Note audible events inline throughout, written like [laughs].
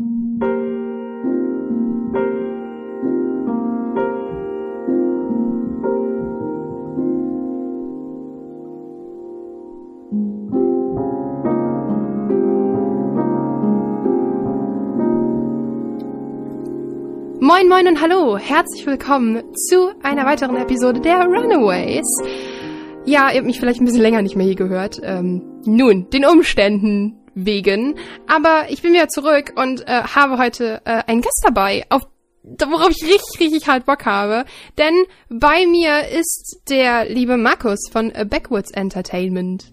Moin moin und hallo, herzlich willkommen zu einer weiteren Episode der Runaways. Ja, ihr habt mich vielleicht ein bisschen länger nicht mehr hier gehört. Ähm, nun, den Umständen wegen. Aber ich bin wieder zurück und äh, habe heute äh, einen Gast dabei, auf worauf ich richtig, richtig hart Bock habe. Denn bei mir ist der liebe Markus von äh, Backwoods Entertainment.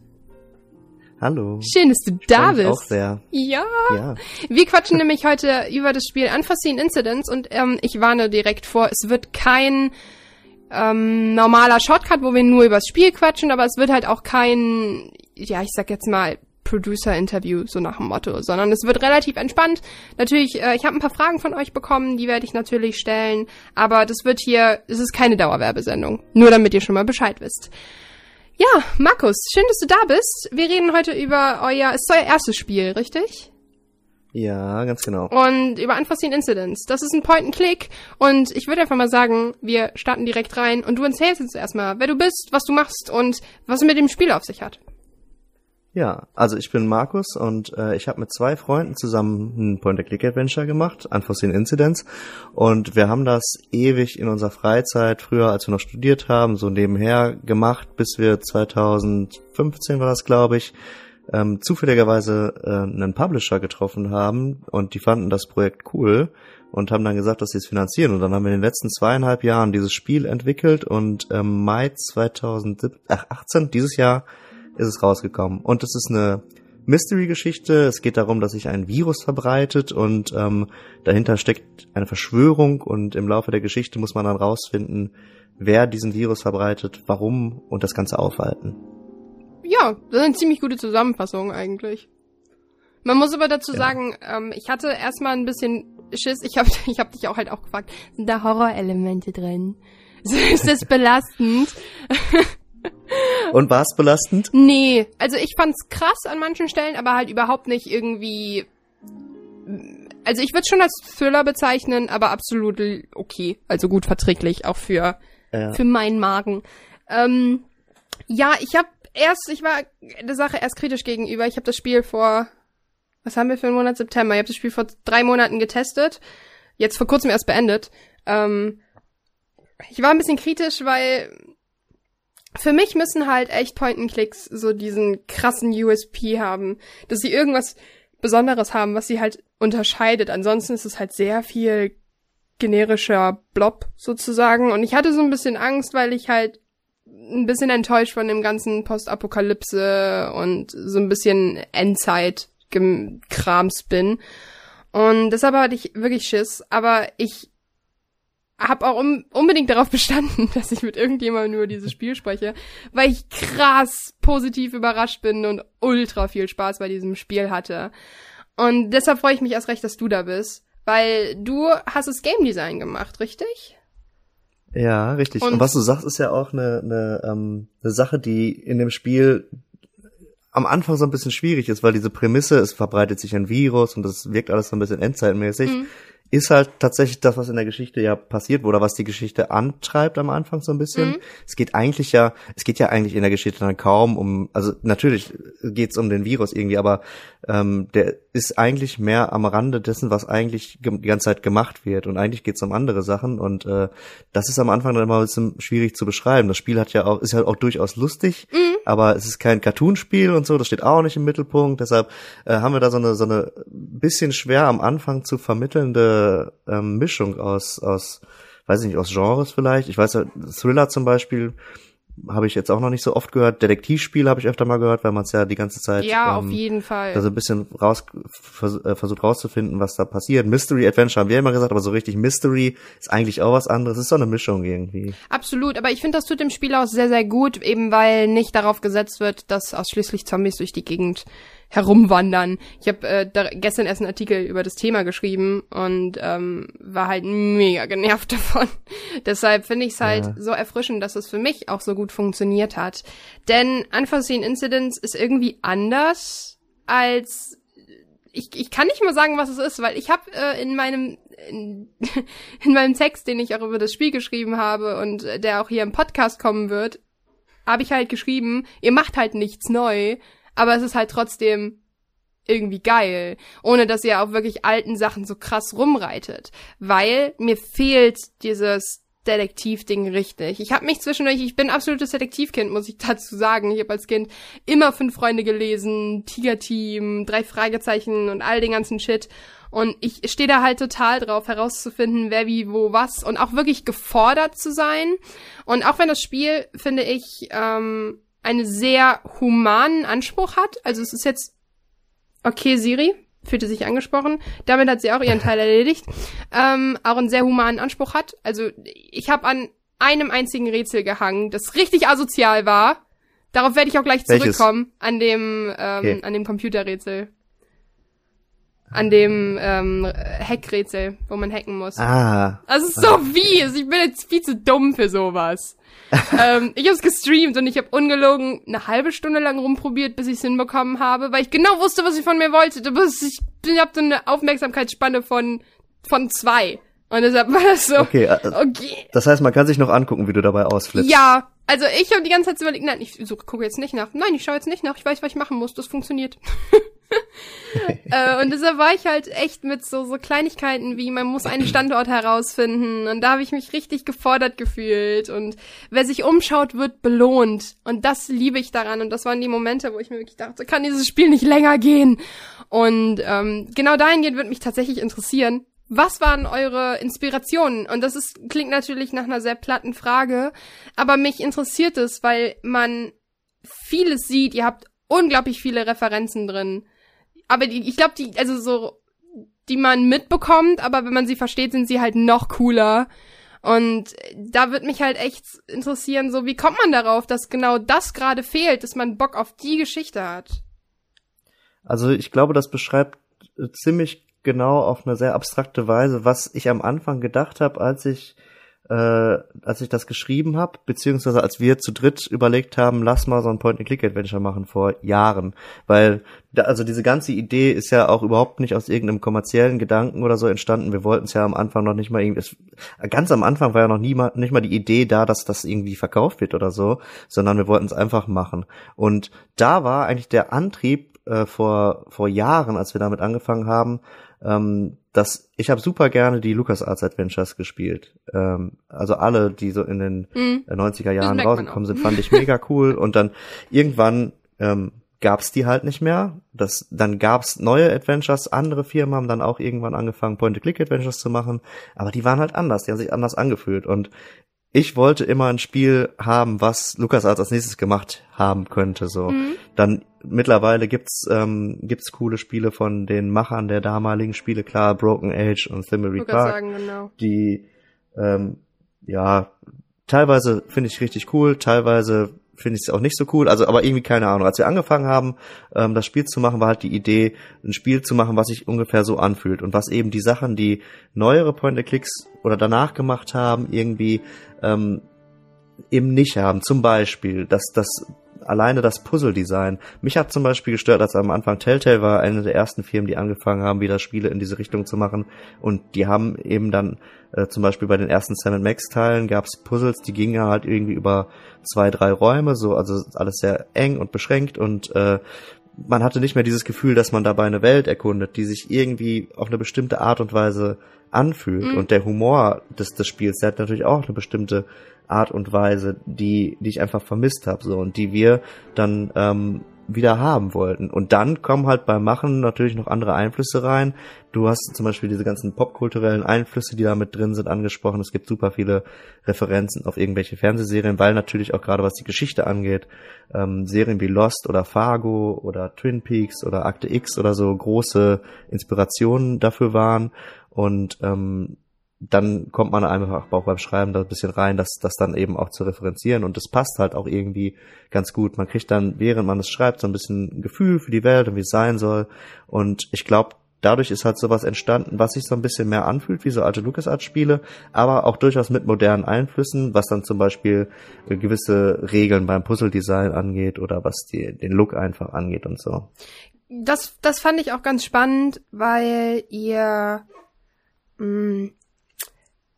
Hallo. Schön, dass du da bist. Auch sehr. Ja. ja. Wir quatschen nämlich heute über das Spiel Unforeseen Incidents und ähm, ich warne direkt vor, es wird kein ähm, normaler Shortcut, wo wir nur über das Spiel quatschen, aber es wird halt auch kein, ja, ich sag jetzt mal, Producer-Interview, so nach dem Motto, sondern es wird relativ entspannt. Natürlich, äh, ich habe ein paar Fragen von euch bekommen, die werde ich natürlich stellen, aber das wird hier, es ist keine Dauerwerbesendung, nur damit ihr schon mal Bescheid wisst. Ja, Markus, schön, dass du da bist. Wir reden heute über euer, es ist euer erstes Spiel, richtig? Ja, ganz genau. Und über Unforeseen Incidents. Das ist ein Point-and-Click und ich würde einfach mal sagen, wir starten direkt rein und du erzählst jetzt erstmal, wer du bist, was du machst und was es mit dem Spiel auf sich hat. Ja, also ich bin Markus und äh, ich habe mit zwei Freunden zusammen ein Point-and-Click-Adventure gemacht, Unforeseen Incidents. Und wir haben das ewig in unserer Freizeit, früher als wir noch studiert haben, so nebenher gemacht, bis wir 2015 war das, glaube ich, ähm, zufälligerweise äh, einen Publisher getroffen haben und die fanden das Projekt cool und haben dann gesagt, dass sie es finanzieren. Und dann haben wir in den letzten zweieinhalb Jahren dieses Spiel entwickelt und ähm, Mai 2018, dieses Jahr, ist es rausgekommen. Und es ist eine Mystery-Geschichte. Es geht darum, dass sich ein Virus verbreitet und ähm, dahinter steckt eine Verschwörung und im Laufe der Geschichte muss man dann rausfinden, wer diesen Virus verbreitet, warum und das Ganze aufhalten. Ja, das ist eine ziemlich gute Zusammenfassung eigentlich. Man muss aber dazu ja. sagen, ähm, ich hatte erstmal ein bisschen Schiss. Ich habe [laughs] ich hab dich auch halt auch gefragt, sind da Horrorelemente drin? [laughs] ist das belastend? [laughs] [laughs] Und war es belastend? Nee, also ich fand's krass an manchen Stellen, aber halt überhaupt nicht irgendwie. Also ich würde schon als Thriller bezeichnen, aber absolut okay. Also gut verträglich, auch für, ja. für meinen Magen. Ähm, ja, ich habe erst, ich war der Sache erst kritisch gegenüber. Ich habe das Spiel vor, was haben wir für einen Monat September? Ich habe das Spiel vor drei Monaten getestet, jetzt vor kurzem erst beendet. Ähm, ich war ein bisschen kritisch, weil für mich müssen halt echt Point-and-Clicks so diesen krassen USP haben, dass sie irgendwas Besonderes haben, was sie halt unterscheidet. Ansonsten ist es halt sehr viel generischer Blob sozusagen. Und ich hatte so ein bisschen Angst, weil ich halt ein bisschen enttäuscht von dem ganzen Postapokalypse und so ein bisschen Endzeit-Krams bin. Und deshalb hatte ich wirklich Schiss. Aber ich habe auch um, unbedingt darauf bestanden, [laughs] dass ich mit irgendjemandem über dieses Spiel spreche, weil ich krass positiv überrascht bin und ultra viel Spaß bei diesem Spiel hatte. Und deshalb freue ich mich erst recht, dass du da bist, weil du hast das Game Design gemacht, richtig? Ja, richtig. Und, und was du sagst, ist ja auch eine, eine, ähm, eine Sache, die in dem Spiel am Anfang so ein bisschen schwierig ist, weil diese Prämisse, es verbreitet sich ein Virus und das wirkt alles so ein bisschen endzeitmäßig. Mhm ist halt tatsächlich das, was in der Geschichte ja passiert oder was die Geschichte antreibt am Anfang so ein bisschen. Mhm. Es geht eigentlich ja, es geht ja eigentlich in der Geschichte dann kaum um, also natürlich geht's um den Virus irgendwie, aber ähm, der ist eigentlich mehr am Rande dessen, was eigentlich die ganze Zeit gemacht wird. Und eigentlich geht's um andere Sachen und äh, das ist am Anfang dann immer ein bisschen schwierig zu beschreiben. Das Spiel hat ja auch, ist ja auch durchaus lustig, mhm. aber es ist kein Cartoonspiel und so, das steht auch nicht im Mittelpunkt. Deshalb äh, haben wir da so eine, so eine bisschen schwer am Anfang zu vermittelnde ähm, Mischung aus, aus, weiß ich nicht, aus Genres vielleicht. Ich weiß ja, Thriller zum Beispiel habe ich jetzt auch noch nicht so oft gehört. Detektivspiel habe ich öfter mal gehört, weil man es ja die ganze Zeit ja ähm, auf jeden Fall also ein bisschen raus vers äh, versucht rauszufinden, was da passiert. Mystery Adventure haben wir immer gesagt, aber so richtig Mystery ist eigentlich auch was anderes. Ist so eine Mischung irgendwie. Absolut, aber ich finde, das tut dem Spiel auch sehr sehr gut, eben weil nicht darauf gesetzt wird, dass ausschließlich Zombies durch die Gegend herumwandern. Ich habe äh, da gestern erst einen Artikel über das Thema geschrieben und ähm, war halt mega genervt [laughs] davon. Deshalb finde ich es halt ja. so erfrischend, dass es für mich auch so gut funktioniert hat. Denn Unforeseen Incidents ist irgendwie anders als ich, ich kann nicht mal sagen, was es ist, weil ich habe äh, in meinem in, [laughs] in meinem Text, den ich auch über das Spiel geschrieben habe und äh, der auch hier im Podcast kommen wird, habe ich halt geschrieben, ihr macht halt nichts neu, aber es ist halt trotzdem irgendwie geil, ohne dass ihr auf wirklich alten Sachen so krass rumreitet, weil mir fehlt dieses Detektivding richtig. Ich habe mich zwischendurch, ich bin absolutes Detektivkind, muss ich [laughs] dazu sagen. Ich habe als Kind immer fünf Freunde gelesen, Tiger-Team, drei Fragezeichen und all den ganzen Shit. Und ich stehe da halt total drauf, herauszufinden, wer wie, wo, was und auch wirklich gefordert zu sein. Und auch wenn das Spiel, finde ich, ähm, einen sehr humanen Anspruch hat. Also es ist jetzt okay, Siri, fühlte sich angesprochen. Damit hat sie auch ihren Teil [laughs] erledigt. Ähm, auch einen sehr humanen Anspruch hat. Also ich habe an einem einzigen Rätsel gehangen, das richtig asozial war. Darauf werde ich auch gleich zurückkommen. Welches? An dem, ähm, okay. an dem Computerrätsel. An dem ähm, Hackrätsel, wo man hacken muss. Ah. Also so wie. Also ich bin jetzt viel zu dumm für sowas. [laughs] ähm, ich habe es gestreamt und ich habe ungelogen eine halbe Stunde lang rumprobiert, bis ich es hinbekommen habe, weil ich genau wusste, was ich von mir wollte. Ich, ich habe so eine Aufmerksamkeitsspanne von von zwei. Und deshalb war das so. Okay, äh, okay. Das heißt, man kann sich noch angucken, wie du dabei ausflippst. Ja, also ich habe die ganze Zeit überlegt, nein, ich so, gucke jetzt nicht nach. Nein, ich schaue jetzt nicht nach. Ich weiß, was ich machen muss. Das funktioniert. [laughs] äh, und deshalb war ich halt echt mit so, so Kleinigkeiten wie, man muss einen Standort herausfinden. Und da habe ich mich richtig gefordert gefühlt. Und wer sich umschaut, wird belohnt. Und das liebe ich daran. Und das waren die Momente, wo ich mir wirklich dachte, kann dieses Spiel nicht länger gehen. Und ähm, genau dahingehend würde mich tatsächlich interessieren, was waren eure Inspirationen? Und das ist, klingt natürlich nach einer sehr platten Frage, aber mich interessiert es, weil man vieles sieht. Ihr habt unglaublich viele Referenzen drin aber die, ich glaube, die, also so, die man mitbekommt, aber wenn man sie versteht, sind sie halt noch cooler. Und da wird mich halt echt interessieren, so wie kommt man darauf, dass genau das gerade fehlt, dass man Bock auf die Geschichte hat. Also ich glaube, das beschreibt ziemlich genau auf eine sehr abstrakte Weise, was ich am Anfang gedacht habe, als ich äh, als ich das geschrieben habe, beziehungsweise als wir zu dritt überlegt haben, lass mal so ein Point-and-Click-Adventure machen vor Jahren. Weil, da, also diese ganze Idee ist ja auch überhaupt nicht aus irgendeinem kommerziellen Gedanken oder so entstanden. Wir wollten es ja am Anfang noch nicht mal irgendwie, es, ganz am Anfang war ja noch nie mal, nicht mal die Idee da, dass das irgendwie verkauft wird oder so, sondern wir wollten es einfach machen. Und da war eigentlich der Antrieb äh, vor, vor Jahren, als wir damit angefangen haben, ähm, dass ich habe super gerne die LucasArts Adventures gespielt. Ähm, also alle, die so in den mhm. 90er Jahren rausgekommen sind, fand ich mega cool. Und dann irgendwann ähm, gab's die halt nicht mehr. Das, dann gab's neue Adventures. Andere Firmen haben dann auch irgendwann angefangen, Point-and-Click-Adventures zu machen. Aber die waren halt anders. Die haben sich anders angefühlt. Und ich wollte immer ein Spiel haben, was LucasArts als nächstes gemacht haben könnte. So, mhm. dann mittlerweile gibt's ähm, gibt's coole Spiele von den Machern der damaligen Spiele, klar, Broken Age und Thimbleweed Park, sagen, genau. die ähm, ja teilweise finde ich richtig cool, teilweise finde ich es auch nicht so cool. Also, aber irgendwie keine Ahnung. Als wir angefangen haben, ähm, das Spiel zu machen, war halt die Idee, ein Spiel zu machen, was sich ungefähr so anfühlt und was eben die Sachen, die neuere Point-and-Clicks oder danach gemacht haben, irgendwie ähm, eben nicht haben. Zum Beispiel, dass das alleine das Puzzle-Design. Mich hat zum Beispiel gestört, als am Anfang Telltale war eine der ersten Firmen, die angefangen haben, wieder Spiele in diese Richtung zu machen. Und die haben eben dann äh, zum Beispiel bei den ersten Sam Max Teilen gab es Puzzles, die gingen halt irgendwie über zwei, drei Räume, so also alles sehr eng und beschränkt und äh, man hatte nicht mehr dieses Gefühl, dass man dabei eine Welt erkundet, die sich irgendwie auf eine bestimmte Art und Weise anfühlt. Mhm. Und der Humor des, des Spiels, der hat natürlich auch eine bestimmte Art und Weise, die, die ich einfach vermisst habe, so und die wir dann ähm, wieder haben wollten. Und dann kommen halt beim Machen natürlich noch andere Einflüsse rein. Du hast zum Beispiel diese ganzen popkulturellen Einflüsse, die da mit drin sind, angesprochen. Es gibt super viele Referenzen auf irgendwelche Fernsehserien, weil natürlich auch gerade was die Geschichte angeht, ähm, Serien wie Lost oder Fargo oder Twin Peaks oder Akte X oder so große Inspirationen dafür waren. Und ähm, dann kommt man einfach auch beim Schreiben da ein bisschen rein, das, das dann eben auch zu referenzieren und das passt halt auch irgendwie ganz gut. Man kriegt dann, während man es schreibt, so ein bisschen ein Gefühl für die Welt und wie es sein soll und ich glaube, dadurch ist halt sowas entstanden, was sich so ein bisschen mehr anfühlt wie so alte LucasArts-Spiele, aber auch durchaus mit modernen Einflüssen, was dann zum Beispiel gewisse Regeln beim Puzzle-Design angeht oder was die, den Look einfach angeht und so. das, das fand ich auch ganz spannend, weil ihr, mh, mm,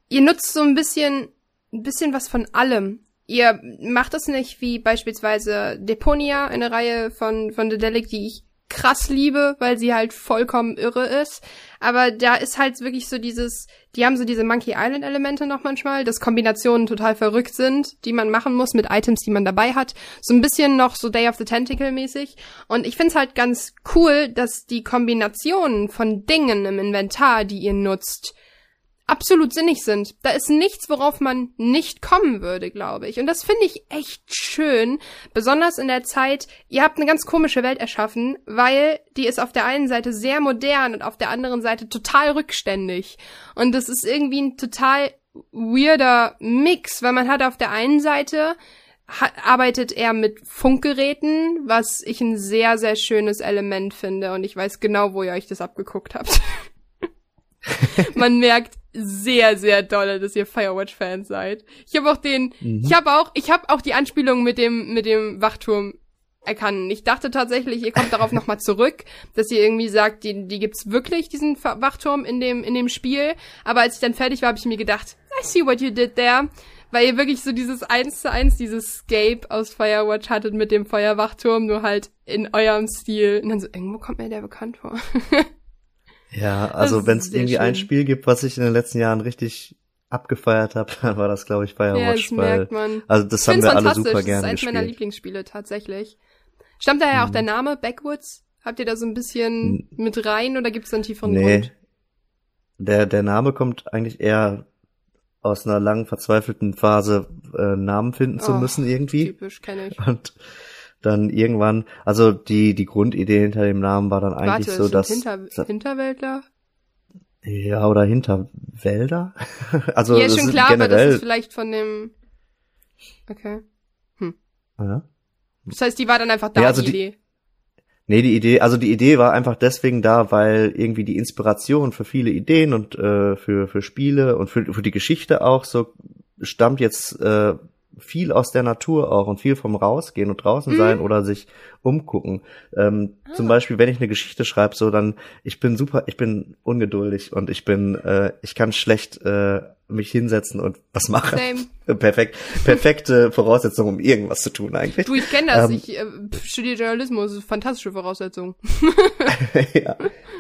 ihr nutzt so ein bisschen, ein bisschen was von allem. Ihr macht das nicht wie beispielsweise Deponia, eine Reihe von, von Dedelic, die ich krass liebe, weil sie halt vollkommen irre ist. Aber da ist halt wirklich so dieses, die haben so diese Monkey Island Elemente noch manchmal, dass Kombinationen total verrückt sind, die man machen muss mit Items, die man dabei hat. So ein bisschen noch so Day of the Tentacle mäßig. Und ich find's halt ganz cool, dass die Kombinationen von Dingen im Inventar, die ihr nutzt, absolut sinnig sind. Da ist nichts, worauf man nicht kommen würde, glaube ich. Und das finde ich echt schön, besonders in der Zeit, ihr habt eine ganz komische Welt erschaffen, weil die ist auf der einen Seite sehr modern und auf der anderen Seite total rückständig. Und das ist irgendwie ein total weirder Mix, weil man hat auf der einen Seite arbeitet er mit Funkgeräten, was ich ein sehr, sehr schönes Element finde. Und ich weiß genau, wo ihr euch das abgeguckt habt. [laughs] [laughs] Man merkt sehr, sehr dolle, dass ihr Firewatch-Fans seid. Ich habe auch den, mhm. ich habe auch, ich habe auch die Anspielung mit dem, mit dem Wachturm erkannt. Ich dachte tatsächlich, ihr kommt darauf [laughs] nochmal zurück, dass ihr irgendwie sagt, die, die gibt's wirklich, diesen Wachturm in dem, in dem Spiel. Aber als ich dann fertig war, habe ich mir gedacht, I see what you did there. Weil ihr wirklich so dieses eins zu eins, dieses Scape aus Firewatch hattet mit dem Feuerwachturm, nur halt in eurem Stil. Und dann so, irgendwo kommt mir der bekannt vor. [laughs] Ja, also wenn es irgendwie schön. ein Spiel gibt, was ich in den letzten Jahren richtig abgefeiert habe, [laughs] dann war das, glaube ich, Firewatch. Ja, das weil, merkt man. Also das ich haben wir alle super gerne gespielt. Das ist eins meiner Lieblingsspiele tatsächlich. Stammt daher hm. auch mhm. der Name Backwoods? Habt ihr da so ein bisschen mit rein oder gibt's da einen tieferen nee. Grund? Der, der Name kommt eigentlich eher aus einer langen verzweifelten Phase, äh, Namen finden zu oh, müssen irgendwie. Typisch, kenne ich. Und dann irgendwann, also die, die Grundidee hinter dem Namen war dann eigentlich Warte, so, dass. Hinter, Hinterwäldler? Ja, oder Hinterwälder? [laughs] also, ja, ist schon klar, generell, aber das ist vielleicht von dem, okay. Hm. Ja. Das heißt, die war dann einfach da, ja, also die, die Idee. Nee, die Idee, also die Idee war einfach deswegen da, weil irgendwie die Inspiration für viele Ideen und äh, für für Spiele und für für die Geschichte auch so stammt jetzt äh, viel aus der Natur auch und viel vom Rausgehen und draußen mhm. sein oder sich umgucken. Ähm, ah. Zum Beispiel, wenn ich eine Geschichte schreibe, so dann, ich bin super, ich bin ungeduldig und ich bin, äh, ich kann schlecht äh, mich hinsetzen und was machen. Same. [laughs] Perfekt, perfekte Voraussetzung, um irgendwas zu tun eigentlich. Du, ich kenne das. Ähm, ich äh, studiere Journalismus, fantastische Voraussetzung. [laughs] [laughs] ja.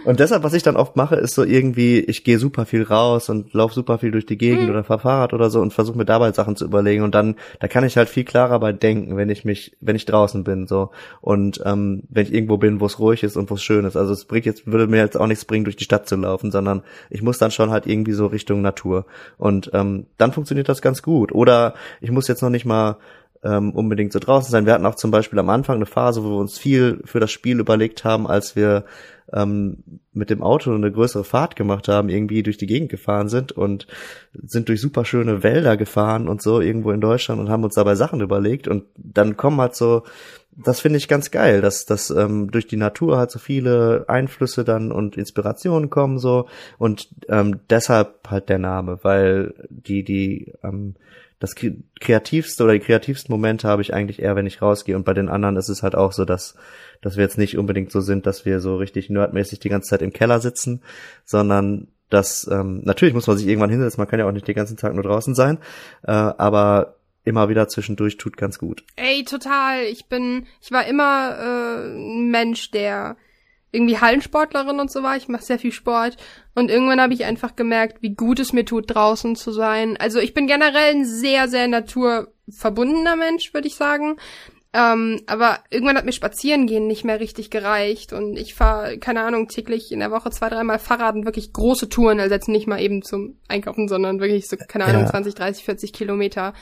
Und deshalb, was ich dann oft mache, ist so irgendwie, ich gehe super viel raus und laufe super viel durch die Gegend mhm. oder fahr Fahrrad oder so und versuche mir dabei Sachen zu überlegen. Und dann, da kann ich halt viel klarer bei denken, wenn ich mich, wenn ich draußen bin, so. Und ähm, wenn ich irgendwo bin, wo es ruhig ist und wo es schön ist. Also es bringt jetzt, würde mir jetzt auch nichts bringen, durch die Stadt zu laufen, sondern ich muss dann schon halt irgendwie so Richtung Natur. Und ähm, dann funktioniert das ganz gut. Oder ich muss jetzt noch nicht mal ähm, unbedingt so draußen sein. Wir hatten auch zum Beispiel am Anfang eine Phase, wo wir uns viel für das Spiel überlegt haben, als wir ähm, mit dem Auto eine größere Fahrt gemacht haben, irgendwie durch die Gegend gefahren sind und sind durch super schöne Wälder gefahren und so irgendwo in Deutschland und haben uns dabei Sachen überlegt und dann kommen halt so das finde ich ganz geil, dass dass ähm, durch die Natur halt so viele Einflüsse dann und Inspirationen kommen so und ähm, deshalb halt der Name, weil die die ähm, das kreativste oder die kreativsten Momente habe ich eigentlich eher, wenn ich rausgehe und bei den anderen ist es halt auch so, dass dass wir jetzt nicht unbedingt so sind, dass wir so richtig nerdmäßig die ganze Zeit im Keller sitzen, sondern dass ähm, natürlich muss man sich irgendwann hinsetzen, man kann ja auch nicht den ganzen Tag nur draußen sein, äh, aber immer wieder zwischendurch tut ganz gut. Ey, total. Ich bin, ich war immer äh, ein Mensch, der irgendwie Hallensportlerin und so war. Ich mache sehr viel Sport und irgendwann habe ich einfach gemerkt, wie gut es mir tut, draußen zu sein. Also ich bin generell ein sehr, sehr naturverbundener Mensch, würde ich sagen. Ähm, aber irgendwann hat mir Spazierengehen nicht mehr richtig gereicht und ich fahre, keine Ahnung, täglich in der Woche zwei, dreimal Fahrrad und wirklich große Touren, also jetzt nicht mal eben zum Einkaufen, sondern wirklich so, keine Ahnung, ja. 20, 30, 40 Kilometer.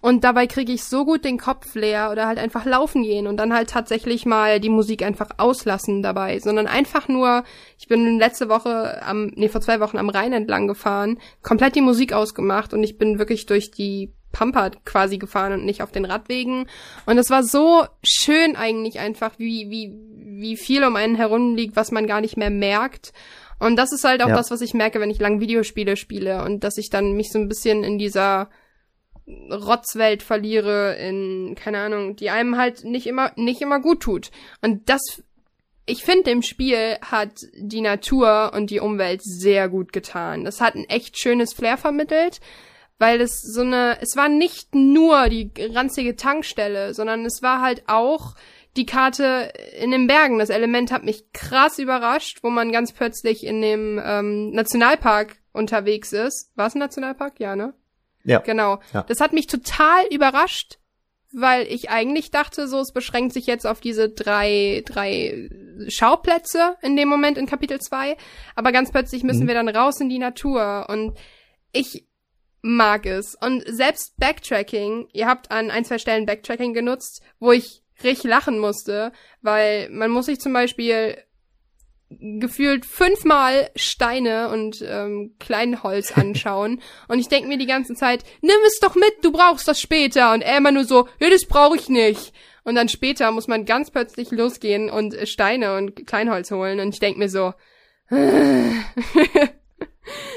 Und dabei kriege ich so gut den Kopf leer oder halt einfach laufen gehen und dann halt tatsächlich mal die Musik einfach auslassen dabei, sondern einfach nur, ich bin letzte Woche am, nee, vor zwei Wochen am Rhein entlang gefahren, komplett die Musik ausgemacht und ich bin wirklich durch die Pampa quasi gefahren und nicht auf den Radwegen. Und es war so schön eigentlich einfach, wie, wie, wie viel um einen herum liegt, was man gar nicht mehr merkt. Und das ist halt auch ja. das, was ich merke, wenn ich lang Videospiele spiele und dass ich dann mich so ein bisschen in dieser Rotzwelt verliere, in, keine Ahnung, die einem halt nicht immer, nicht immer gut tut. Und das ich finde, dem Spiel hat die Natur und die Umwelt sehr gut getan. Das hat ein echt schönes Flair vermittelt, weil es so eine, es war nicht nur die ranzige Tankstelle, sondern es war halt auch die Karte in den Bergen. Das Element hat mich krass überrascht, wo man ganz plötzlich in dem ähm, Nationalpark unterwegs ist. War es ein Nationalpark? Ja, ne? Ja. Genau. Ja. Das hat mich total überrascht, weil ich eigentlich dachte, so, es beschränkt sich jetzt auf diese drei, drei Schauplätze in dem Moment in Kapitel 2. Aber ganz plötzlich müssen Mhm. wir dann raus in die Natur und ich mag es. Und selbst Backtracking, ihr habt an ein, zwei Stellen Backtracking genutzt, wo ich richtig lachen musste, weil man muss sich zum Beispiel gefühlt fünfmal Steine und ähm, Kleinholz [laughs] anschauen. und ich denke mir die ganze Zeit, nimm es doch mit, du brauchst das später. Und er immer nur so, ja, das brauche ich nicht. Und dann später muss man ganz plötzlich losgehen und Steine und Kleinholz holen. Und ich denke mir so, [laughs] [laughs]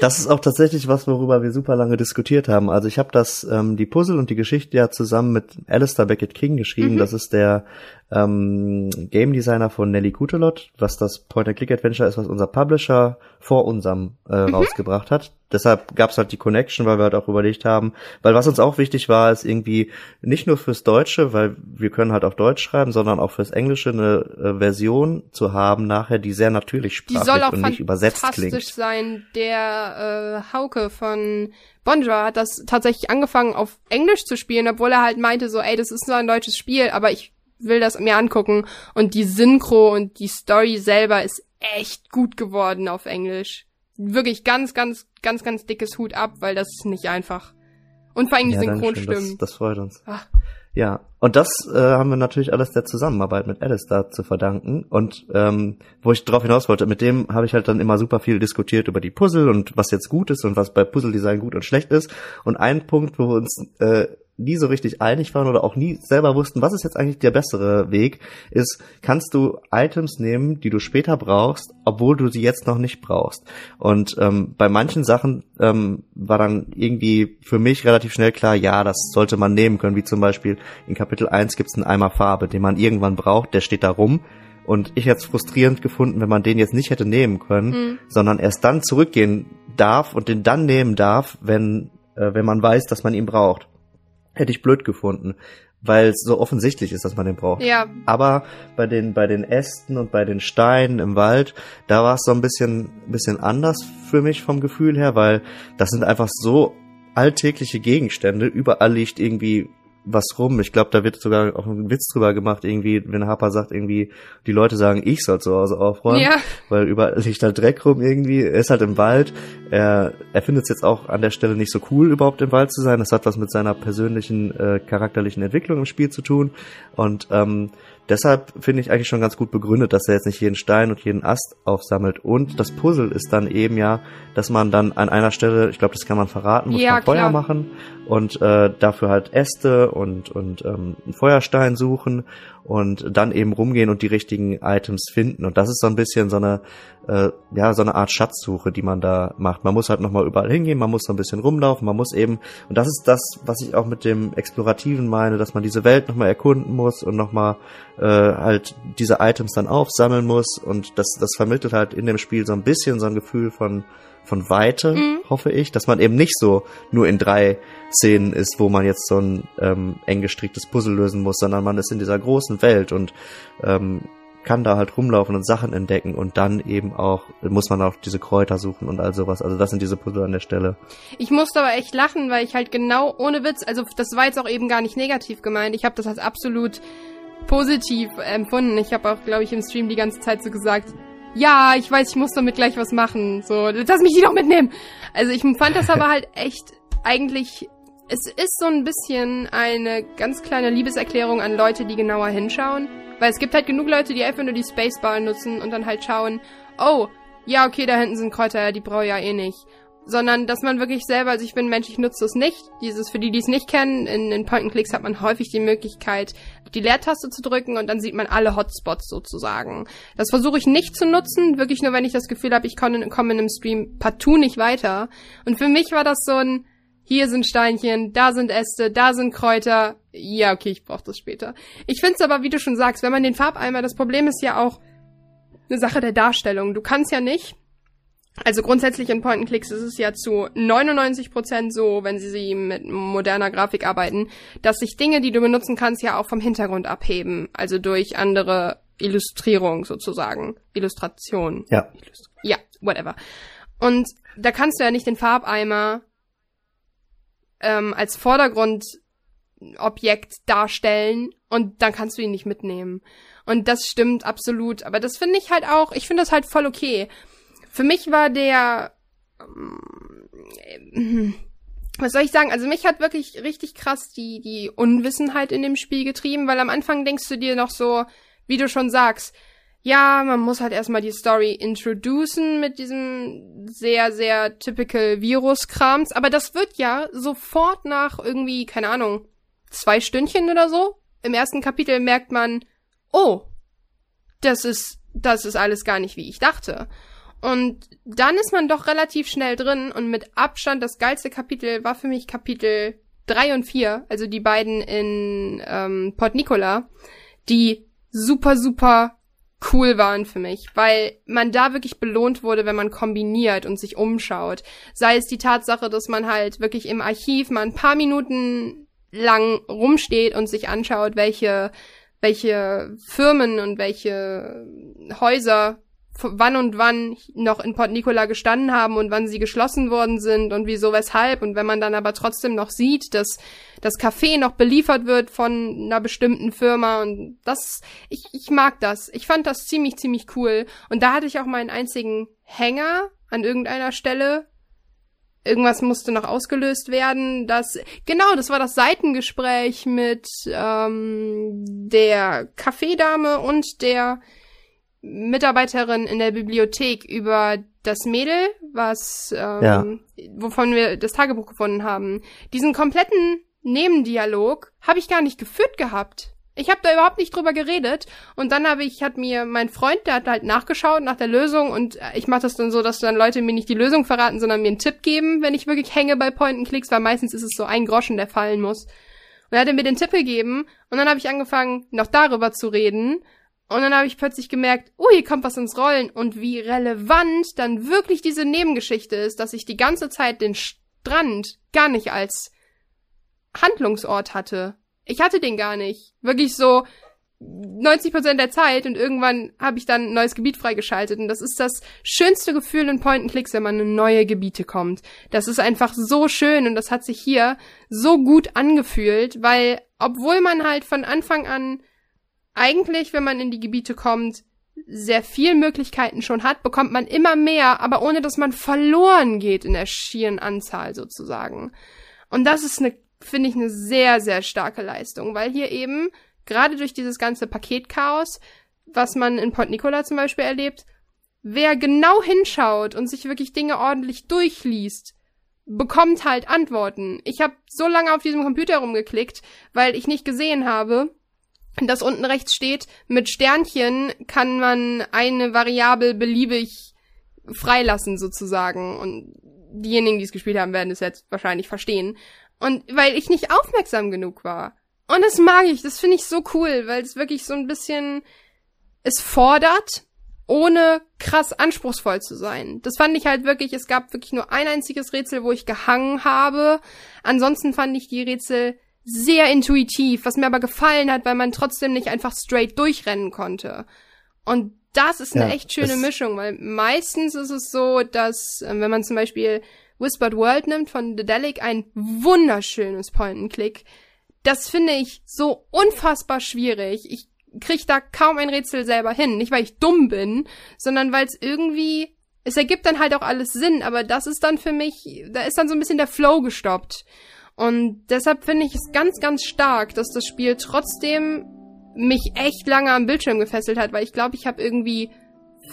Das ist auch tatsächlich was, worüber wir super lange diskutiert haben. Also ich habe das, ähm, die Puzzle und die Geschichte ja zusammen mit Alistair Beckett King geschrieben. Mhm. Das ist der ähm, Game Designer von Nelly Kutelot, was das Point-and-Click-Adventure ist, was unser Publisher vor unserem äh, Mhm. rausgebracht hat. Deshalb gab's halt die Connection, weil wir halt auch überlegt haben, weil was uns auch wichtig war, ist irgendwie nicht nur fürs Deutsche, weil wir können halt auf Deutsch schreiben, sondern auch fürs Englische eine äh, Version zu haben nachher, die sehr natürlich die sprachlich soll auch und nicht übersetzt fantastisch klingt. sein. Der äh, Hauke von Bonjour hat das tatsächlich angefangen auf Englisch zu spielen, obwohl er halt meinte so, ey, das ist nur ein deutsches Spiel, aber ich will das mir angucken. Und die Synchro und die Story selber ist echt gut geworden auf Englisch. Wirklich ganz, ganz, ganz, ganz dickes Hut ab, weil das ist nicht einfach. Und vor allem die Ja, Synchronstimmen. Das, das freut uns. Ach. Ja, und das äh, haben wir natürlich alles der Zusammenarbeit mit Alice da zu verdanken. Und ähm, wo ich drauf hinaus wollte, mit dem habe ich halt dann immer super viel diskutiert über die Puzzle und was jetzt gut ist und was bei Puzzle-Design gut und schlecht ist. Und ein Punkt, wo wir uns äh, nie so richtig einig waren oder auch nie selber wussten, was ist jetzt eigentlich der bessere Weg, ist, kannst du Items nehmen, die du später brauchst, obwohl du sie jetzt noch nicht brauchst. Und ähm, bei manchen Sachen ähm, war dann irgendwie für mich relativ schnell klar, ja, das sollte man nehmen können, wie zum Beispiel in Kapitel 1 gibt es einen Eimer Farbe, den man irgendwann braucht, der steht da rum. Und ich hätte es frustrierend gefunden, wenn man den jetzt nicht hätte nehmen können, Mhm. sondern erst dann zurückgehen darf und den dann nehmen darf, wenn, äh, wenn man weiß, dass man ihn braucht. Hätte ich blöd gefunden, weil es so offensichtlich ist, dass man den braucht. Ja, Aber bei den, bei den Ästen und bei den Steinen im Wald, da war es so ein bisschen, bisschen anders für mich vom Gefühl her, weil das sind einfach so alltägliche Gegenstände. Überall liegt irgendwie was rum. Ich glaube, da wird sogar auch ein Witz drüber gemacht, irgendwie, wenn Harper sagt, irgendwie, die Leute sagen, ich soll zu Hause aufräumen, ja. weil überall liegt halt Dreck rum irgendwie. Er ist halt im Wald. Er, er findet es jetzt auch an der Stelle nicht so cool, überhaupt im Wald zu sein. Das hat was mit seiner persönlichen, äh, charakterlichen Entwicklung im Spiel zu tun. Und ähm, deshalb finde ich eigentlich schon ganz gut begründet, dass er jetzt nicht jeden Stein und jeden Ast aufsammelt. Und das Puzzle ist dann eben ja, dass man dann an einer Stelle, ich glaube, das kann man verraten, muss Ja, man Feuer klar. machen und äh, dafür halt Äste und, und ähm, einen Feuerstein suchen und dann eben rumgehen und die richtigen Items finden. Und das ist so ein bisschen so eine, äh, ja, so eine Art Schatzsuche, die man da macht. Man muss halt nochmal überall hingehen, man muss so ein bisschen rumlaufen, man muss eben, und das ist das, was ich auch mit dem Explorativen meine, dass man diese Welt nochmal erkunden muss und nochmal äh, halt diese Items dann aufsammeln muss. Und das, das vermittelt halt in dem Spiel so ein bisschen so ein Gefühl von, von Weite, Mhm. hoffe ich, dass man eben nicht so nur in drei Szenen ist, wo man jetzt so ein ähm, eng gestricktes Puzzle lösen muss, sondern man ist in dieser großen Welt und ähm, kann da halt rumlaufen und Sachen entdecken und dann eben auch muss man auch diese Kräuter suchen und all sowas. Also das sind diese Puzzle an der Stelle. Ich musste aber echt lachen, weil ich halt genau ohne Witz, also das war jetzt auch eben gar nicht negativ gemeint. Ich habe das als absolut positiv empfunden. Ich habe auch, glaube ich, im Stream die ganze Zeit so gesagt, ja, ich weiß, ich muss damit gleich was machen. So, lass mich die doch mitnehmen. Also ich fand das aber halt echt eigentlich. Es ist so ein bisschen eine ganz kleine Liebeserklärung an Leute, die genauer hinschauen. Weil es gibt halt genug Leute, die einfach nur die Spacebar nutzen und dann halt schauen, oh, ja, okay, da hinten sind Kräuter, die brauche ich ja eh nicht sondern dass man wirklich selber, also ich bin Mensch, ich nutze das nicht. Dieses, für die, die es nicht kennen, in, in Point-and-Clicks hat man häufig die Möglichkeit, die Leertaste zu drücken und dann sieht man alle Hotspots sozusagen. Das versuche ich nicht zu nutzen, wirklich nur, wenn ich das Gefühl habe, ich komme komme in einem Stream partout nicht weiter. Und für mich war das so ein, hier sind Steinchen, da sind Äste, da sind Kräuter. Ja, okay, ich brauche das später. Ich finde es aber, wie du schon sagst, wenn man den Farbeimer, das Problem ist ja auch, eine Sache der Darstellung. Du kannst ja nicht, also grundsätzlich in Point-and-Clicks ist es ja zu 99% so, wenn sie, sie mit moderner Grafik arbeiten, dass sich Dinge, die du benutzen kannst, ja auch vom Hintergrund abheben. Also durch andere Illustrierung sozusagen. Illustration. Ja. Ja, whatever. Und da kannst du ja nicht den Farbeimer ähm, als Vordergrundobjekt darstellen und dann kannst du ihn nicht mitnehmen. Und das stimmt absolut. Aber das finde ich halt auch, ich finde das halt voll okay. Für mich war der, ähm, was soll ich sagen? Also mich hat wirklich richtig krass die, die Unwissenheit in dem Spiel getrieben, weil am Anfang denkst du dir noch so, wie du schon sagst, ja, man muss halt erstmal die Story introducen mit diesem sehr, sehr typical Virus-Krams, aber das wird ja sofort nach irgendwie, keine Ahnung, zwei Stündchen oder so. Im ersten Kapitel merkt man, oh, das ist, das ist alles gar nicht, wie ich dachte. Und dann ist man doch relativ schnell drin und mit Abstand das geilste Kapitel war für mich Kapitel drei und vier, also die beiden in ähm, Port Nicola, die super, super cool waren für mich, weil man da wirklich belohnt wurde, wenn man kombiniert und sich umschaut. Sei es die Tatsache, dass man halt wirklich im Archiv mal ein paar Minuten lang rumsteht und sich anschaut, welche, welche Firmen und welche Häuser wann und wann noch in Port Nicola gestanden haben und wann sie geschlossen worden sind und wieso, weshalb. Und wenn man dann aber trotzdem noch sieht, dass das Café noch beliefert wird von einer bestimmten Firma und das, ich, ich mag das. Ich fand das ziemlich, ziemlich cool. Und da hatte ich auch meinen einzigen Hänger an irgendeiner Stelle. Irgendwas musste noch ausgelöst werden. Das, genau, das war das Seitengespräch mit ähm, der Kaffeedame und der Mitarbeiterin in der Bibliothek über das Mädel, was ähm, ja. wovon wir das Tagebuch gefunden haben. Diesen kompletten Nebendialog habe ich gar nicht geführt gehabt. Ich habe da überhaupt nicht drüber geredet und dann habe ich hat mir mein Freund, der hat halt nachgeschaut nach der Lösung und ich mache das dann so, dass dann Leute mir nicht die Lösung verraten, sondern mir einen Tipp geben, wenn ich wirklich hänge bei Point and Clicks, weil meistens ist es so ein Groschen, der fallen muss. Und er hat mir den Tipp gegeben und dann habe ich angefangen, noch darüber zu reden und dann habe ich plötzlich gemerkt, oh, hier kommt was ins Rollen und wie relevant dann wirklich diese Nebengeschichte ist, dass ich die ganze Zeit den Strand gar nicht als Handlungsort hatte. Ich hatte den gar nicht. Wirklich so 90 Prozent der Zeit und irgendwann habe ich dann ein neues Gebiet freigeschaltet und das ist das schönste Gefühl in Point and Clicks, wenn man in neue Gebiete kommt. Das ist einfach so schön und das hat sich hier so gut angefühlt, weil obwohl man halt von Anfang an eigentlich, wenn man in die Gebiete kommt, sehr viel Möglichkeiten schon hat, bekommt man immer mehr, aber ohne dass man verloren geht in der schieren Anzahl sozusagen. Und das ist eine, finde ich, eine sehr, sehr starke Leistung, weil hier eben, gerade durch dieses ganze Paketchaos, was man in Port Nicola zum Beispiel erlebt, wer genau hinschaut und sich wirklich Dinge ordentlich durchliest, bekommt halt Antworten. Ich habe so lange auf diesem Computer rumgeklickt, weil ich nicht gesehen habe, das unten rechts steht, mit Sternchen kann man eine Variable beliebig freilassen sozusagen. Und diejenigen, die es gespielt haben, werden es jetzt wahrscheinlich verstehen. Und weil ich nicht aufmerksam genug war. Und das mag ich, das finde ich so cool, weil es wirklich so ein bisschen, es fordert, ohne krass anspruchsvoll zu sein. Das fand ich halt wirklich, es gab wirklich nur ein einziges Rätsel, wo ich gehangen habe. Ansonsten fand ich die Rätsel sehr intuitiv, was mir aber gefallen hat, weil man trotzdem nicht einfach straight durchrennen konnte. Und das ist eine ja, echt schöne Mischung, weil meistens ist es so, dass, äh, wenn man zum Beispiel Whispered World nimmt von The Delic, ein wunderschönes Point-and-Click, das finde ich so unfassbar schwierig. Ich krieg da kaum ein Rätsel selber hin. Nicht, weil ich dumm bin, sondern weil es irgendwie, es ergibt dann halt auch alles Sinn, aber das ist dann für mich, da ist dann so ein bisschen der Flow gestoppt. Und deshalb finde ich es ganz, ganz stark, dass das Spiel trotzdem mich echt lange am Bildschirm gefesselt hat, weil ich glaube, ich habe irgendwie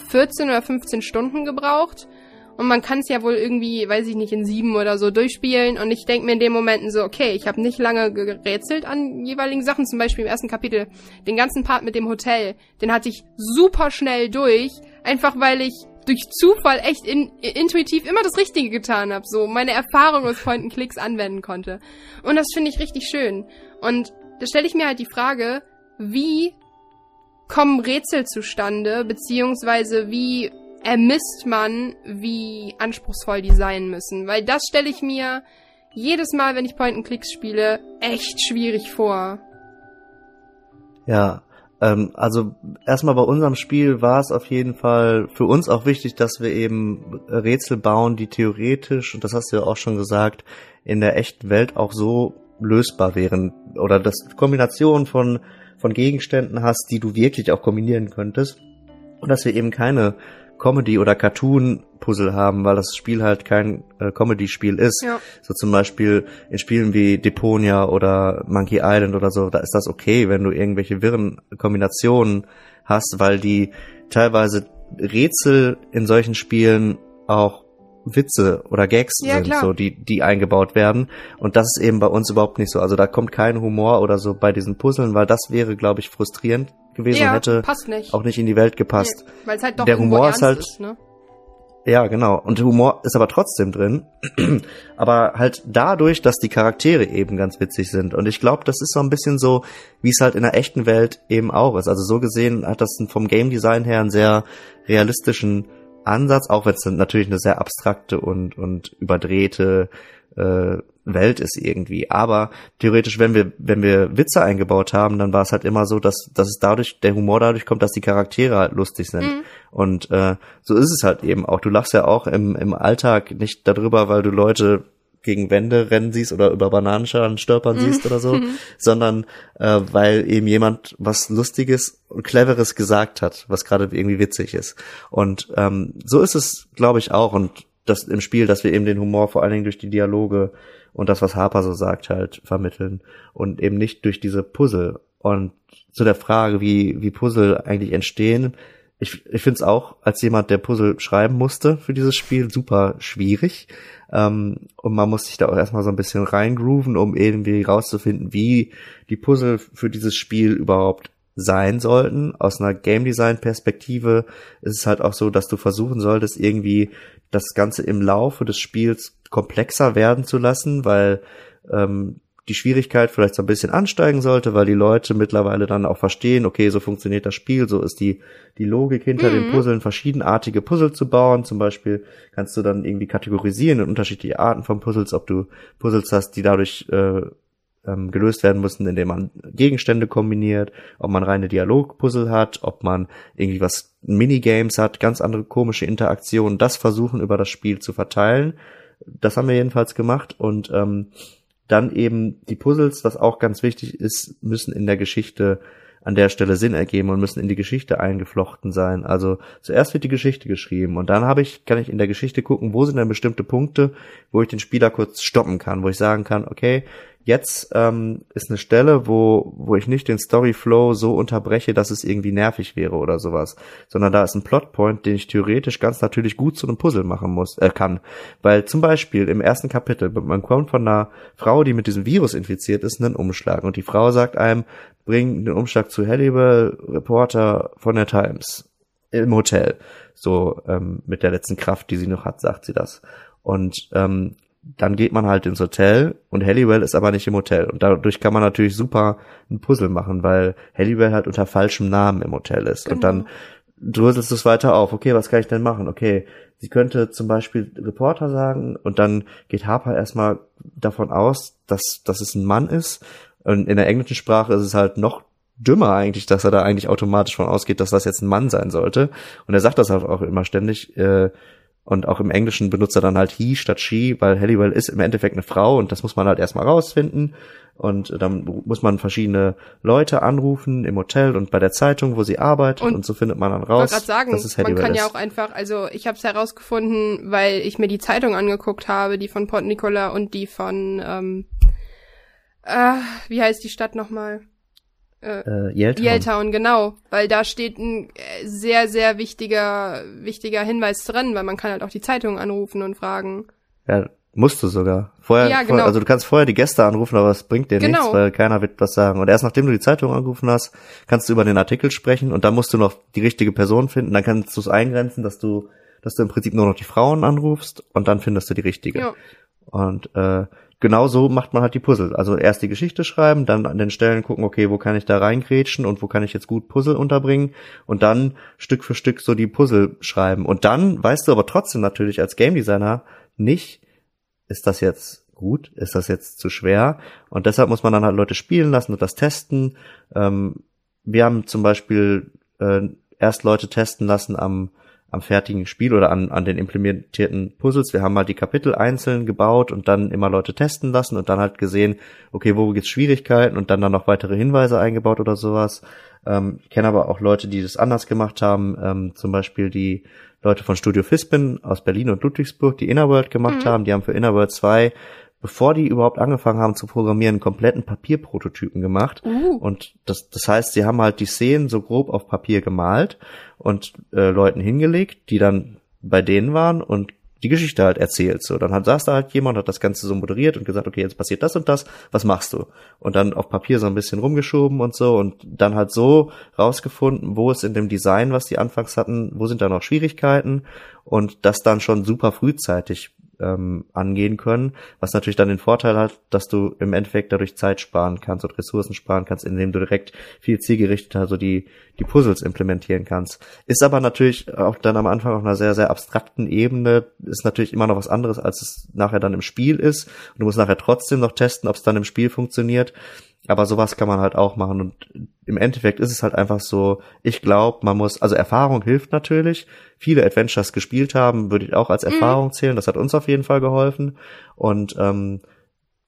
14 oder 15 Stunden gebraucht. Und man kann es ja wohl irgendwie, weiß ich nicht, in sieben oder so durchspielen. Und ich denke mir in den Momenten so, okay, ich habe nicht lange gerätselt an jeweiligen Sachen. Zum Beispiel im ersten Kapitel, den ganzen Part mit dem Hotel, den hatte ich super schnell durch. Einfach weil ich durch Zufall echt in, intuitiv immer das Richtige getan habe, so meine Erfahrung aus Point Clicks anwenden konnte. Und das finde ich richtig schön. Und da stelle ich mir halt die Frage, wie kommen Rätsel zustande, beziehungsweise wie ermisst man, wie anspruchsvoll die sein müssen. Weil das stelle ich mir jedes Mal, wenn ich Point-and-Clicks spiele, echt schwierig vor. Ja, ähm, also erstmal bei unserem Spiel war es auf jeden Fall für uns auch wichtig, dass wir eben Rätsel bauen, die theoretisch, und das hast du ja auch schon gesagt, in der echten Welt auch so lösbar wären. Oder dass du Kombinationen von, von Gegenständen hast, die du wirklich auch kombinieren könntest. Und dass wir eben keine Comedy- oder Cartoon-Puzzle haben, weil das Spiel halt kein äh, Comedy-Spiel ist. Ja. So zum Beispiel in Spielen wie Deponia oder Monkey Island oder so, da ist das okay, wenn du irgendwelche wirren Kombinationen hast, weil die teilweise Rätsel in solchen Spielen auch Witze oder Gags ja, sind, klar. so die die eingebaut werden und das ist eben bei uns überhaupt nicht so. Also da kommt kein Humor oder so bei diesen Puzzeln, weil das wäre, glaube ich, frustrierend gewesen ja, und hätte nicht. auch nicht in die Welt gepasst. Nee, weil es halt doch Der Humor ist halt ist, ne? Ja, genau. Und Humor ist aber trotzdem drin. [clears throat] aber halt dadurch, dass die Charaktere eben ganz witzig sind. Und ich glaube, das ist so ein bisschen so, wie es halt in der echten Welt eben auch ist. Also so gesehen hat das vom Game Design her einen sehr realistischen Ansatz, auch wenn es natürlich eine sehr abstrakte und, und überdrehte äh, Welt ist irgendwie. Aber theoretisch, wenn wir, wenn wir Witze eingebaut haben, dann war es halt immer so, dass, dass es dadurch, der Humor dadurch kommt, dass die Charaktere halt lustig sind. Mhm. Und äh, so ist es halt eben auch. Du lachst ja auch im, im Alltag nicht darüber, weil du Leute gegen Wände rennen siehst oder über Bananenschalen stolpern siehst oder so, mhm. [laughs] sondern äh, weil eben jemand was Lustiges und Cleveres gesagt hat, was gerade irgendwie witzig ist. Und ähm, so ist es, glaube ich, auch. Und das im Spiel, dass wir eben den Humor vor allen Dingen durch die Dialoge und das, was Harper so sagt, halt vermitteln und eben nicht durch diese Puzzle. Und zu der Frage, wie, wie Puzzle eigentlich entstehen, ich, ich finde es auch als jemand, der Puzzle schreiben musste für dieses Spiel, super schwierig. Ähm, und man muss sich da auch erstmal so ein bisschen reingrooven, um irgendwie rauszufinden, wie die Puzzle für dieses Spiel überhaupt sein sollten. Aus einer Game Design Perspektive ist es halt auch so, dass du versuchen solltest, irgendwie das Ganze im Laufe des Spiels komplexer werden zu lassen, weil ähm, die Schwierigkeit vielleicht so ein bisschen ansteigen sollte, weil die Leute mittlerweile dann auch verstehen, okay, so funktioniert das Spiel, so ist die, die Logik hinter mhm. den Puzzeln, verschiedenartige Puzzle zu bauen. Zum Beispiel kannst du dann irgendwie kategorisieren in unterschiedliche Arten von Puzzles, ob du Puzzles hast, die dadurch äh, ähm, gelöst werden müssen, indem man Gegenstände kombiniert, ob man reine Dialogpuzzle hat, ob man irgendwie was Minigames hat, ganz andere komische Interaktionen, das versuchen über das Spiel zu verteilen. Das haben wir jedenfalls gemacht und ähm, dann eben die Puzzles, was auch ganz wichtig ist, müssen in der Geschichte an der Stelle Sinn ergeben und müssen in die Geschichte eingeflochten sein. Also zuerst wird die Geschichte geschrieben und dann habe ich, kann ich in der Geschichte gucken, wo sind denn bestimmte Punkte, wo ich den Spieler kurz stoppen kann, wo ich sagen kann, okay, Jetzt ähm, ist eine Stelle, wo, wo ich nicht den Storyflow so unterbreche, dass es irgendwie nervig wäre oder sowas, sondern da ist ein Plotpoint, den ich theoretisch ganz natürlich gut zu einem Puzzle machen muss, äh, kann. Weil zum Beispiel im ersten Kapitel, man kommt von einer Frau, die mit diesem Virus infiziert ist, einen Umschlag und die Frau sagt einem, bring den Umschlag zu Hannibal, Reporter von der Times im Hotel. So ähm, mit der letzten Kraft, die sie noch hat, sagt sie das. Und ähm, dann geht man halt ins Hotel und Halliwell ist aber nicht im Hotel. Und dadurch kann man natürlich super ein Puzzle machen, weil Halliwell halt unter falschem Namen im Hotel ist. Genau. Und dann dröselst du es weiter auf. Okay, was kann ich denn machen? Okay, sie könnte zum Beispiel Reporter sagen und dann geht Harper erstmal davon aus, dass, dass es ein Mann ist. Und in der englischen Sprache ist es halt noch dümmer eigentlich, dass er da eigentlich automatisch von ausgeht, dass das jetzt ein Mann sein sollte. Und er sagt das halt auch immer ständig, äh, und auch im Englischen benutzt er dann halt he statt she, weil Halliwell ist im Endeffekt eine Frau und das muss man halt erstmal rausfinden. Und dann muss man verschiedene Leute anrufen im Hotel und bei der Zeitung, wo sie arbeitet und, und so findet man dann raus. Ich sagen, dass es Halliwell man kann ist. ja auch einfach, also ich habe es herausgefunden, weil ich mir die Zeitung angeguckt habe, die von Port Nicola und die von ähm, äh, wie heißt die Stadt nochmal? Äh, Yaletown. Yaletown, genau, weil da steht ein äh, sehr, sehr wichtiger, wichtiger Hinweis drin, weil man kann halt auch die Zeitung anrufen und fragen. Ja, musst du sogar. Vorher, ja, genau. Vorher, also du kannst vorher die Gäste anrufen, aber es bringt dir genau. nichts, weil keiner wird was sagen. Und erst nachdem du die Zeitung angerufen hast, kannst du über den Artikel sprechen und dann musst du noch die richtige Person finden. Dann kannst du es eingrenzen, dass du, dass du im Prinzip nur noch die Frauen anrufst und dann findest du die richtige. Ja. Und äh, genau so macht man halt die Puzzle. Also erst die Geschichte schreiben, dann an den Stellen gucken, okay, wo kann ich da reingrätschen und wo kann ich jetzt gut Puzzle unterbringen und dann Stück für Stück so die Puzzle schreiben. Und dann weißt du aber trotzdem natürlich als Game Designer nicht, ist das jetzt gut, ist das jetzt zu schwer? Und deshalb muss man dann halt Leute spielen lassen und das testen. Ähm, wir haben zum Beispiel äh, erst Leute testen lassen am am fertigen Spiel oder an, an den implementierten Puzzles. Wir haben halt die Kapitel einzeln gebaut und dann immer Leute testen lassen und dann halt gesehen, okay, wo gibt's Schwierigkeiten und dann dann noch weitere Hinweise eingebaut oder sowas. Ähm, ich kenne aber auch Leute, die das anders gemacht haben, ähm, zum Beispiel die Leute von Studio Fispin aus Berlin und Ludwigsburg, die Innerworld gemacht mhm. haben. Die haben für Innerworld 2 bevor die überhaupt angefangen haben zu programmieren, einen kompletten Papierprototypen gemacht. Uh. Und das, das heißt, sie haben halt die Szenen so grob auf Papier gemalt und äh, Leuten hingelegt, die dann bei denen waren und die Geschichte halt erzählt. So, dann hat, saß da halt jemand, hat das Ganze so moderiert und gesagt, okay, jetzt passiert das und das, was machst du? Und dann auf Papier so ein bisschen rumgeschoben und so und dann halt so rausgefunden, wo es in dem Design, was die anfangs hatten, wo sind da noch Schwierigkeiten und das dann schon super frühzeitig ähm, angehen können, was natürlich dann den Vorteil hat, dass du im Endeffekt dadurch Zeit sparen kannst und Ressourcen sparen kannst, indem du direkt viel zielgerichteter so die, die Puzzles implementieren kannst. Ist aber natürlich auch dann am Anfang auf einer sehr, sehr abstrakten Ebene, ist natürlich immer noch was anderes, als es nachher dann im Spiel ist. Und du musst nachher trotzdem noch testen, ob es dann im Spiel funktioniert. Aber sowas kann man halt auch machen und im Endeffekt ist es halt einfach so, ich glaube, man muss, also Erfahrung hilft natürlich. Viele Adventures gespielt haben, würde ich auch als mhm. Erfahrung zählen. Das hat uns auf jeden Fall geholfen. Und ähm,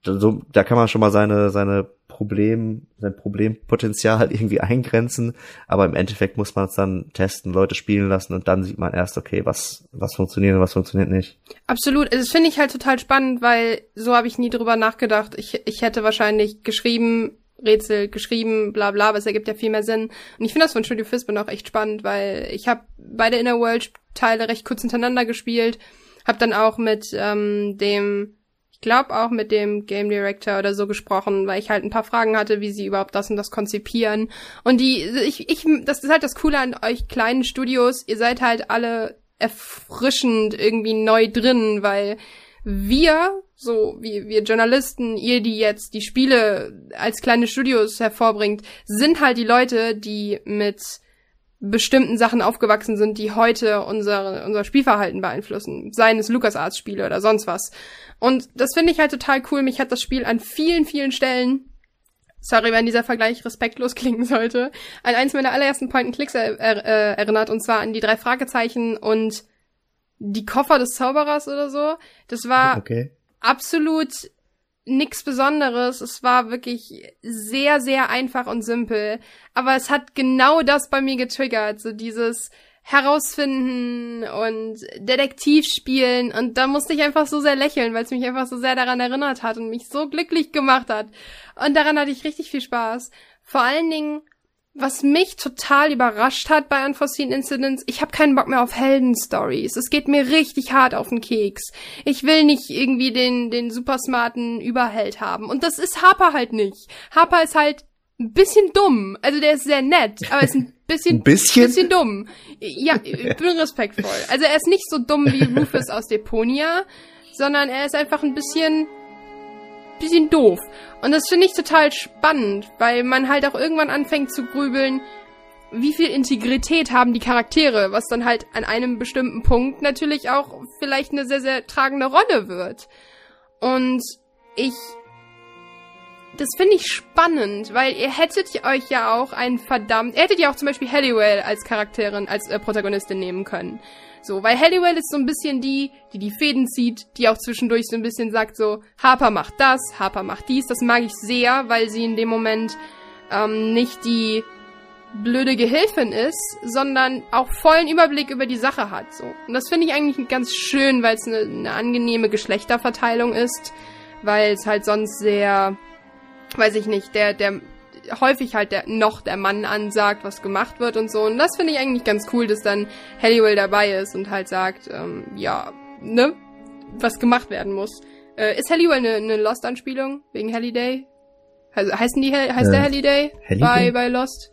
so, da kann man schon mal seine, seine Problem, sein Problempotenzial halt irgendwie eingrenzen. Aber im Endeffekt muss man es dann testen, Leute spielen lassen und dann sieht man erst, okay, was, was funktioniert und was funktioniert nicht. Absolut. Das finde ich halt total spannend, weil so habe ich nie drüber nachgedacht. Ich, ich hätte wahrscheinlich geschrieben, Rätsel geschrieben, bla bla, aber es ergibt ja viel mehr Sinn. Und ich finde das von Studio Fisbin auch echt spannend, weil ich habe beide Inner World Teile recht kurz hintereinander gespielt, habe dann auch mit ähm, dem ich glaube auch mit dem Game Director oder so gesprochen, weil ich halt ein paar Fragen hatte, wie sie überhaupt das und das konzipieren. Und die, ich, ich, das ist halt das Coole an euch kleinen Studios, ihr seid halt alle erfrischend irgendwie neu drin, weil wir, so wie wir Journalisten, ihr, die jetzt die Spiele als kleine Studios hervorbringt, sind halt die Leute, die mit bestimmten Sachen aufgewachsen sind, die heute unser, unser Spielverhalten beeinflussen. Seien es LucasArts-Spiele oder sonst was. Und das finde ich halt total cool. Mich hat das Spiel an vielen, vielen Stellen sorry, wenn dieser Vergleich respektlos [laughs] klingen sollte, an eins meiner allerersten Point-and-Clicks er, er, äh, erinnert, und zwar an die drei Fragezeichen und die Koffer des Zauberers oder so. Das war okay. absolut nix Besonderes. Es war wirklich sehr, sehr einfach und simpel. Aber es hat genau das bei mir getriggert. So dieses herausfinden und Detektiv spielen. Und da musste ich einfach so sehr lächeln, weil es mich einfach so sehr daran erinnert hat und mich so glücklich gemacht hat. Und daran hatte ich richtig viel Spaß. Vor allen Dingen was mich total überrascht hat bei Unforeseen Incidents, ich habe keinen Bock mehr auf Heldenstories. Es geht mir richtig hart auf den Keks. Ich will nicht irgendwie den, den super smarten Überheld haben. Und das ist Harper halt nicht. Harper ist halt ein bisschen dumm. Also der ist sehr nett, aber ist ein [laughs] bisschen, ein bisschen? bisschen dumm. Ja, [laughs] ich bin respektvoll. Also er ist nicht so dumm wie [laughs] Rufus aus Deponia, sondern er ist einfach ein bisschen bisschen doof. Und das finde ich total spannend, weil man halt auch irgendwann anfängt zu grübeln, wie viel Integrität haben die Charaktere, was dann halt an einem bestimmten Punkt natürlich auch vielleicht eine sehr, sehr tragende Rolle wird. Und ich das finde ich spannend, weil ihr hättet euch ja auch einen verdammt, ihr hättet ja auch zum Beispiel Halliwell als Charakterin, als äh, Protagonistin nehmen können. So, weil Halliwell ist so ein bisschen die, die die Fäden zieht, die auch zwischendurch so ein bisschen sagt so, Harper macht das, Harper macht dies. Das mag ich sehr, weil sie in dem Moment ähm, nicht die blöde Gehilfin ist, sondern auch vollen Überblick über die Sache hat. So. Und das finde ich eigentlich ganz schön, weil es eine, eine angenehme Geschlechterverteilung ist, weil es halt sonst sehr, weiß ich nicht, der, der häufig halt der, noch der Mann ansagt, was gemacht wird und so. Und das finde ich eigentlich ganz cool, dass dann Halliwell dabei ist und halt sagt, ähm, ja, ne, was gemacht werden muss. Äh, ist Halliwell eine, eine Lost-Anspielung wegen Halliday? Also, heißen die, heißt äh, der Halliday, Halliday? Bei, bei Lost?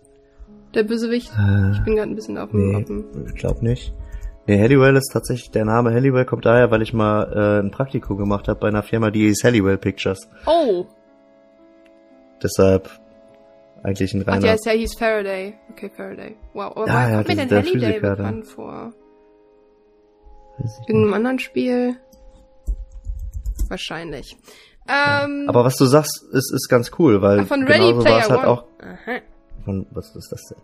Der Bösewicht? Äh, ich bin gerade ein bisschen auf dem, nee, Ich glaube nicht. Nee, Halliwell ist tatsächlich, der Name Halliwell kommt daher, weil ich mal äh, ein Praktikum gemacht habe bei einer Firma, die hieß Halliwell Pictures. Oh. Deshalb eigentlich ein reiner... Ach ja, der hieß Faraday. Okay, Faraday. Wow, aber ja, ja, kommt mir denn Halliday bekannt vor? Irgendeinem anderen Spiel? Wahrscheinlich. Ähm, aber was du sagst, ist, ist ganz cool, weil Ach, von Ready Player war es halt auch... Aha. Von, was ist das denn?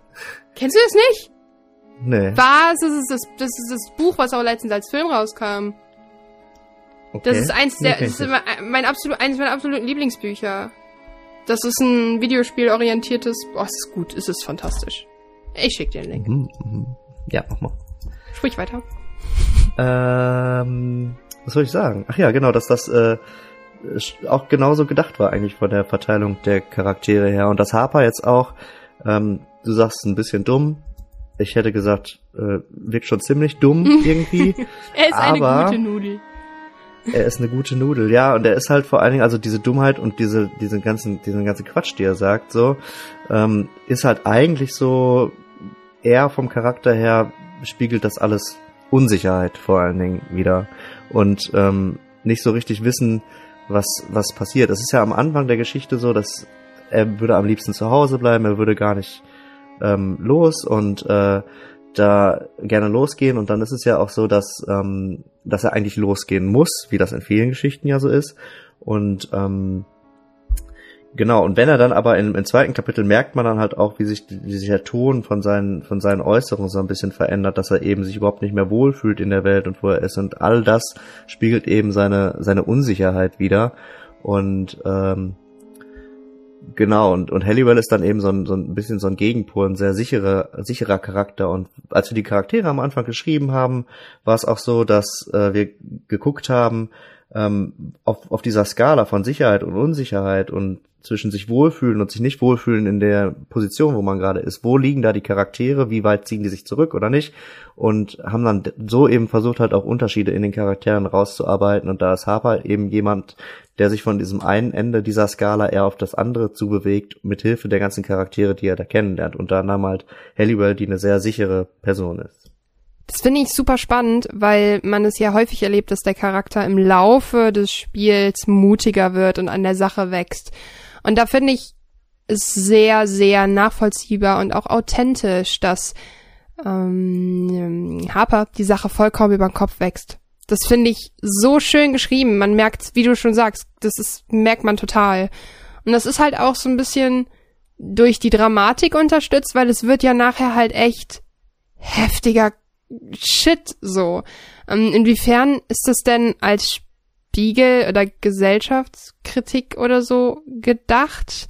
Kennst du das nicht? Nee. Was? Das ist das, das ist das Buch, was auch letztens als Film rauskam. Okay. Das ist eins der, das ist mein absolut, eines meiner absoluten Lieblingsbücher. Das ist ein Videospiel-orientiertes, boah, es ist gut, es ist fantastisch. Ich schick dir den Link. Mhm, mhm. Ja, mach mal. Sprich weiter. Ähm, was soll ich sagen? Ach ja, genau, dass das äh, auch genauso gedacht war eigentlich von der Verteilung der Charaktere her. Und das Harper jetzt auch, ähm, du sagst ein bisschen dumm, ich hätte gesagt, äh, wirkt schon ziemlich dumm [laughs] irgendwie. er ist aber eine gute Nudel. Er ist eine gute Nudel, ja, und er ist halt vor allen Dingen, also diese Dummheit und diese, diesen ganzen, diesen ganzen Quatsch, die er sagt, so, ähm, ist halt eigentlich so, er vom Charakter her spiegelt das alles Unsicherheit vor allen Dingen wieder und ähm, nicht so richtig wissen, was was passiert. Es ist ja am Anfang der Geschichte so, dass er würde am liebsten zu Hause bleiben, er würde gar nicht ähm, los und äh, da gerne losgehen und dann ist es ja auch so, dass ähm, dass er eigentlich losgehen muss, wie das in vielen Geschichten ja so ist und ähm, Genau, und wenn er dann aber im, im, zweiten Kapitel merkt man dann halt auch, wie sich, wie sich der Ton von seinen, von seinen Äußerungen so ein bisschen verändert, dass er eben sich überhaupt nicht mehr wohlfühlt in der Welt und wo er ist. Und all das spiegelt eben seine, seine Unsicherheit wieder. Und ähm, Genau, und, und Halliwell ist dann eben so ein, so ein bisschen so ein Gegenpol, ein sehr sicherer, sicherer Charakter. Und als wir die Charaktere am Anfang geschrieben haben, war es auch so, dass äh, wir geguckt haben, ähm, auf, auf dieser Skala von Sicherheit und Unsicherheit und zwischen sich wohlfühlen und sich nicht wohlfühlen in der Position, wo man gerade ist. Wo liegen da die Charaktere? Wie weit ziehen die sich zurück oder nicht? Und haben dann so eben versucht halt auch Unterschiede in den Charakteren rauszuarbeiten. Und da ist Harper eben jemand, der sich von diesem einen Ende dieser Skala eher auf das andere zubewegt, mit Hilfe der ganzen Charaktere, die er da kennenlernt. Und dann haben halt Halliwell, die eine sehr sichere Person ist. Das finde ich super spannend, weil man es ja häufig erlebt, dass der Charakter im Laufe des Spiels mutiger wird und an der Sache wächst. Und da finde ich es sehr, sehr nachvollziehbar und auch authentisch, dass ähm, Harper die Sache vollkommen über den Kopf wächst. Das finde ich so schön geschrieben. Man merkt, wie du schon sagst, das ist, merkt man total. Und das ist halt auch so ein bisschen durch die Dramatik unterstützt, weil es wird ja nachher halt echt heftiger Shit so. Ähm, inwiefern ist das denn als Spiegel oder Gesellschaftskritik oder so gedacht?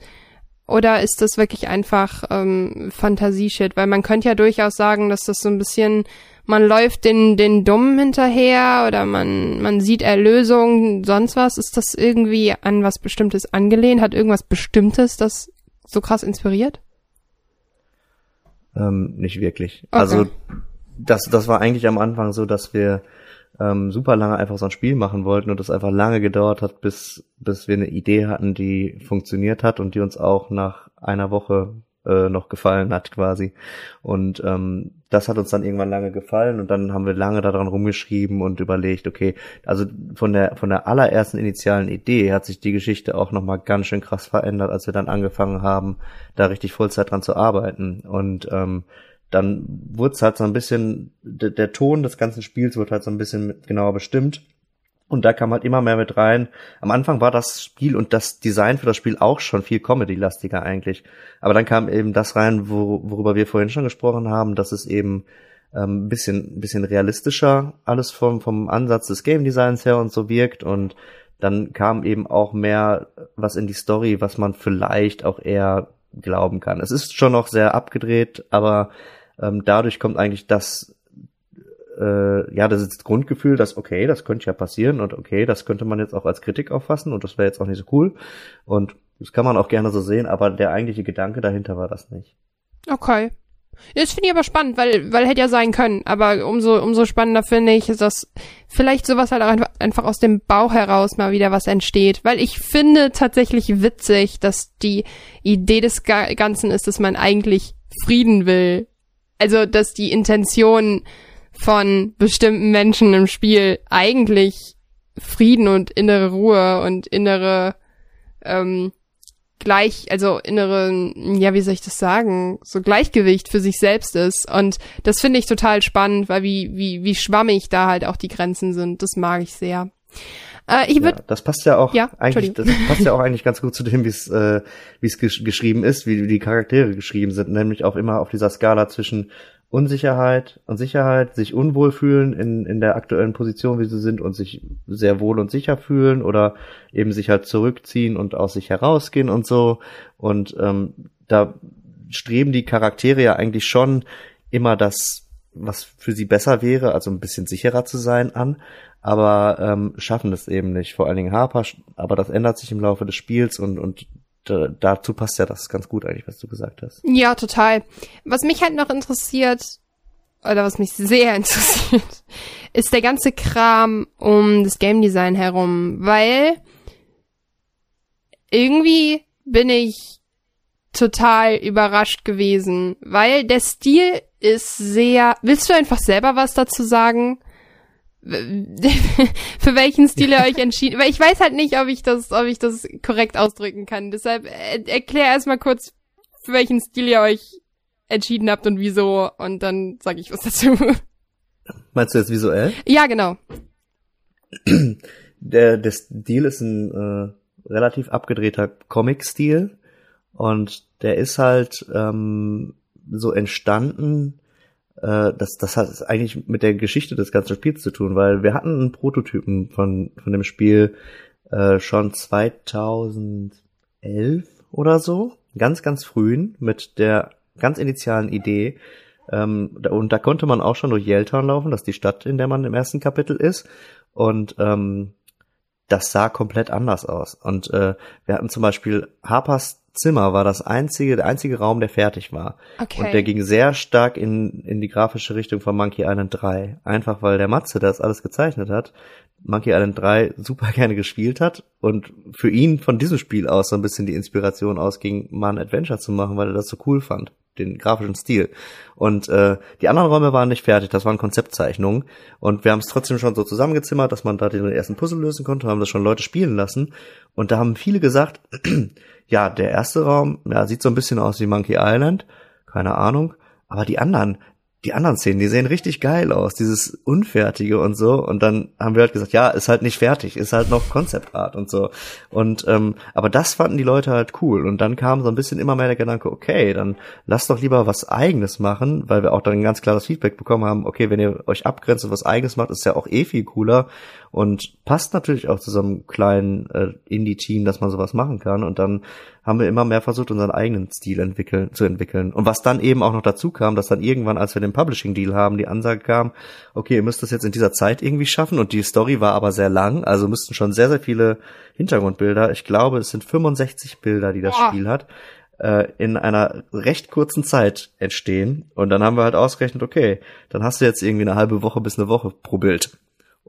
Oder ist das wirklich einfach ähm, Fantasieshit? Weil man könnte ja durchaus sagen, dass das so ein bisschen, man läuft den, den Dummen hinterher oder man, man sieht Erlösung, sonst was. Ist das irgendwie an was Bestimmtes angelehnt? Hat irgendwas Bestimmtes das so krass inspiriert? Ähm, nicht wirklich. Okay. Also das, das war eigentlich am Anfang so, dass wir ähm, super lange einfach so ein Spiel machen wollten und es einfach lange gedauert hat, bis, bis wir eine Idee hatten, die funktioniert hat und die uns auch nach einer Woche äh, noch gefallen hat quasi. Und ähm, das hat uns dann irgendwann lange gefallen und dann haben wir lange daran rumgeschrieben und überlegt, okay, also von der von der allerersten initialen Idee hat sich die Geschichte auch nochmal ganz schön krass verändert, als wir dann angefangen haben, da richtig Vollzeit dran zu arbeiten. Und ähm, dann wurde es halt so ein bisschen, der, Ton des ganzen Spiels wird halt so ein bisschen genauer bestimmt. Und da kam halt immer mehr mit rein. Am Anfang war das Spiel und das Design für das Spiel auch schon viel Comedy-lastiger eigentlich. Aber dann kam eben das rein, wo, worüber wir vorhin schon gesprochen haben, dass es eben ähm, ein bisschen, bisschen realistischer alles vom, vom Ansatz des Game Designs her und so wirkt. Und dann kam eben auch mehr was in die Story, was man vielleicht auch eher glauben kann. Es ist schon noch sehr abgedreht, aber ähm, dadurch kommt eigentlich das, äh, ja, das ist das Grundgefühl, dass okay, das könnte ja passieren und okay, das könnte man jetzt auch als Kritik auffassen und das wäre jetzt auch nicht so cool. Und das kann man auch gerne so sehen, aber der eigentliche Gedanke dahinter war das nicht. Okay. Das finde ich aber spannend, weil, weil hätte ja sein können. Aber umso, umso spannender finde ich, dass vielleicht sowas halt auch einfach aus dem Bauch heraus mal wieder was entsteht. Weil ich finde tatsächlich witzig, dass die Idee des Ganzen ist, dass man eigentlich Frieden will also dass die Intention von bestimmten Menschen im Spiel eigentlich Frieden und innere Ruhe und innere ähm, gleich, also innere, ja, wie soll ich das sagen, so Gleichgewicht für sich selbst ist. Und das finde ich total spannend, weil wie, wie, wie schwammig da halt auch die Grenzen sind. Das mag ich sehr. Äh, ich würd, ja, das passt ja auch ja, eigentlich, das passt ja auch [laughs] eigentlich ganz gut zu dem, wie es äh, wie es gesch geschrieben ist, wie die Charaktere geschrieben sind, nämlich auch immer auf dieser Skala zwischen Unsicherheit und Sicherheit, sich unwohl fühlen in, in der aktuellen Position, wie sie sind und sich sehr wohl und sicher fühlen oder eben sich halt zurückziehen und aus sich herausgehen und so. Und ähm, da streben die Charaktere ja eigentlich schon immer das, was für sie besser wäre, also ein bisschen sicherer zu sein an, aber ähm, schaffen es eben nicht. Vor allen Dingen Harper, aber das ändert sich im Laufe des Spiels und, und dazu passt ja das ganz gut eigentlich, was du gesagt hast. Ja, total. Was mich halt noch interessiert, oder was mich sehr [laughs] interessiert, ist der ganze Kram um das Game Design herum, weil irgendwie bin ich total überrascht gewesen, weil der Stil ist sehr. Willst du einfach selber was dazu sagen? [laughs] für welchen Stil ihr euch entschieden, weil ich weiß halt nicht, ob ich das, ob ich das korrekt ausdrücken kann. Deshalb äh, erklär erstmal kurz, für welchen Stil ihr euch entschieden habt und wieso und dann sage ich was dazu. [laughs] Meinst du jetzt visuell? Ja, genau. [clears throat] Der, der Stil ist ein äh, relativ abgedrehter Comic-Stil und der ist halt ähm, so entstanden äh, das, das hat eigentlich mit der Geschichte des ganzen Spiels zu tun, weil wir hatten einen Prototypen von, von dem Spiel äh, schon 2011 oder so, ganz, ganz frühen, mit der ganz initialen Idee. Ähm, und da konnte man auch schon durch Yaletown laufen, das ist die Stadt, in der man im ersten Kapitel ist. Und ähm, das sah komplett anders aus. Und äh, wir hatten zum Beispiel Harpers Zimmer war das einzige, der einzige Raum, der fertig war. Okay. Und der ging sehr stark in, in die grafische Richtung von Monkey Island 3. Einfach weil der Matze, der das alles gezeichnet hat, Monkey Island 3 super [laughs] gerne gespielt hat und für ihn von diesem Spiel aus so ein bisschen die Inspiration ausging, mal ein Adventure zu machen, weil er das so cool fand den grafischen Stil. Und äh, die anderen Räume waren nicht fertig, das waren Konzeptzeichnungen. Und wir haben es trotzdem schon so zusammengezimmert, dass man da den ersten Puzzle lösen konnte, haben das schon Leute spielen lassen. Und da haben viele gesagt, [clears throat] ja, der erste Raum, ja, sieht so ein bisschen aus wie Monkey Island, keine Ahnung. Aber die anderen, die anderen Szenen, die sehen richtig geil aus, dieses Unfertige und so. Und dann haben wir halt gesagt, ja, ist halt nicht fertig, ist halt noch Concept Art und so. Und ähm, aber das fanden die Leute halt cool. Und dann kam so ein bisschen immer mehr der Gedanke, okay, dann lass doch lieber was Eigenes machen, weil wir auch dann ganz klares Feedback bekommen haben, okay, wenn ihr euch abgrenzt und was Eigenes macht, ist ja auch eh viel cooler und passt natürlich auch zu so einem kleinen äh, Indie-Team, dass man sowas machen kann. Und dann haben wir immer mehr versucht, unseren eigenen Stil entwickeln, zu entwickeln. Und was dann eben auch noch dazu kam, dass dann irgendwann, als wir den Publishing-Deal haben, die Ansage kam, okay, ihr müsst das jetzt in dieser Zeit irgendwie schaffen. Und die Story war aber sehr lang, also müssten schon sehr, sehr viele Hintergrundbilder, ich glaube, es sind 65 Bilder, die das Boah. Spiel hat, äh, in einer recht kurzen Zeit entstehen. Und dann haben wir halt ausgerechnet, okay, dann hast du jetzt irgendwie eine halbe Woche bis eine Woche pro Bild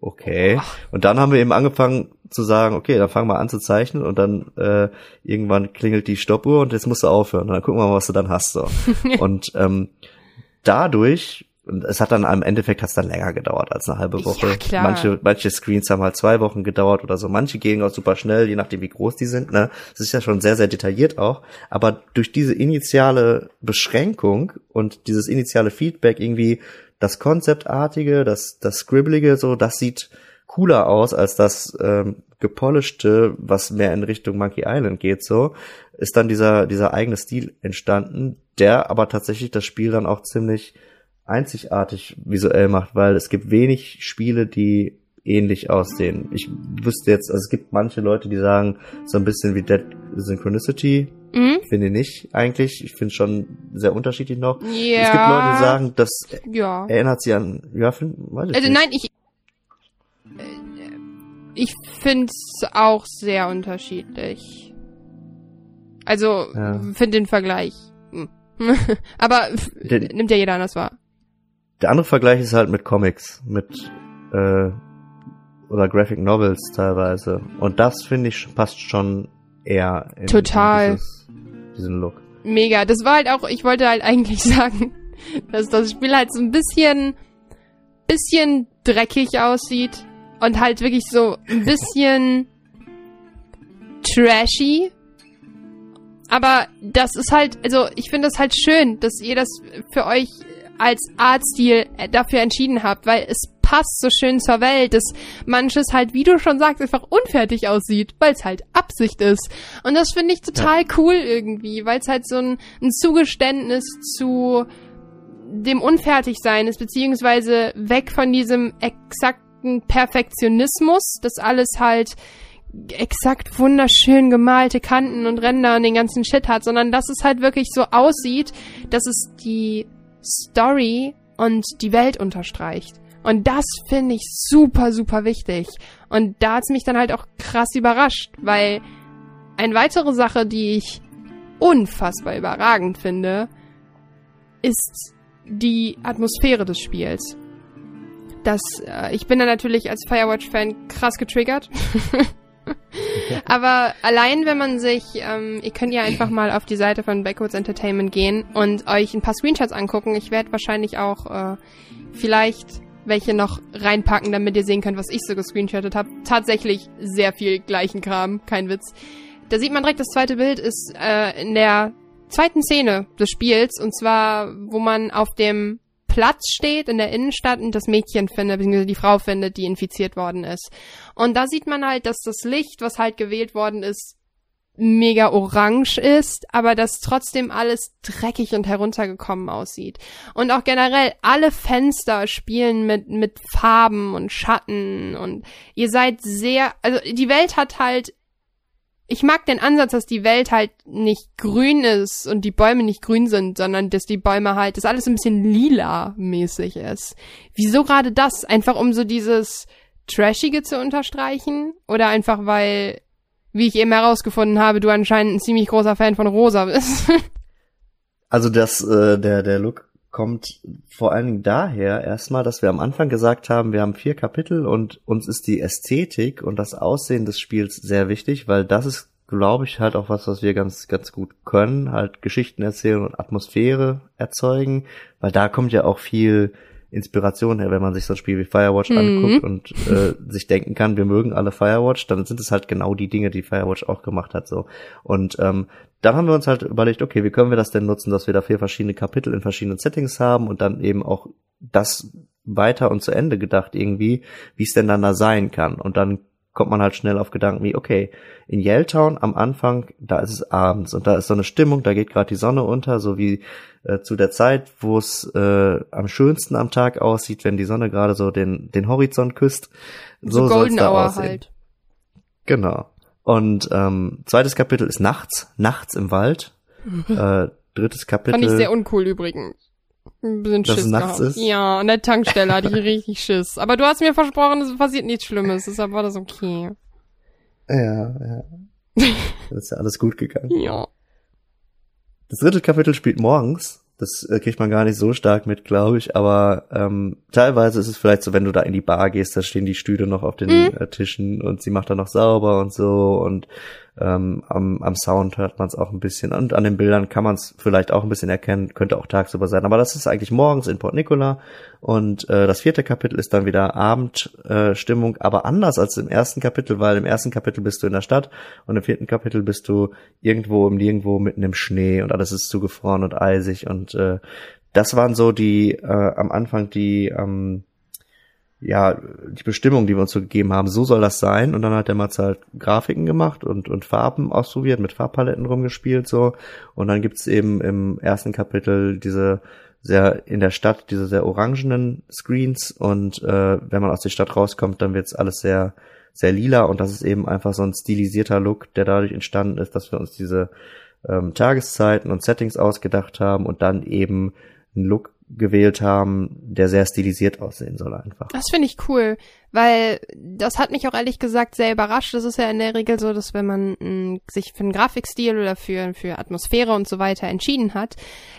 okay. Und dann haben wir eben angefangen zu sagen, okay, dann fangen wir an zu zeichnen und dann äh, irgendwann klingelt die Stoppuhr und jetzt musst du aufhören. Und dann gucken wir mal, was du dann hast. So. [laughs] und ähm, dadurch, es hat dann im Endeffekt hat's dann länger gedauert als eine halbe Woche. Ja, klar. Manche, manche Screens haben halt zwei Wochen gedauert oder so. Manche gehen auch super schnell, je nachdem wie groß die sind. Ne, das ist ja schon sehr sehr detailliert auch. Aber durch diese initiale Beschränkung und dieses initiale Feedback irgendwie das Konzeptartige, das, das Scribblige, so, das sieht cooler aus als das ähm, gepolischte, was mehr in Richtung Monkey Island geht, so, ist dann dieser, dieser eigene Stil entstanden, der aber tatsächlich das Spiel dann auch ziemlich einzigartig visuell macht, weil es gibt wenig Spiele, die ähnlich aussehen. Ich wüsste jetzt, also es gibt manche Leute, die sagen, so ein bisschen wie Dead Synchronicity, Mhm. Finde ich nicht eigentlich. Ich finde schon sehr unterschiedlich noch. Ja. Es gibt Leute, die sagen, das ja. erinnert sie an. Ja, find, weiß ich Also nicht. nein, ich. Ich finde es auch sehr unterschiedlich. Also, ja. finde den Vergleich. Hm. [laughs] Aber der, nimmt ja jeder anders wahr. Der andere Vergleich ist halt mit Comics, mit äh, oder Graphic Novels teilweise. Und das finde ich passt schon eher in, Total. In dieses, diesen Look. Mega. Das war halt auch, ich wollte halt eigentlich [laughs] sagen, dass das Spiel halt so ein bisschen bisschen dreckig aussieht und halt wirklich so ein bisschen trashy. Aber das ist halt, also ich finde es halt schön, dass ihr das für euch als Artstil dafür entschieden habt, weil es passt so schön zur Welt, dass manches halt, wie du schon sagst, einfach unfertig aussieht, weil es halt Absicht ist. Und das finde ich total ja. cool irgendwie, weil es halt so ein, ein Zugeständnis zu dem Unfertigsein ist, beziehungsweise weg von diesem exakten Perfektionismus, dass alles halt exakt wunderschön gemalte Kanten und Ränder und den ganzen Shit hat, sondern dass es halt wirklich so aussieht, dass es die Story und die Welt unterstreicht. Und das finde ich super, super wichtig. Und da hat's mich dann halt auch krass überrascht, weil eine weitere Sache, die ich unfassbar überragend finde, ist die Atmosphäre des Spiels. Das, äh, ich bin da natürlich als Firewatch-Fan krass getriggert. [laughs] Aber allein, wenn man sich, ähm, ihr könnt ja einfach mal auf die Seite von Backwoods Entertainment gehen und euch ein paar Screenshots angucken. Ich werde wahrscheinlich auch äh, vielleicht welche noch reinpacken, damit ihr sehen könnt, was ich so gescreenshottet habe. Tatsächlich sehr viel gleichen Kram, kein Witz. Da sieht man direkt, das zweite Bild ist äh, in der zweiten Szene des Spiels, und zwar, wo man auf dem Platz steht in der Innenstadt und das Mädchen findet, beziehungsweise die Frau findet, die infiziert worden ist. Und da sieht man halt, dass das Licht, was halt gewählt worden ist, mega orange ist, aber dass trotzdem alles dreckig und heruntergekommen aussieht. Und auch generell alle Fenster spielen mit, mit Farben und Schatten und ihr seid sehr, also die Welt hat halt ich mag den Ansatz, dass die Welt halt nicht grün ist und die Bäume nicht grün sind, sondern dass die Bäume halt, dass alles ein bisschen lila-mäßig ist. Wieso gerade das? Einfach um so dieses Trashige zu unterstreichen? Oder einfach weil, wie ich eben herausgefunden habe, du anscheinend ein ziemlich großer Fan von Rosa bist? [laughs] also das, äh, der, der Look kommt vor allen Dingen daher erstmal, dass wir am Anfang gesagt haben, wir haben vier Kapitel und uns ist die Ästhetik und das Aussehen des Spiels sehr wichtig, weil das ist, glaube ich, halt auch was, was wir ganz, ganz gut können, halt Geschichten erzählen und Atmosphäre erzeugen, weil da kommt ja auch viel Inspiration her, wenn man sich so ein Spiel wie Firewatch mhm. anguckt und äh, sich denken kann, wir mögen alle Firewatch, dann sind es halt genau die Dinge, die Firewatch auch gemacht hat so. Und ähm, dann haben wir uns halt überlegt, okay, wie können wir das denn nutzen, dass wir da vier verschiedene Kapitel in verschiedenen Settings haben und dann eben auch das weiter und zu Ende gedacht irgendwie, wie es denn dann da sein kann. Und dann kommt man halt schnell auf Gedanken wie, okay, in Yelltown am Anfang, da ist es abends und da ist so eine Stimmung, da geht gerade die Sonne unter, so wie äh, zu der Zeit, wo es äh, am schönsten am Tag aussieht, wenn die Sonne gerade so den, den Horizont küsst. So, so Golden Hour aussehen. halt. Genau. Und ähm, zweites Kapitel ist nachts, nachts im Wald. [laughs] äh, drittes Kapitel. Fand ich sehr uncool übrigens. Ein bisschen Schiss nachts gehabt. Ist. Ja, an der Tankstelle hatte ich [laughs] richtig Schiss. Aber du hast mir versprochen, es passiert nichts Schlimmes, deshalb war das okay. Ja, ja. Das [laughs] ist ja alles gut gegangen. Ja. Das dritte Kapitel spielt morgens. Das äh, kriegt man gar nicht so stark mit, glaube ich. Aber ähm, teilweise ist es vielleicht so, wenn du da in die Bar gehst, da stehen die Stühle noch auf den mhm. äh, Tischen und sie macht da noch sauber und so. Und ähm, am, am Sound hört man es auch ein bisschen. Und an den Bildern kann man es vielleicht auch ein bisschen erkennen, könnte auch tagsüber sein. Aber das ist eigentlich morgens in Port Nicola. Und äh, das vierte Kapitel ist dann wieder Abendstimmung, äh, aber anders als im ersten Kapitel, weil im ersten Kapitel bist du in der Stadt und im vierten Kapitel bist du irgendwo im Nirgendwo mitten im Schnee und alles ist zugefroren und eisig. Und äh, das waren so die äh, am Anfang die ähm, ja, die Bestimmung, die wir uns so gegeben haben, so soll das sein. Und dann hat der Mats halt Grafiken gemacht und, und Farben ausprobiert, mit Farbpaletten rumgespielt, so. Und dann gibt's eben im ersten Kapitel diese sehr in der Stadt, diese sehr orangenen Screens. Und äh, wenn man aus der Stadt rauskommt, dann wird's alles sehr, sehr lila. Und das ist eben einfach so ein stilisierter Look, der dadurch entstanden ist, dass wir uns diese ähm, Tageszeiten und Settings ausgedacht haben und dann eben einen Look gewählt haben, der sehr stilisiert aussehen soll einfach. Das finde ich cool, weil das hat mich auch ehrlich gesagt sehr überrascht. Das ist ja in der Regel so, dass wenn man mh, mm, sich für einen Grafikstil oder für, für Atmosphäre und so weiter entschieden hat,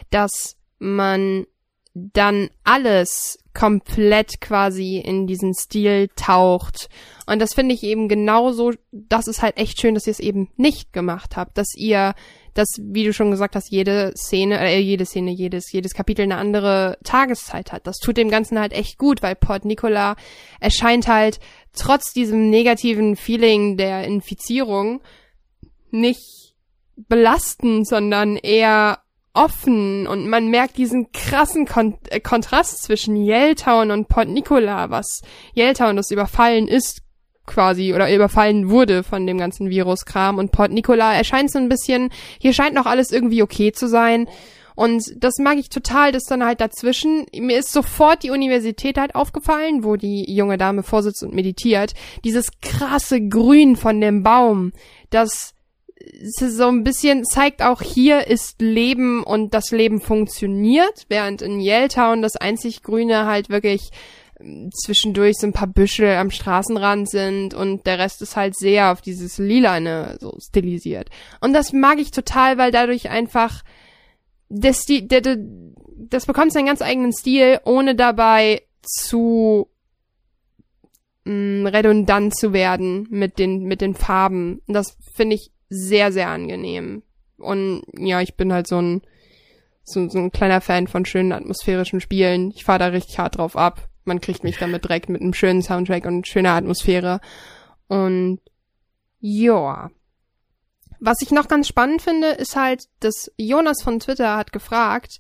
dass man dann alles komplett quasi in diesen Stil taucht. Und das finde ich eben genauso, das ist halt echt schön, dass ihr es eben nicht gemacht habt, dass ihr dass, wie du schon gesagt hast, jede Szene, äh, jede Szene, jedes, jedes Kapitel eine andere Tageszeit hat. Das tut dem Ganzen halt echt gut, weil Port Nicola erscheint halt trotz diesem negativen Feeling der Infizierung nicht belastend, sondern eher offen und man merkt diesen krassen Kon äh, Kontrast zwischen Yelltown und Port Nicola, was Yelltown das überfallen ist quasi oder überfallen wurde von dem ganzen Viruskram und Port Nicola erscheint so ein bisschen, hier scheint noch alles irgendwie okay zu sein. Und das mag ich total, dass dann halt dazwischen, mir ist sofort die Universität halt aufgefallen, wo die junge Dame vorsitzt und meditiert. Dieses krasse Grün von dem Baum, das so ein bisschen zeigt auch hier ist Leben und das Leben funktioniert, während in Yelltown das einzig Grüne halt wirklich zwischendurch so ein paar Büschel am Straßenrand sind und der Rest ist halt sehr auf dieses Lilane so stilisiert. Und das mag ich total, weil dadurch einfach das, die, der, der, das bekommt seinen ganz eigenen Stil, ohne dabei zu mh, mm, redundant zu werden mit den, mit den Farben. Und das finde ich sehr, sehr angenehm. Und ja, ich bin halt so ein, so, so ein kleiner Fan von schönen atmosphärischen Spielen. Ich fahre da richtig hart drauf ab man kriegt mich damit direkt mit einem schönen Soundtrack und schöner Atmosphäre. Und ja. Was ich noch ganz spannend finde, ist halt, dass Jonas von Twitter hat gefragt,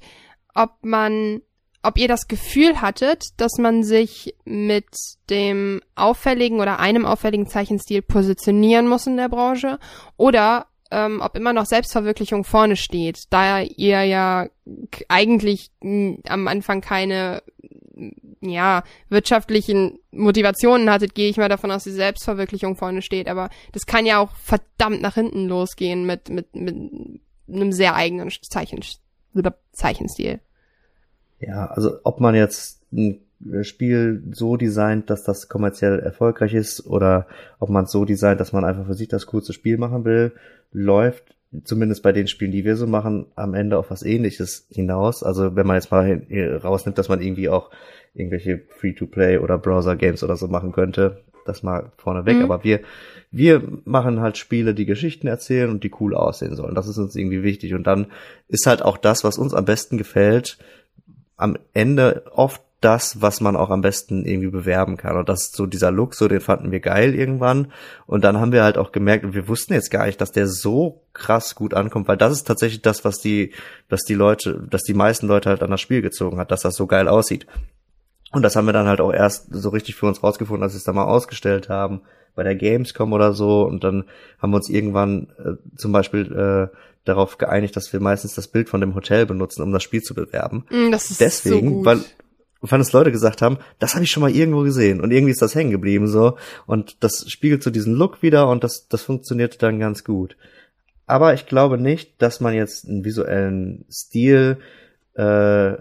ob man, ob ihr das Gefühl hattet, dass man sich mit dem auffälligen oder einem auffälligen Zeichenstil positionieren muss in der Branche oder ähm, ob immer noch Selbstverwirklichung vorne steht, da ihr ja eigentlich am Anfang keine ja, wirtschaftlichen Motivationen hattet, gehe ich mal davon aus, die Selbstverwirklichung vorne steht. Aber das kann ja auch verdammt nach hinten losgehen mit, mit, mit einem sehr eigenen Zeichen, Zeichenstil. Ja, also ob man jetzt ein Spiel so designt, dass das kommerziell erfolgreich ist oder ob man es so designt, dass man einfach für sich das coolste Spiel machen will, läuft zumindest bei den Spielen, die wir so machen, am Ende auf was ähnliches hinaus. Also wenn man jetzt mal rausnimmt, dass man irgendwie auch irgendwelche Free-to-Play oder Browser-Games oder so machen könnte, das mal vorneweg. Mhm. Aber wir, wir machen halt Spiele, die Geschichten erzählen und die cool aussehen sollen. Das ist uns irgendwie wichtig. Und dann ist halt auch das, was uns am besten gefällt, am Ende oft das, was man auch am besten irgendwie bewerben kann. Und das ist so dieser Look, so den fanden wir geil irgendwann. Und dann haben wir halt auch gemerkt, und wir wussten jetzt gar nicht, dass der so krass gut ankommt, weil das ist tatsächlich das, was die, dass die Leute, dass die meisten Leute halt an das Spiel gezogen hat, dass das so geil aussieht. Und das haben wir dann halt auch erst so richtig für uns rausgefunden, als wir es da mal ausgestellt haben, bei der Gamescom oder so. Und dann haben wir uns irgendwann äh, zum Beispiel äh, darauf geeinigt, dass wir meistens das Bild von dem Hotel benutzen, um das Spiel zu bewerben. Mm, das ist Deswegen, so gut. weil weil es Leute gesagt haben, das habe ich schon mal irgendwo gesehen. Und irgendwie ist das hängen geblieben so. Und das spiegelt so diesen Look wieder und das das funktioniert dann ganz gut. Aber ich glaube nicht, dass man jetzt einen visuellen Stil äh,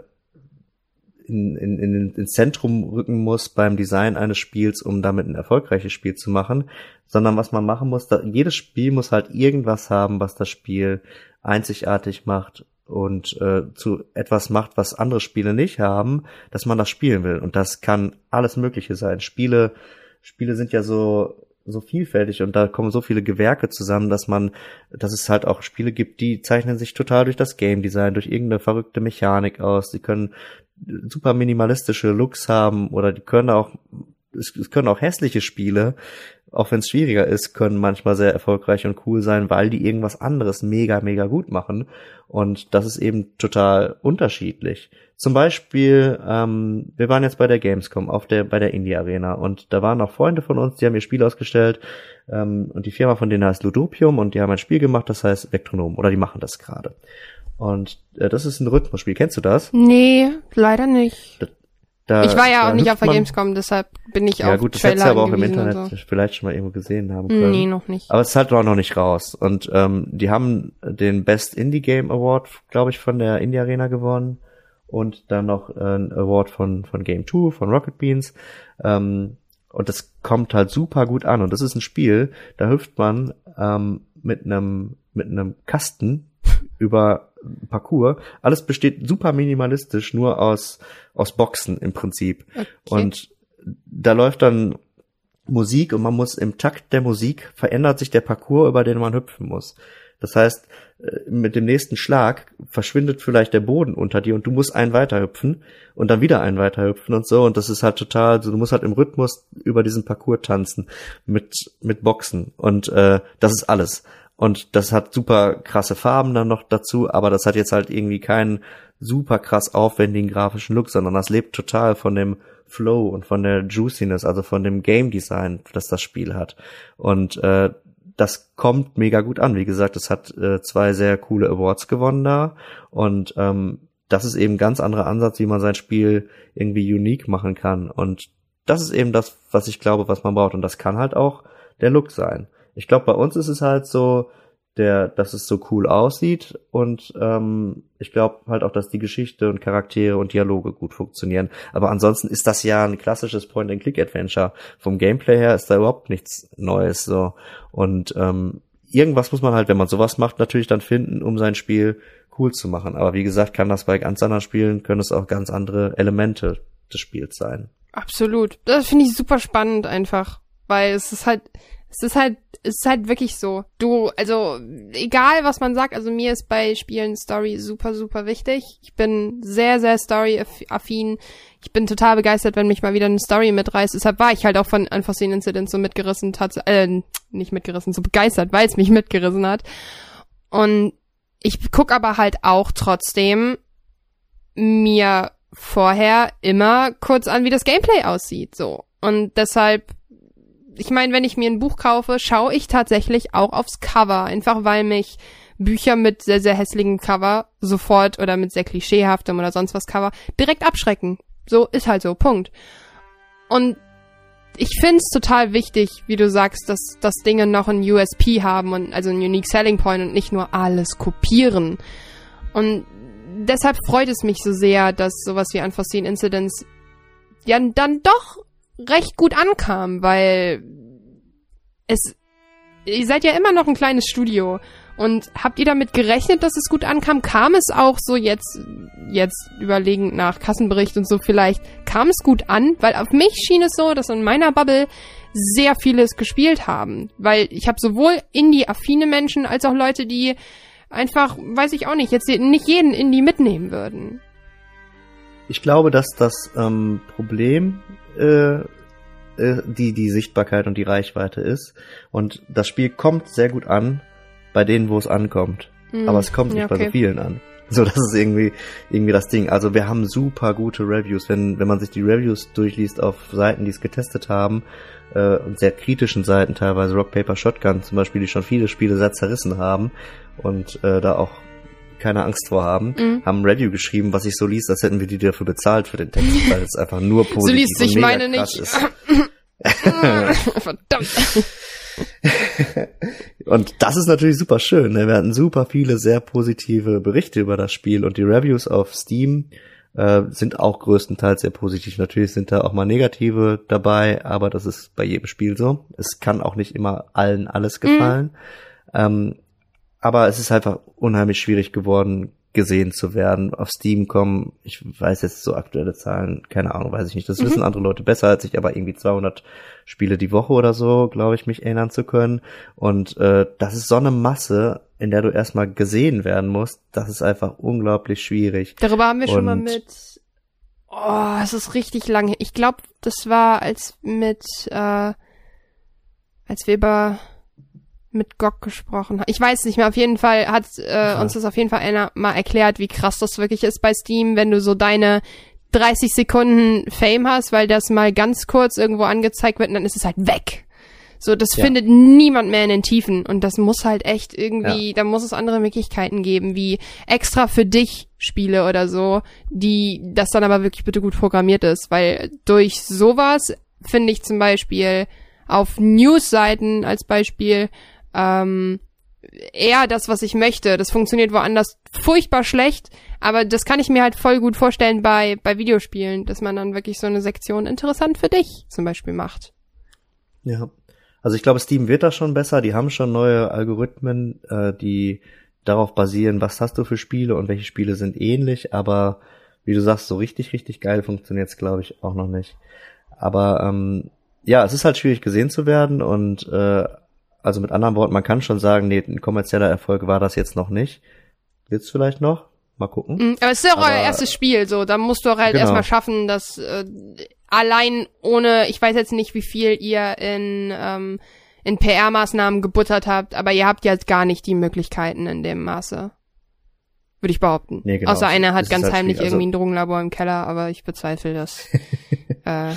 in, in, in, ins Zentrum rücken muss beim Design eines Spiels, um damit ein erfolgreiches Spiel zu machen, sondern was man machen muss, da, jedes Spiel muss halt irgendwas haben, was das Spiel einzigartig macht und äh, zu etwas macht, was andere Spiele nicht haben, dass man das spielen will. Und das kann alles Mögliche sein. Spiele, Spiele sind ja so so vielfältig und da kommen so viele Gewerke zusammen, dass man, dass es halt auch Spiele gibt, die zeichnen sich total durch das Game Design, durch irgendeine verrückte Mechanik aus. Die können super minimalistische Looks haben oder die können auch, es, es können auch hässliche Spiele auch wenn es schwieriger ist, können manchmal sehr erfolgreich und cool sein, weil die irgendwas anderes mega, mega gut machen. Und das ist eben total unterschiedlich. Zum Beispiel, ähm, wir waren jetzt bei der Gamescom auf der, bei der Indie Arena und da waren auch Freunde von uns, die haben ihr Spiel ausgestellt ähm, und die Firma von denen heißt Ludopium und die haben ein Spiel gemacht, das heißt Elektronom oder die machen das gerade. Und äh, das ist ein Rhythmusspiel. Kennst du das? Nee, leider nicht. Das, da, ich war ja auch nicht auf der Gamescom, deshalb bin ich ja, auch gut, das hättest du aber auch im Internet so. vielleicht schon mal irgendwo gesehen haben können. Nee, noch nicht. Aber es ist halt auch noch nicht raus. Und ähm, die haben den Best Indie Game Award, glaube ich, von der Indie Arena gewonnen. Und dann noch äh, ein Award von, von Game 2, von Rocket Beans. Ähm, und das kommt halt super gut an. Und das ist ein Spiel, da hüpft man ähm, mit einem mit einem Kasten über Parcours. Alles besteht super minimalistisch, nur aus, aus Boxen im Prinzip. Okay. Und da läuft dann Musik und man muss im Takt der Musik verändert sich der Parcours, über den man hüpfen muss. Das heißt, äh, mit dem nächsten Schlag verschwindet vielleicht der Boden unter dir und du musst einen weiterhüpfen und dann wieder einen weiterhüpfen und so und das ist halt total, also du musst halt im Rhythmus über diesen Parcours tanzen mit mit Boxen und äh, das ist alles und das hat super krasse Farben dann noch dazu, aber das hat jetzt halt irgendwie keinen super krass aufwendigen grafischen Look, sondern das lebt total von dem Flow und von der Juiciness, also von dem Game Design, das das Spiel hat und äh, das kommt mega gut an. Wie gesagt, es hat äh, zwei sehr coole Awards gewonnen da und ähm, das ist eben ein ganz anderer Ansatz, wie man sein Spiel irgendwie unique machen kann und das ist eben das, was ich glaube, was man braucht und das kann halt auch der Look sein. Ich glaube, bei uns ist es halt so, der, dass es so cool aussieht und ähm, ich glaube halt auch, dass die Geschichte und Charaktere und Dialoge gut funktionieren. Aber ansonsten ist das ja ein klassisches Point-and-Click-Adventure. Vom Gameplay her ist da überhaupt nichts Neues so und ähm, irgendwas muss man halt, wenn man sowas macht, natürlich dann finden, um sein Spiel cool zu machen. Aber wie gesagt, kann das bei ganz anderen Spielen, können es auch ganz andere Elemente des Spiels sein. Absolut. Das finde ich super spannend einfach, weil es ist halt, es ist halt, es ist halt wirklich so. Du, also, egal was man sagt, also mir ist bei Spielen Story super, super wichtig. Ich bin sehr, sehr Story-affin. Ich bin total begeistert, wenn mich mal wieder eine Story mitreißt. Deshalb war ich halt auch von Unforeseen Incidents so mitgerissen, äh, nicht mitgerissen, so begeistert, weil es mich [laughs] mitgerissen hat. Und ich guck aber halt auch trotzdem mir vorher immer kurz an, wie das Gameplay aussieht, so. Und deshalb ich meine, wenn ich mir ein Buch kaufe, schaue ich tatsächlich auch aufs Cover, einfach weil mich Bücher mit sehr, sehr hässlichem Cover sofort oder mit sehr klischeehaftem oder sonst was Cover direkt abschrecken. So ist halt so, Punkt. Und ich find's total wichtig, wie du sagst, dass, dass Dinge noch ein USP haben und also ein Unique Selling Point und nicht nur alles kopieren. Und deshalb freut es mich so sehr, dass sowas wie Unforeseen Incidents ja dann doch recht gut ankam, weil es, ihr seid ja immer noch ein kleines Studio. Und habt ihr damit gerechnet, dass es gut ankam? Kam es auch so jetzt, jetzt überlegend nach Kassenbericht und so vielleicht, kam es gut an? Weil auf mich schien es so, dass in meiner Bubble sehr viele es gespielt haben. Weil ich habe sowohl Indie-affine Menschen als auch Leute, die einfach, weiß ich auch nicht, jetzt nicht jeden Indie mitnehmen würden. Ich glaube, dass das ähm, Problem äh, äh, die die Sichtbarkeit und die Reichweite ist. Und das Spiel kommt sehr gut an bei denen, wo es ankommt. Mhm. Aber es kommt nicht ja, okay. bei so vielen an. So, das ist irgendwie, irgendwie das Ding. Also wir haben super gute Reviews. Wenn, wenn man sich die Reviews durchliest auf Seiten, die es getestet haben, äh, und sehr kritischen Seiten, teilweise Rock Paper Shotgun zum Beispiel, die schon viele Spiele sehr zerrissen haben und äh, da auch keine Angst vor haben, mhm. haben ein Review geschrieben, was ich so liest, als hätten wir die dafür bezahlt für den Text, [laughs] weil es einfach nur positiv so liest sich meine nicht. ist. [laughs] Verdammt. [laughs] und das ist natürlich super schön. Ne? Wir hatten super viele sehr positive Berichte über das Spiel und die Reviews auf Steam äh, sind auch größtenteils sehr positiv. Natürlich sind da auch mal negative dabei, aber das ist bei jedem Spiel so. Es kann auch nicht immer allen alles gefallen. Mhm. Ähm, aber es ist einfach unheimlich schwierig geworden, gesehen zu werden. Auf Steam kommen, ich weiß jetzt so aktuelle Zahlen, keine Ahnung, weiß ich nicht. Das mhm. wissen andere Leute besser als ich, aber irgendwie 200 Spiele die Woche oder so, glaube ich, mich erinnern zu können. Und äh, das ist so eine Masse, in der du erstmal gesehen werden musst. Das ist einfach unglaublich schwierig. Darüber haben wir Und schon mal mit. Oh, es ist richtig lange. Ich glaube, das war als mit, äh, als wir über mit GOG gesprochen hat. Ich weiß nicht mehr, auf jeden Fall hat äh, uns das auf jeden Fall einer mal erklärt, wie krass das wirklich ist bei Steam, wenn du so deine 30 Sekunden Fame hast, weil das mal ganz kurz irgendwo angezeigt wird und dann ist es halt weg. So, das ja. findet niemand mehr in den Tiefen und das muss halt echt irgendwie, ja. da muss es andere Möglichkeiten geben, wie extra für dich Spiele oder so, die das dann aber wirklich bitte gut programmiert ist, weil durch sowas finde ich zum Beispiel auf News-Seiten als Beispiel ähm, eher das, was ich möchte. Das funktioniert woanders furchtbar schlecht, aber das kann ich mir halt voll gut vorstellen bei, bei Videospielen, dass man dann wirklich so eine Sektion interessant für dich zum Beispiel macht. Ja. Also ich glaube, Steam wird da schon besser. Die haben schon neue Algorithmen, äh, die darauf basieren, was hast du für Spiele und welche Spiele sind ähnlich, aber wie du sagst, so richtig, richtig geil funktioniert's, glaube ich, auch noch nicht. Aber ähm, ja, es ist halt schwierig gesehen zu werden und äh, also mit anderen Worten, man kann schon sagen, nee, ein kommerzieller Erfolg war das jetzt noch nicht. Wird's vielleicht noch? Mal gucken. Mhm, aber es ist ja auch euer erstes Spiel, so. Da musst du auch halt genau. erstmal schaffen, dass äh, allein ohne, ich weiß jetzt nicht, wie viel ihr in, ähm, in PR-Maßnahmen gebuttert habt, aber ihr habt jetzt gar nicht die Möglichkeiten in dem Maße. Würde ich behaupten. Nee, genau. Außer einer hat ganz halt heimlich also, irgendwie ein Drogenlabor im Keller, aber ich bezweifle das. [laughs] äh,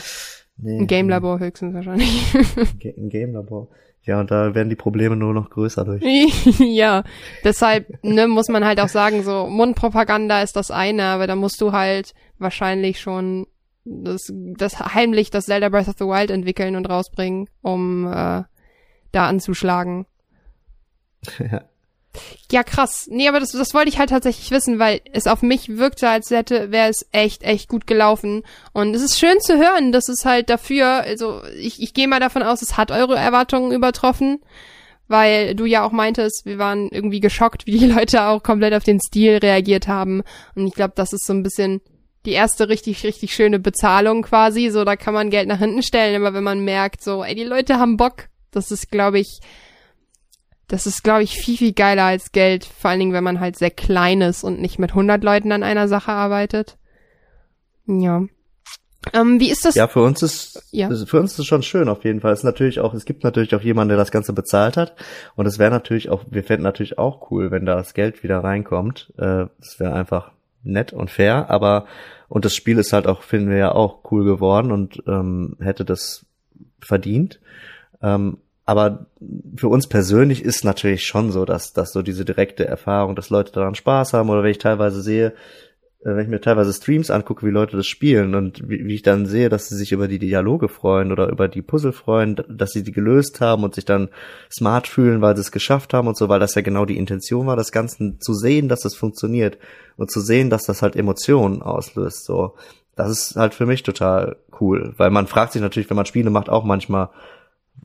nee, ein Game-Labor höchstens wahrscheinlich. ein Game-Labor. Ja, und da werden die Probleme nur noch größer durch. [laughs] ja, deshalb ne, muss man halt auch sagen, so Mundpropaganda ist das eine, aber da musst du halt wahrscheinlich schon das, das heimlich das Zelda Breath of the Wild entwickeln und rausbringen, um äh, da anzuschlagen. [laughs] ja. Ja, krass. Nee, aber das, das wollte ich halt tatsächlich wissen, weil es auf mich wirkte, als hätte, wäre es echt, echt gut gelaufen. Und es ist schön zu hören, dass es halt dafür, also ich, ich gehe mal davon aus, es hat eure Erwartungen übertroffen, weil du ja auch meintest, wir waren irgendwie geschockt, wie die Leute auch komplett auf den Stil reagiert haben. Und ich glaube, das ist so ein bisschen die erste richtig, richtig schöne Bezahlung quasi. So, da kann man Geld nach hinten stellen, aber wenn man merkt, so, ey, die Leute haben Bock, das ist, glaube ich, das ist, glaube ich, viel, viel geiler als Geld. Vor allen Dingen, wenn man halt sehr klein ist und nicht mit 100 Leuten an einer Sache arbeitet. Ja. Ähm, wie ist das? Ja, für uns ist, ja. für uns ist es schon schön auf jeden Fall. Es ist natürlich auch, es gibt natürlich auch jemanden, der das Ganze bezahlt hat. Und es wäre natürlich auch, wir fänden natürlich auch cool, wenn da das Geld wieder reinkommt. Äh, das wäre einfach nett und fair, aber, und das Spiel ist halt auch, finden wir ja auch cool geworden und ähm, hätte das verdient. Ähm, aber für uns persönlich ist natürlich schon so, dass, dass so diese direkte Erfahrung, dass Leute daran Spaß haben oder wenn ich teilweise sehe, äh, wenn ich mir teilweise Streams angucke, wie Leute das spielen und wie, wie ich dann sehe, dass sie sich über die Dialoge freuen oder über die Puzzle freuen, dass sie die gelöst haben und sich dann smart fühlen, weil sie es geschafft haben und so, weil das ja genau die Intention war, das Ganze zu sehen, dass das funktioniert und zu sehen, dass das halt Emotionen auslöst, so. Das ist halt für mich total cool, weil man fragt sich natürlich, wenn man Spiele macht, auch manchmal,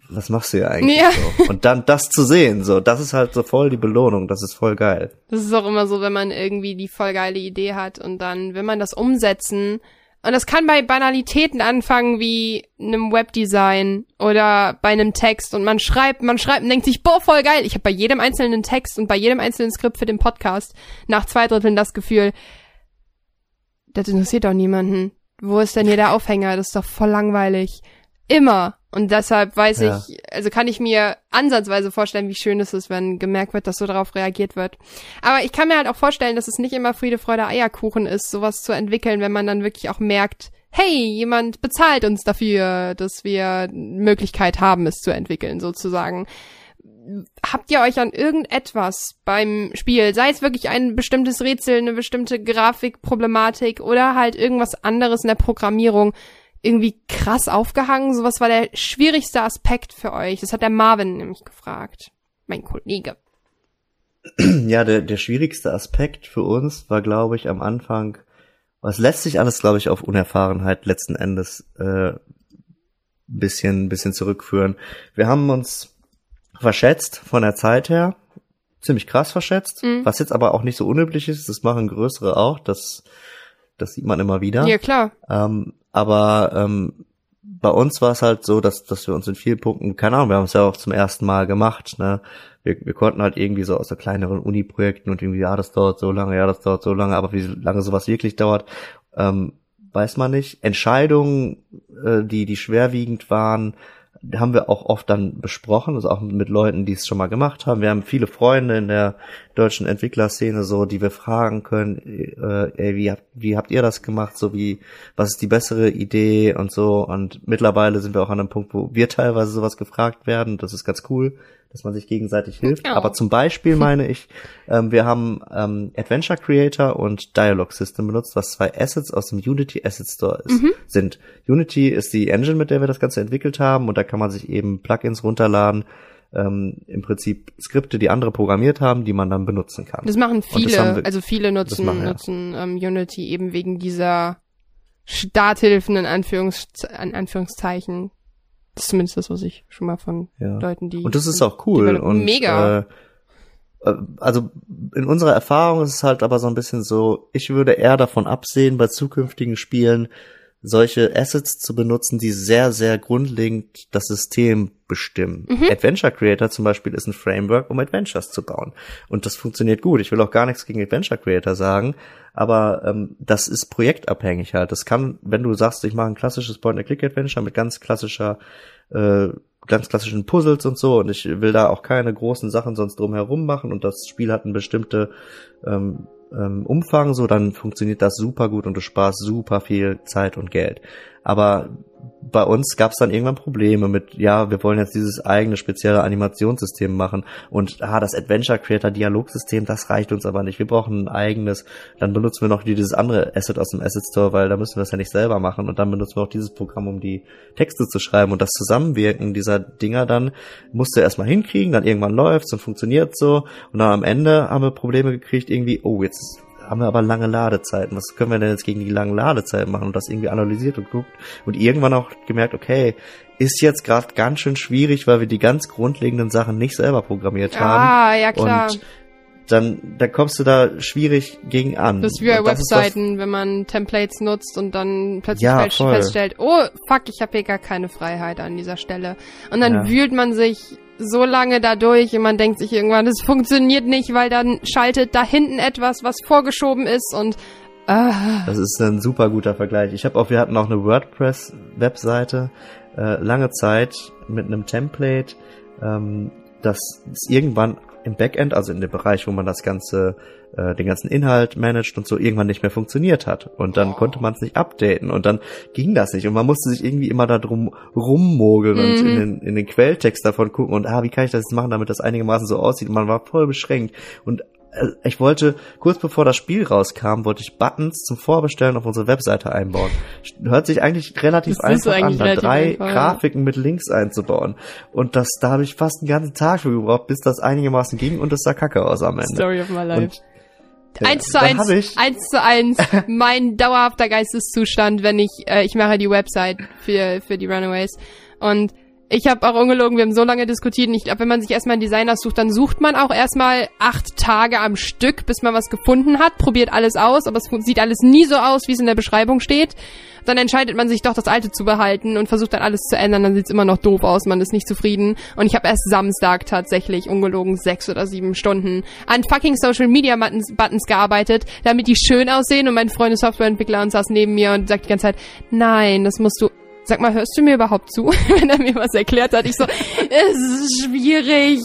was machst du hier eigentlich ja. so? Und dann das zu sehen, so, das ist halt so voll die Belohnung, das ist voll geil. Das ist auch immer so, wenn man irgendwie die voll geile Idee hat und dann will man das umsetzen. Und das kann bei Banalitäten anfangen wie einem Webdesign oder bei einem Text und man schreibt, man schreibt und denkt sich, boah, voll geil. Ich habe bei jedem einzelnen Text und bei jedem einzelnen Skript für den Podcast nach zwei Dritteln das Gefühl, das interessiert doch niemanden. Wo ist denn hier der Aufhänger? Das ist doch voll langweilig. Immer. Und deshalb weiß ja. ich, also kann ich mir ansatzweise vorstellen, wie schön es ist, wenn gemerkt wird, dass so darauf reagiert wird. Aber ich kann mir halt auch vorstellen, dass es nicht immer Friede, Freude, Eierkuchen ist, sowas zu entwickeln, wenn man dann wirklich auch merkt, hey, jemand bezahlt uns dafür, dass wir Möglichkeit haben, es zu entwickeln, sozusagen. Habt ihr euch an irgendetwas beim Spiel, sei es wirklich ein bestimmtes Rätsel, eine bestimmte Grafikproblematik oder halt irgendwas anderes in der Programmierung, irgendwie krass aufgehangen? So was war der schwierigste Aspekt für euch? Das hat der Marvin nämlich gefragt. Mein Kollege. [clears throat] Ja, der, der schwierigste Aspekt für uns war, glaube ich, am Anfang, was lässt sich alles, glaube ich, auf Unerfahrenheit letzten Endes äh, bisschen, bisschen zurückführen. Wir haben uns verschätzt von der Zeit her, ziemlich krass verschätzt, mhm. was jetzt aber auch nicht so unüblich ist. Das machen größere auch, das, das sieht man immer wieder. Ja, klar. Ähm, aber ähm, bei uns war es halt so, dass, dass wir uns in vielen Punkten, keine Ahnung, wir haben es ja auch zum ersten Mal gemacht, ne? Wir, wir konnten halt irgendwie so aus so kleineren Uni-Projekten und irgendwie, ja, das dauert so lange, ja, das dauert so lange, aber wie lange sowas wirklich dauert, ähm, weiß man nicht. Entscheidungen, äh, die, die schwerwiegend waren, haben wir auch oft dann besprochen, also auch mit Leuten, die es schon mal gemacht haben. Wir haben viele Freunde in der deutschen Entwicklerszene, so, die wir fragen können, äh, ey, wie habt, wie habt ihr das gemacht? So wie, was ist die bessere Idee und so. Und mittlerweile sind wir auch an einem Punkt, wo wir teilweise sowas gefragt werden. Das ist ganz cool dass man sich gegenseitig hilft. Oh. Aber zum Beispiel [laughs] meine ich, ähm, wir haben ähm, Adventure Creator und Dialog System benutzt, was zwei Assets aus dem Unity Asset Store ist, mhm. sind. Unity ist die Engine, mit der wir das Ganze entwickelt haben und da kann man sich eben Plugins runterladen, ähm, im Prinzip Skripte, die andere programmiert haben, die man dann benutzen kann. Das machen viele, das wir, also viele nutzen, machen, ja. nutzen ähm, Unity eben wegen dieser Starthilfen in, Anführungs in Anführungszeichen, das ist zumindest das, was ich schon mal von ja. Leuten, die. Und das ist auch cool. Und, mega. Äh, äh, also in unserer Erfahrung ist es halt aber so ein bisschen so, ich würde eher davon absehen, bei zukünftigen Spielen solche Assets zu benutzen, die sehr, sehr grundlegend das System bestimmen. Mhm. Adventure Creator zum Beispiel ist ein Framework, um Adventures zu bauen. Und das funktioniert gut. Ich will auch gar nichts gegen Adventure Creator sagen, aber ähm, das ist projektabhängig halt. Das kann, wenn du sagst, ich mache ein klassisches Point-and-Click-Adventure mit ganz klassischer äh, ganz klassischen Puzzles und so und ich will da auch keine großen Sachen sonst drumherum machen und das Spiel hat eine bestimmte ähm, ähm, Umfang, so dann funktioniert das super gut und du sparst super viel Zeit und Geld. Aber bei uns gab es dann irgendwann Probleme mit, ja, wir wollen jetzt dieses eigene spezielle Animationssystem machen. Und ah, das Adventure Creator Dialogsystem, das reicht uns aber nicht. Wir brauchen ein eigenes. Dann benutzen wir noch dieses andere Asset aus dem Asset Store, weil da müssen wir es ja nicht selber machen. Und dann benutzen wir auch dieses Programm, um die Texte zu schreiben. Und das Zusammenwirken dieser Dinger dann musst du erstmal hinkriegen, dann irgendwann läuft's und funktioniert so. Und dann am Ende haben wir Probleme gekriegt irgendwie, oh, jetzt haben wir aber lange Ladezeiten. Was können wir denn jetzt gegen die langen Ladezeiten machen? Und das irgendwie analysiert und guckt und irgendwann auch gemerkt, okay, ist jetzt gerade ganz schön schwierig, weil wir die ganz grundlegenden Sachen nicht selber programmiert haben. Ah, ja klar. Und dann, dann kommst du da schwierig gegen an. Das ist wie bei Webseiten, wenn man Templates nutzt und dann plötzlich ja, feststellt, oh, fuck, ich habe hier gar keine Freiheit an dieser Stelle. Und dann ja. wühlt man sich so lange dadurch und man denkt sich irgendwann, das funktioniert nicht, weil dann schaltet da hinten etwas, was vorgeschoben ist und äh. Das ist ein super guter Vergleich. Ich habe auch, wir hatten auch eine WordPress-Webseite äh, lange Zeit mit einem Template, ähm, das ist irgendwann im Backend, also in dem Bereich, wo man das ganze, äh, den ganzen Inhalt managt und so, irgendwann nicht mehr funktioniert hat. Und dann oh. konnte man es nicht updaten und dann ging das nicht. Und man musste sich irgendwie immer da drum rummogeln mhm. und in den, in den Quelltext davon gucken und ah, wie kann ich das jetzt machen, damit das einigermaßen so aussieht. Und man war voll beschränkt. Und ich wollte, kurz bevor das Spiel rauskam, wollte ich Buttons zum Vorbestellen auf unsere Webseite einbauen. Hört sich eigentlich relativ das einfach eigentlich an, da drei einfach, Grafiken mit Links einzubauen. Und das, da habe ich fast einen ganzen Tag für gebraucht, bis das einigermaßen ging und es sah kacke aus am Ende. Story of my life. Und ja, eins zu eins, eins zu eins, [laughs] mein dauerhafter Geisteszustand, wenn ich, äh, ich mache die Website für, für die Runaways und ich habe auch ungelogen, wir haben so lange diskutiert. Und ich glaube, wenn man sich erstmal einen Designer sucht, dann sucht man auch erstmal acht Tage am Stück, bis man was gefunden hat, probiert alles aus, aber es sieht alles nie so aus, wie es in der Beschreibung steht. Dann entscheidet man sich doch, das alte zu behalten und versucht dann alles zu ändern, dann sieht's immer noch doof aus, man ist nicht zufrieden. Und ich habe erst Samstag tatsächlich ungelogen sechs oder sieben Stunden an fucking Social Media Buttons, Buttons gearbeitet, damit die schön aussehen und mein Freund ist Softwareentwickler und saß neben mir und sagt die ganze Zeit, nein, das musst du sag mal, hörst du mir überhaupt zu? [laughs] Wenn er mir was erklärt hat, ich so, es ist schwierig.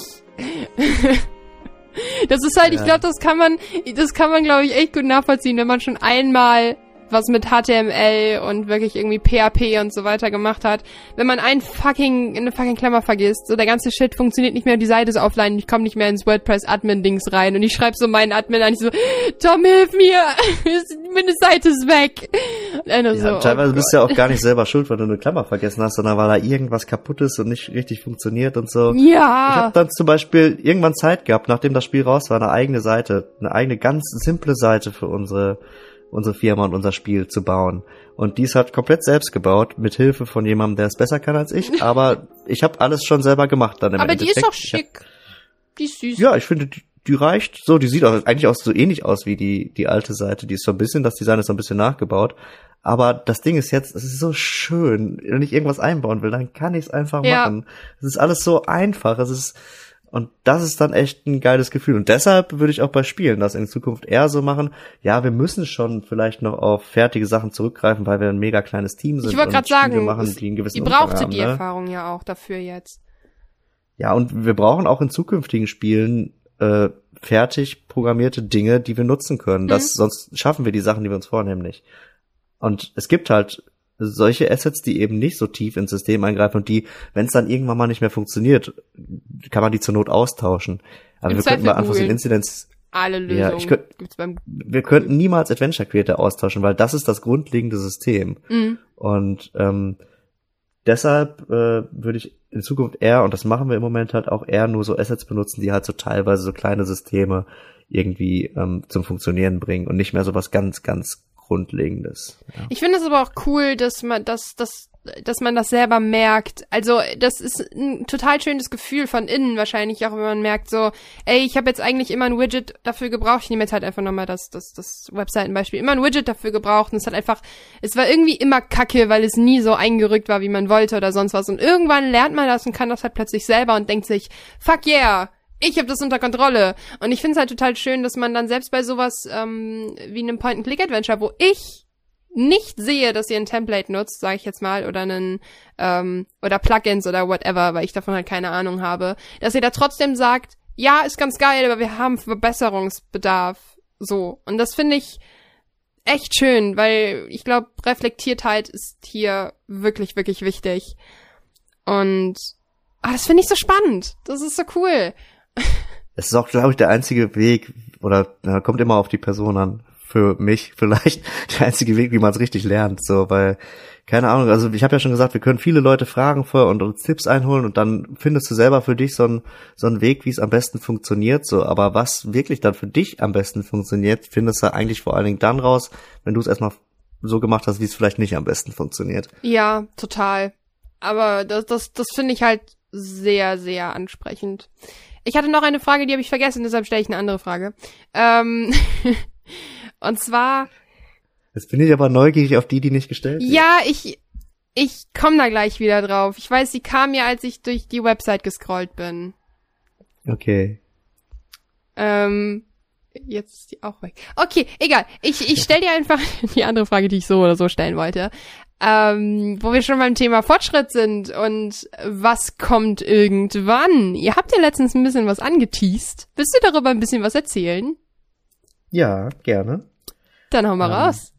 das ist halt, ja. ich glaube, das kann man, das kann man, glaube ich, echt gut nachvollziehen, wenn man schon einmal was mit HTML und wirklich irgendwie PHP und so weiter gemacht hat. Wenn man ein fucking, eine fucking Klammer vergisst, so der ganze Shit funktioniert nicht mehr, die Seite ist offline, ich komme nicht mehr ins WordPress-Admin-Dings rein und ich schreibe so meinen Admin an, ich so, Tom, hilf mir, [laughs] meine Seite ist weg. Ja, so, teilweise oh bist du ja auch gar nicht selber schuld, weil du eine Klammer vergessen hast, sondern weil da irgendwas kaputt ist und nicht richtig funktioniert und so. Ja. Ich habe dann zum Beispiel irgendwann Zeit gehabt, nachdem das Spiel raus war, eine eigene Seite, eine eigene ganz simple Seite für unsere unsere Firma und unser Spiel zu bauen. Und dies hat komplett selbst gebaut, mit Hilfe von jemandem, der es besser kann als ich. [laughs] Aber ich habe alles schon selber gemacht dann im Aber Endeffekt. die ist doch schick. Die ist süß. Ja, ich finde, die, die reicht so. Die sieht auch eigentlich auch so ähnlich aus wie die, die alte Seite. Die ist so ein bisschen, das Design ist so ein bisschen nachgebaut. Aber das Ding ist jetzt, es ist so schön. Wenn ich irgendwas einbauen will, dann kann ich es einfach ja. machen. Es ist alles so einfach. Es ist, und das ist dann echt ein geiles Gefühl. Und deshalb würde ich auch bei Spielen das in Zukunft eher so machen. Ja, wir müssen schon vielleicht noch auf fertige Sachen zurückgreifen, weil wir ein mega kleines Team sind. Ich wollte gerade sagen, machen, die einen gewissen ihr brauchte haben, die ne? Erfahrung ja auch dafür jetzt. Ja, und wir brauchen auch in zukünftigen Spielen äh, fertig programmierte Dinge, die wir nutzen können. Das, mhm. Sonst schaffen wir die Sachen, die wir uns vornehmen, nicht. Und es gibt halt solche Assets, die eben nicht so tief ins System eingreifen und die, wenn es dann irgendwann mal nicht mehr funktioniert, kann man die zur Not austauschen. Aber Im wir könnten mal anfangen, Inzidenz alle Lösungen ja, ich könnt, Wir könnten niemals Adventure Creator austauschen, weil das ist das grundlegende System. Mhm. Und ähm, deshalb äh, würde ich in Zukunft eher, und das machen wir im Moment halt auch eher nur so Assets benutzen, die halt so teilweise so kleine Systeme irgendwie ähm, zum Funktionieren bringen und nicht mehr so was ganz, ganz Grundlegendes. Ja. Ich finde es aber auch cool, dass man, dass, dass dass man das selber merkt. Also das ist ein total schönes Gefühl von innen wahrscheinlich auch, wenn man merkt so, ey, ich habe jetzt eigentlich immer ein Widget dafür gebraucht. Ich nehme jetzt halt einfach nochmal das, das, das Webseitenbeispiel. Immer ein Widget dafür gebraucht und es hat einfach, es war irgendwie immer kacke, weil es nie so eingerückt war, wie man wollte oder sonst was. Und irgendwann lernt man das und kann das halt plötzlich selber und denkt sich, fuck yeah, ich habe das unter Kontrolle. Und ich finde es halt total schön, dass man dann selbst bei sowas ähm, wie einem Point-and-Click-Adventure, wo ich nicht sehe, dass ihr ein Template nutzt, sage ich jetzt mal, oder einen ähm, oder Plugins oder whatever, weil ich davon halt keine Ahnung habe, dass ihr da trotzdem sagt, ja, ist ganz geil, aber wir haben Verbesserungsbedarf. So. Und das finde ich echt schön, weil ich glaube, Reflektiertheit ist hier wirklich, wirklich wichtig. Und ah, das finde ich so spannend. Das ist so cool. [laughs] Es ist auch, glaube ich, der einzige Weg, oder na, kommt immer auf die Person an, für mich [laughs] vielleicht der einzige Weg, wie man es richtig lernt. So, weil, keine Ahnung, also ich habe ja schon gesagt, wir können viele Leute fragen vorher und uns Tipps einholen und dann findest du selber für dich so einen so Weg, wie es am besten funktioniert. So, aber was wirklich dann für dich am besten funktioniert, findest du eigentlich vor allen Dingen dann raus, wenn du es erstmal so gemacht hast, wie es vielleicht nicht am besten funktioniert. Ja, total. Aber das, das, das finde ich halt sehr, sehr ansprechend. Ich hatte noch eine Frage, die habe ich vergessen, deshalb stelle ich eine andere Frage. Ähm [laughs] Und zwar. Jetzt bin ich aber neugierig auf die, die nicht gestellt sind. Ja, ich, ich komme da gleich wieder drauf. Ich weiß, sie kam ja, als ich durch die Website gescrollt bin. Okay. Ähm, jetzt ist die auch weg. Okay, egal. Ich, ich stell dir einfach [laughs] die andere Frage, die ich so oder so stellen wollte. Ähm, wo wir schon beim Thema Fortschritt sind und was kommt irgendwann. Ihr habt ja letztens ein bisschen was angeteased. Willst du darüber ein bisschen was erzählen? Ja, gerne. Dann hau mal ähm, raus.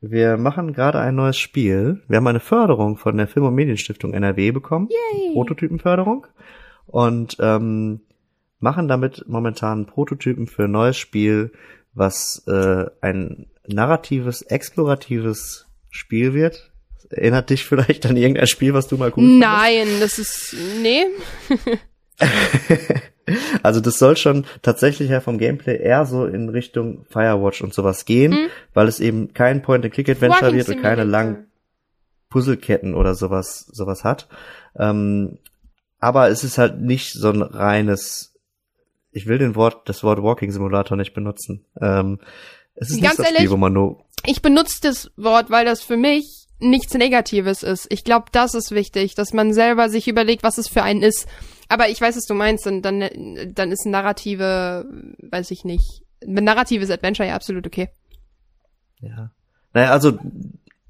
Wir machen gerade ein neues Spiel. Wir haben eine Förderung von der Film- und Medienstiftung NRW bekommen. Yay. Prototypenförderung. Und ähm, machen damit momentan Prototypen für ein neues Spiel, was äh, ein narratives, exploratives Spiel wird. Erinnert dich vielleicht an irgendein Spiel, was du mal gut Nein, fandest? das ist. Nee. [laughs] Also das soll schon tatsächlich ja vom Gameplay eher so in Richtung Firewatch und sowas gehen, mhm. weil es eben kein Point-and-Click-Adventure wird und keine langen Puzzleketten oder sowas sowas hat. Ähm, aber es ist halt nicht so ein reines, ich will den Wort, das Wort Walking Simulator nicht benutzen. Ähm, es ist Ganz nicht das ehrlich, Spiel, wo man nur. Ich benutze das Wort, weil das für mich nichts Negatives ist. Ich glaube, das ist wichtig, dass man selber sich überlegt, was es für einen ist. Aber ich weiß, was du meinst, und dann, dann ist narrative, weiß ich nicht, ein narratives Adventure ja absolut okay. Ja. Naja, also,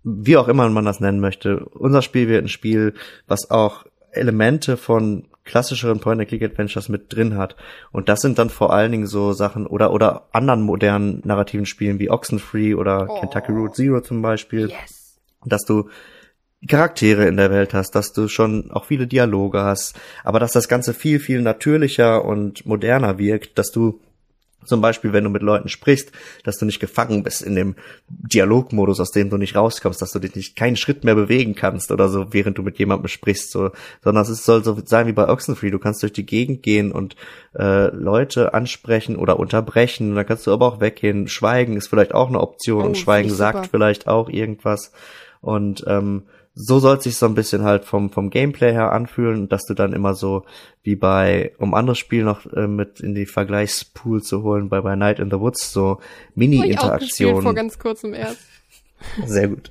wie auch immer man das nennen möchte, unser Spiel wird ein Spiel, was auch Elemente von klassischeren Point-and-Click-Adventures mit drin hat. Und das sind dann vor allen Dingen so Sachen oder oder anderen modernen narrativen Spielen wie Oxenfree oder oh. Kentucky Route Zero zum Beispiel. Yes. Dass du Charaktere in der Welt hast, dass du schon auch viele Dialoge hast, aber dass das Ganze viel, viel natürlicher und moderner wirkt, dass du zum Beispiel, wenn du mit Leuten sprichst, dass du nicht gefangen bist in dem Dialogmodus, aus dem du nicht rauskommst, dass du dich nicht keinen Schritt mehr bewegen kannst oder so, während du mit jemandem sprichst, so, sondern es soll so sein wie bei Oxenfree. Du kannst durch die Gegend gehen und äh, Leute ansprechen oder unterbrechen. Und dann kannst du aber auch weggehen. Schweigen ist vielleicht auch eine Option. Oh, und Schweigen sagt vielleicht auch irgendwas. Und ähm, so soll es sich so ein bisschen halt vom, vom Gameplay her anfühlen, dass du dann immer so wie bei, um anderes Spiel noch äh, mit in die Vergleichspool zu holen, bei, bei Night in the Woods, so Mini-Interaktionen. vor ganz kurzem erst. Sehr gut.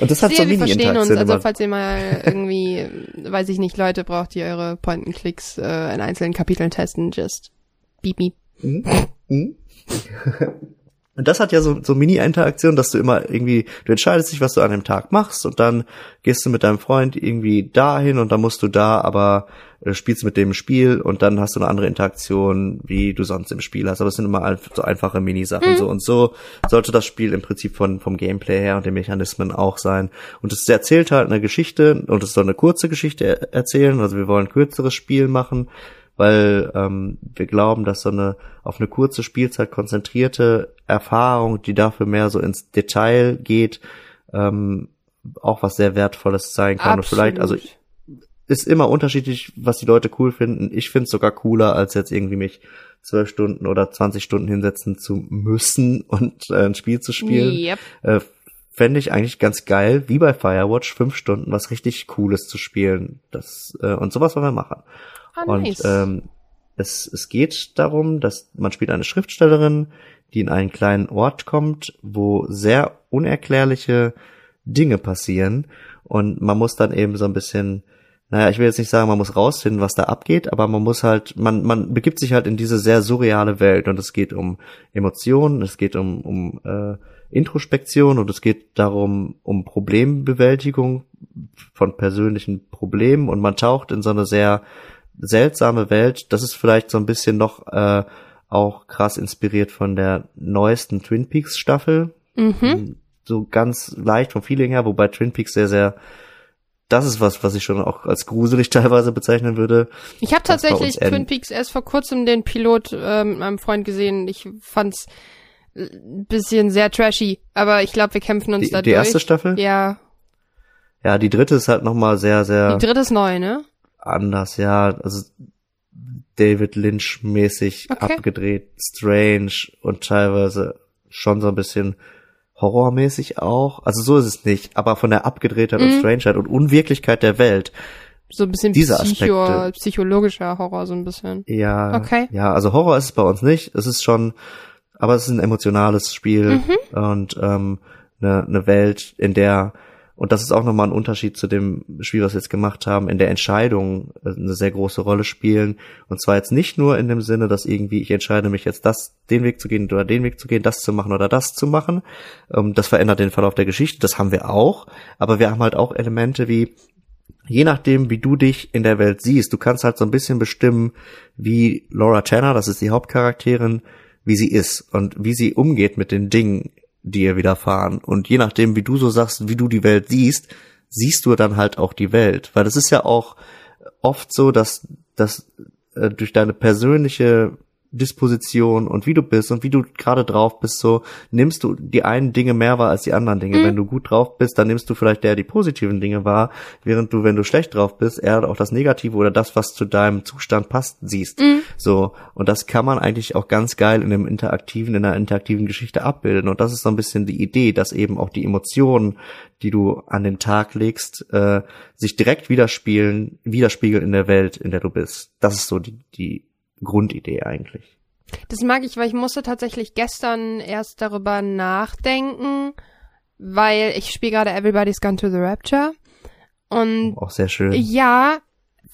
Und das hat Sehe, so Mini-Interaktionen. Wir verstehen uns, also falls ihr mal irgendwie, weiß ich nicht, Leute braucht, die eure Point-and-Clicks äh, in einzelnen Kapiteln testen, just beep me. Mhm. Mhm. [laughs] Und das hat ja so, so Mini-Interaktion, dass du immer irgendwie, du entscheidest dich, was du an dem Tag machst und dann gehst du mit deinem Freund irgendwie dahin und dann musst du da aber äh, spielst mit dem Spiel und dann hast du eine andere Interaktion, wie du sonst im Spiel hast. Aber es sind immer so einfache Mini-Sachen mhm. so und so sollte das Spiel im Prinzip von, vom Gameplay her und den Mechanismen auch sein. Und es erzählt halt eine Geschichte und es soll eine kurze Geschichte erzählen. Also wir wollen ein kürzeres Spiel machen weil ähm, wir glauben, dass so eine auf eine kurze Spielzeit konzentrierte Erfahrung, die dafür mehr so ins Detail geht, ähm, auch was sehr Wertvolles sein kann. Absolut. Und vielleicht, also ist immer unterschiedlich, was die Leute cool finden. Ich finde es sogar cooler, als jetzt irgendwie mich zwölf Stunden oder 20 Stunden hinsetzen zu müssen [laughs] und äh, ein Spiel zu spielen. Yep. Äh, fände ich eigentlich ganz geil, wie bei Firewatch, fünf Stunden was richtig Cooles zu spielen. Das, äh, und sowas wollen wir machen. Ah, nice. Und ähm, es, es geht darum, dass man spielt eine Schriftstellerin, die in einen kleinen Ort kommt, wo sehr unerklärliche Dinge passieren. Und man muss dann eben so ein bisschen naja, ich will jetzt nicht sagen, man muss rausfinden, was da abgeht, aber man muss halt, man, man begibt sich halt in diese sehr surreale Welt und es geht um Emotionen, es geht um, um äh, Introspektion und es geht darum, um Problembewältigung von persönlichen Problemen und man taucht in so eine sehr seltsame Welt. Das ist vielleicht so ein bisschen noch äh, auch krass inspiriert von der neuesten Twin Peaks Staffel. Mhm. So ganz leicht vom Feeling her, wobei Twin Peaks sehr, sehr das ist was, was ich schon auch als gruselig [laughs] teilweise bezeichnen würde. Ich habe tatsächlich Twin Peaks erst vor kurzem den Pilot äh, mit meinem Freund gesehen. Ich fand's ein bisschen sehr trashy, aber ich glaube, wir kämpfen uns die, da Die erste Staffel? Ja. Ja, die dritte ist halt nochmal sehr, sehr. Die dritte ist neu, ne? Anders, ja. Also David Lynch mäßig okay. abgedreht, strange und teilweise schon so ein bisschen horrormäßig auch. Also so ist es nicht, aber von der Abgedrehtheit mhm. und Strangeheit und Unwirklichkeit der Welt. So ein bisschen diese Psycho Aspekte. psychologischer Horror, so ein bisschen. Ja. Okay. Ja, also Horror ist es bei uns nicht. Es ist schon, aber es ist ein emotionales Spiel mhm. und ähm, eine, eine Welt, in der und das ist auch nochmal ein Unterschied zu dem Spiel, was wir jetzt gemacht haben, in der Entscheidung äh, eine sehr große Rolle spielen. Und zwar jetzt nicht nur in dem Sinne, dass irgendwie ich entscheide mich jetzt das, den Weg zu gehen oder den Weg zu gehen, das zu machen oder das zu machen. Ähm, das verändert den Verlauf der Geschichte. Das haben wir auch. Aber wir haben halt auch Elemente wie, je nachdem, wie du dich in der Welt siehst, du kannst halt so ein bisschen bestimmen, wie Laura Tanner, das ist die Hauptcharakterin, wie sie ist und wie sie umgeht mit den Dingen die ihr widerfahren. Und je nachdem, wie du so sagst, wie du die Welt siehst, siehst du dann halt auch die Welt. Weil das ist ja auch oft so, dass, dass äh, durch deine persönliche Disposition und wie du bist und wie du gerade drauf bist, so nimmst du die einen Dinge mehr wahr als die anderen Dinge. Mhm. Wenn du gut drauf bist, dann nimmst du vielleicht eher die positiven Dinge wahr, während du, wenn du schlecht drauf bist, eher auch das Negative oder das, was zu deinem Zustand passt, siehst. Mhm. So. Und das kann man eigentlich auch ganz geil in einem interaktiven, in einer interaktiven Geschichte abbilden. Und das ist so ein bisschen die Idee, dass eben auch die Emotionen, die du an den Tag legst, äh, sich direkt widerspiegeln, widerspiegeln in der Welt, in der du bist. Das ist so die, die Grundidee eigentlich. Das mag ich, weil ich musste tatsächlich gestern erst darüber nachdenken, weil ich spiele gerade Everybody's Gone to the Rapture. Und auch sehr schön. Ja,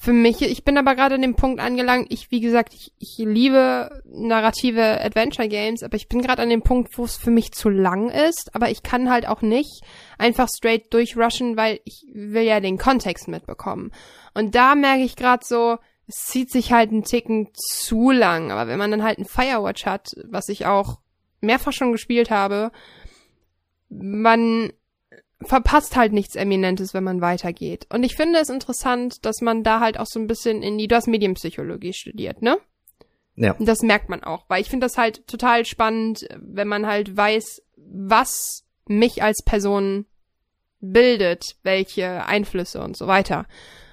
für mich, ich bin aber gerade an dem Punkt angelangt, ich, wie gesagt, ich, ich liebe narrative Adventure Games, aber ich bin gerade an dem Punkt, wo es für mich zu lang ist, aber ich kann halt auch nicht einfach straight durchrushen, weil ich will ja den Kontext mitbekommen. Und da merke ich gerade so, es zieht sich halt einen Ticken zu lang. Aber wenn man dann halt ein Firewatch hat, was ich auch mehrfach schon gespielt habe, man verpasst halt nichts Eminentes, wenn man weitergeht. Und ich finde es interessant, dass man da halt auch so ein bisschen in die, du hast Medienpsychologie studiert, ne? Ja. Und das merkt man auch, weil ich finde das halt total spannend, wenn man halt weiß, was mich als Person bildet, welche Einflüsse und so weiter.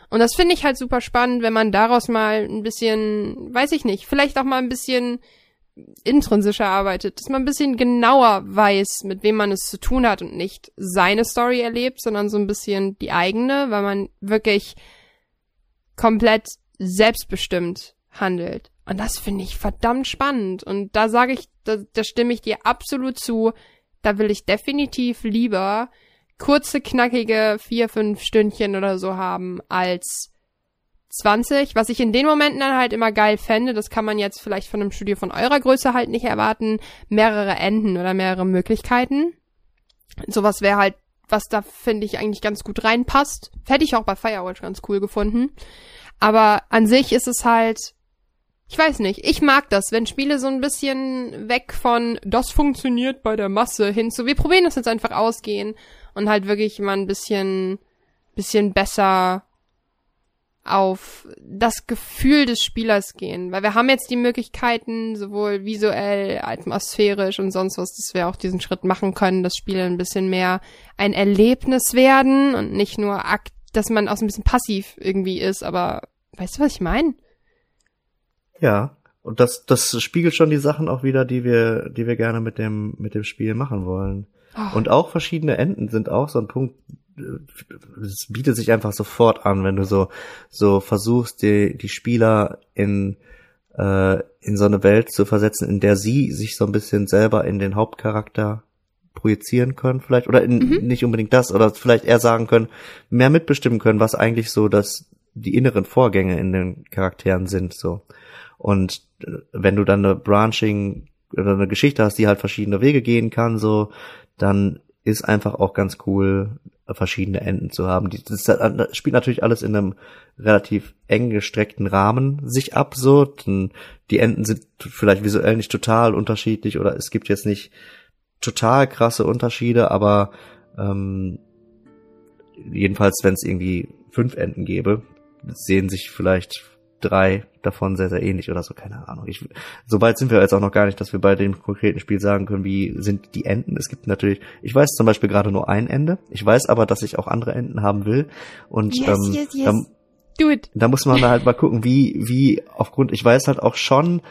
Und das finde ich halt super spannend, wenn man daraus mal ein bisschen, weiß ich nicht, vielleicht auch mal ein bisschen intrinsischer arbeitet, dass man ein bisschen genauer weiß, mit wem man es zu tun hat und nicht seine Story erlebt, sondern so ein bisschen die eigene, weil man wirklich komplett selbstbestimmt handelt. Und das finde ich verdammt spannend. Und da sage ich, da, da stimme ich dir absolut zu. Da will ich definitiv lieber kurze, knackige vier, fünf Stündchen oder so haben als 20, was ich in den Momenten dann halt immer geil fände, das kann man jetzt vielleicht von einem Studio von eurer Größe halt nicht erwarten, mehrere Enden oder mehrere Möglichkeiten. Sowas wäre halt, was da finde ich eigentlich ganz gut reinpasst. Hätte ich auch bei Firewatch ganz cool gefunden. Aber an sich ist es halt, ich weiß nicht, ich mag das, wenn Spiele so ein bisschen weg von das funktioniert bei der Masse hin zu wir probieren das jetzt einfach ausgehen und halt wirklich mal ein bisschen, bisschen besser auf das Gefühl des Spielers gehen. Weil wir haben jetzt die Möglichkeiten, sowohl visuell, atmosphärisch und sonst was, dass wir auch diesen Schritt machen können, dass Spiele ein bisschen mehr ein Erlebnis werden und nicht nur Akt, dass man auch so ein bisschen passiv irgendwie ist, aber weißt du, was ich meine? Ja, und das, das spiegelt schon die Sachen auch wieder, die wir, die wir gerne mit dem, mit dem Spiel machen wollen. Oh. Und auch verschiedene Enden sind auch so ein Punkt, es bietet sich einfach sofort an, wenn du so, so versuchst, die, die Spieler in, äh, in so eine Welt zu versetzen, in der sie sich so ein bisschen selber in den Hauptcharakter projizieren können, vielleicht, oder in, mhm. nicht unbedingt das, oder vielleicht eher sagen können, mehr mitbestimmen können, was eigentlich so das, die inneren Vorgänge in den Charakteren sind, so. Und äh, wenn du dann eine Branching oder eine Geschichte hast, die halt verschiedene Wege gehen kann, so, dann ist einfach auch ganz cool, verschiedene Enden zu haben. Das, spielt natürlich alles in einem relativ eng gestreckten Rahmen sich ab, so. Die Enden sind vielleicht visuell nicht total unterschiedlich oder es gibt jetzt nicht total krasse Unterschiede, aber ähm, jedenfalls, wenn es irgendwie fünf Enden gäbe, sehen sich vielleicht drei davon sehr, sehr ähnlich oder so, keine Ahnung. Ich, so weit sind wir jetzt auch noch gar nicht, dass wir bei dem konkreten Spiel sagen können, wie sind die Enden. Es gibt natürlich, ich weiß zum Beispiel gerade nur ein Ende. Ich weiß aber, dass ich auch andere Enden haben will. Und yes, ähm, yes, yes. Da, Do it. da muss man halt mal gucken, wie, wie aufgrund, ich weiß halt auch schon,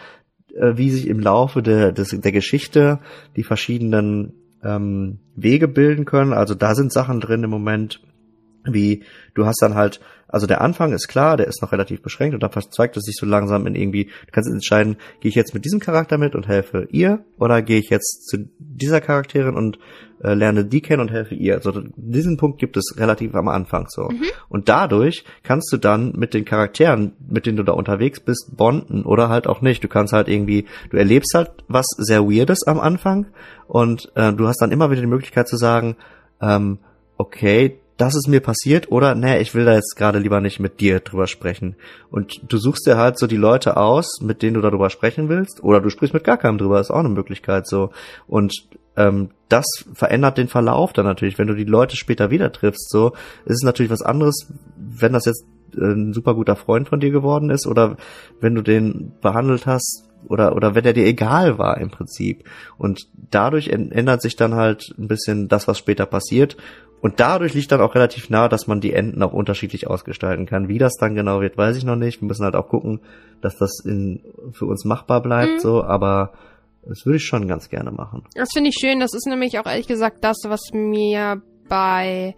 äh, wie sich im Laufe der, des, der Geschichte die verschiedenen ähm, Wege bilden können. Also da sind Sachen drin im Moment, wie du hast dann halt, also der Anfang ist klar, der ist noch relativ beschränkt und dann verzweigt es sich so langsam in irgendwie, du kannst entscheiden, gehe ich jetzt mit diesem Charakter mit und helfe ihr oder gehe ich jetzt zu dieser Charakterin und äh, lerne die kennen und helfe ihr. Also diesen Punkt gibt es relativ am Anfang so. Mhm. Und dadurch kannst du dann mit den Charakteren, mit denen du da unterwegs bist, bonden oder halt auch nicht. Du kannst halt irgendwie, du erlebst halt was sehr Weirdes am Anfang und äh, du hast dann immer wieder die Möglichkeit zu sagen, ähm, okay, das ist mir passiert oder nee, ich will da jetzt gerade lieber nicht mit dir drüber sprechen. Und du suchst dir halt so die Leute aus, mit denen du darüber sprechen willst, oder du sprichst mit gar keinem drüber, ist auch eine Möglichkeit so. Und ähm, das verändert den Verlauf dann natürlich. Wenn du die Leute später wieder triffst, so, ist es natürlich was anderes, wenn das jetzt äh, ein super guter Freund von dir geworden ist oder wenn du den behandelt hast oder oder wenn er dir egal war im Prinzip und dadurch ändert sich dann halt ein bisschen das was später passiert und dadurch liegt dann auch relativ nah, dass man die Enden auch unterschiedlich ausgestalten kann. Wie das dann genau wird, weiß ich noch nicht. Wir müssen halt auch gucken, dass das in, für uns machbar bleibt, mhm. so, aber das würde ich schon ganz gerne machen. Das finde ich schön. Das ist nämlich auch ehrlich gesagt das, was mir bei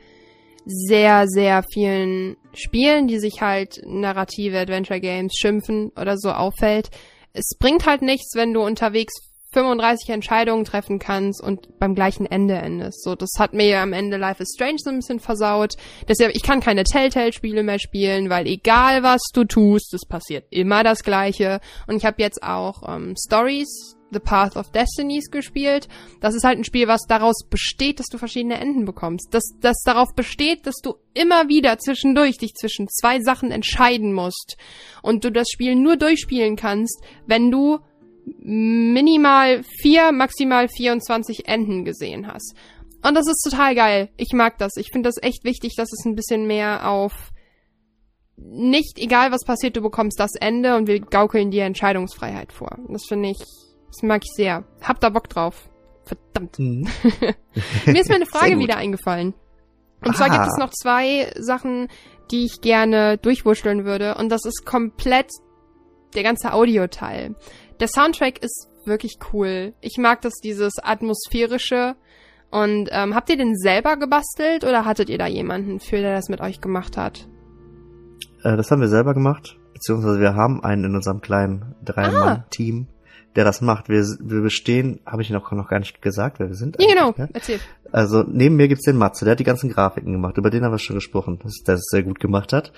sehr, sehr vielen Spielen, die sich halt narrative Adventure Games schimpfen oder so auffällt. Es bringt halt nichts, wenn du unterwegs 35 Entscheidungen treffen kannst und beim gleichen Ende endest. So, das hat mir ja am Ende Life is Strange so ein bisschen versaut. Deshalb, ich kann keine Telltale-Spiele mehr spielen, weil egal was du tust, es passiert immer das Gleiche. Und ich habe jetzt auch ähm, Stories, The Path of Destinies gespielt. Das ist halt ein Spiel, was daraus besteht, dass du verschiedene Enden bekommst. Das, das darauf besteht, dass du immer wieder zwischendurch dich zwischen zwei Sachen entscheiden musst. Und du das Spiel nur durchspielen kannst, wenn du minimal vier, maximal 24 Enden gesehen hast. Und das ist total geil. Ich mag das. Ich finde das echt wichtig, dass es ein bisschen mehr auf nicht egal was passiert, du bekommst das Ende und wir gaukeln dir Entscheidungsfreiheit vor. Das finde ich, das mag ich sehr. Hab da Bock drauf. Verdammt. Mhm. [laughs] Mir ist meine [laughs] Frage wieder eingefallen. Und ah. zwar gibt es noch zwei Sachen, die ich gerne durchwurschteln würde. Und das ist komplett der ganze Audioteil. Der Soundtrack ist wirklich cool. Ich mag das, dieses atmosphärische. Und ähm, habt ihr den selber gebastelt oder hattet ihr da jemanden für, der das mit euch gemacht hat? Äh, das haben wir selber gemacht, beziehungsweise wir haben einen in unserem kleinen Drei-Mann-Team, ah der das macht. Wir, wir bestehen, habe ich noch, noch gar nicht gesagt, wer wir sind. Ja, genau, ne? erzähl. Also neben mir gibt's den Matze, der hat die ganzen Grafiken gemacht, über den haben wir schon gesprochen, dass der es sehr gut gemacht hat.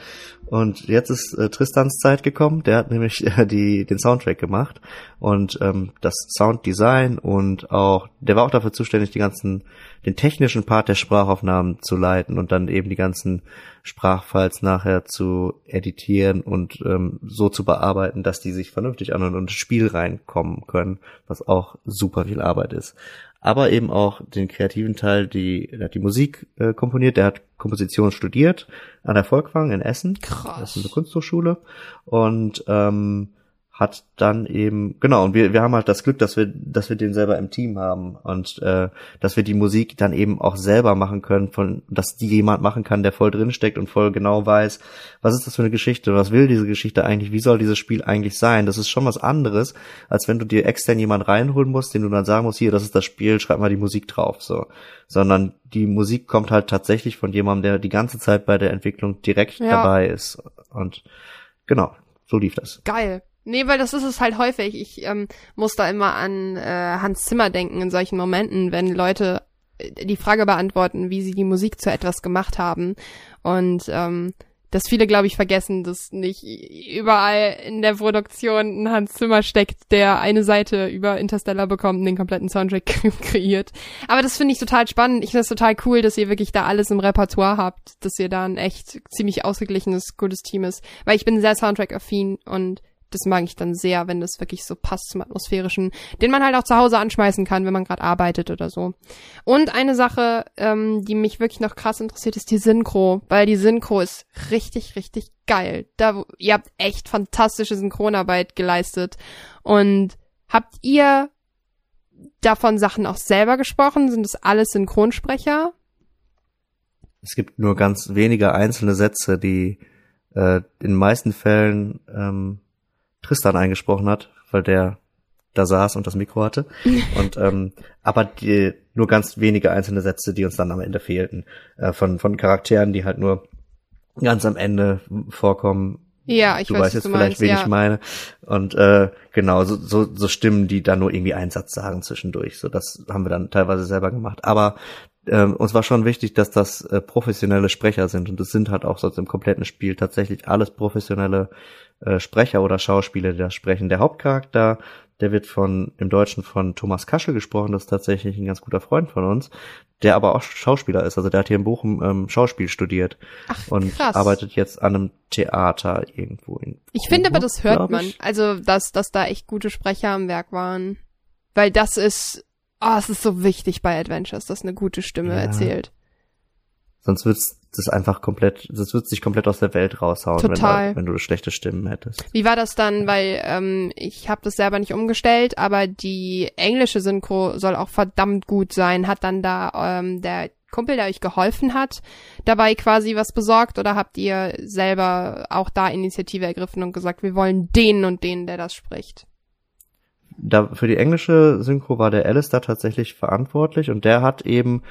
Und jetzt ist äh, Tristans Zeit gekommen, der hat nämlich [laughs] äh, die, den Soundtrack gemacht und ähm, das Sounddesign und auch, der war auch dafür zuständig, die ganzen, den technischen Part der Sprachaufnahmen zu leiten und dann eben die ganzen Sprachfiles nachher zu editieren und ähm, so zu bearbeiten, dass die sich vernünftig an und ins Spiel reinkommen können, was auch super viel Arbeit ist. Aber eben auch den kreativen Teil, die, der hat die Musik äh, komponiert, der hat Komposition studiert an der Volkwang in Essen. Krass. Das ist eine Kunsthochschule. Und ähm, hat dann eben, genau, und wir, wir haben halt das Glück, dass wir, dass wir den selber im Team haben und äh, dass wir die Musik dann eben auch selber machen können, von dass die jemand machen kann, der voll drinsteckt und voll genau weiß, was ist das für eine Geschichte, was will diese Geschichte eigentlich, wie soll dieses Spiel eigentlich sein. Das ist schon was anderes, als wenn du dir extern jemand reinholen musst, den du dann sagen musst, hier, das ist das Spiel, schreib mal die Musik drauf. so. Sondern die Musik kommt halt tatsächlich von jemandem, der die ganze Zeit bei der Entwicklung direkt ja. dabei ist. Und genau, so lief das. Geil. Nee, weil das ist es halt häufig. Ich ähm, muss da immer an äh, Hans Zimmer denken in solchen Momenten, wenn Leute äh, die Frage beantworten, wie sie die Musik zu etwas gemacht haben. Und ähm, dass viele, glaube ich, vergessen, dass nicht überall in der Produktion ein Hans Zimmer steckt, der eine Seite über Interstellar bekommt und den kompletten Soundtrack [laughs] kreiert. Aber das finde ich total spannend. Ich finde es total cool, dass ihr wirklich da alles im Repertoire habt, dass ihr da ein echt ziemlich ausgeglichenes, gutes Team ist. Weil ich bin sehr Soundtrack-affin und das mag ich dann sehr, wenn das wirklich so passt zum atmosphärischen, den man halt auch zu Hause anschmeißen kann, wenn man gerade arbeitet oder so. Und eine Sache, ähm, die mich wirklich noch krass interessiert, ist die Synchro, weil die Synchro ist richtig, richtig geil. Da, ihr habt echt fantastische Synchronarbeit geleistet. Und habt ihr davon Sachen auch selber gesprochen? Sind das alles Synchronsprecher? Es gibt nur ganz wenige einzelne Sätze, die äh, in den meisten Fällen ähm, Tristan eingesprochen hat, weil der da saß und das Mikro hatte. [laughs] und ähm, aber die, nur ganz wenige einzelne Sätze, die uns dann am Ende fehlten, äh, von von Charakteren, die halt nur ganz am Ende vorkommen. Ja, ich du weiß, weißt jetzt du vielleicht, meinst, wen ja. ich meine. Und äh, genau, so, so, so Stimmen, die dann nur irgendwie einen Satz sagen zwischendurch. So, das haben wir dann teilweise selber gemacht. Aber ähm, uns war schon wichtig, dass das äh, professionelle Sprecher sind und es sind halt auch sonst im kompletten Spiel tatsächlich alles professionelle äh, Sprecher oder Schauspieler, die da sprechen. Der Hauptcharakter, der wird von im Deutschen von Thomas Kaschel gesprochen, das ist tatsächlich ein ganz guter Freund von uns, der aber auch Schauspieler ist. Also der hat hier in Bochum ähm, Schauspiel studiert Ach, und krass. arbeitet jetzt an einem Theater irgendwo in. Ich finde aber, Bochum, das hört man. Also, dass, dass da echt gute Sprecher am Werk waren. Weil das ist, oh, es ist so wichtig bei Adventures, dass eine gute Stimme Ja. erzählt. Sonst wird's das einfach komplett, das wird sich komplett aus der Welt raushauen, wenn, Total. da, wenn du schlechte Stimmen hättest. Wie war das dann? Weil ähm, ich habe das selber nicht umgestellt, aber die englische Synchro soll auch verdammt gut sein. Hat dann da ähm, der Kumpel, der euch geholfen hat, dabei quasi was besorgt oder habt ihr selber auch da Initiative ergriffen und gesagt, wir wollen den und den, der das spricht? Da für die englische Synchro war der Alistair tatsächlich verantwortlich und der hat eben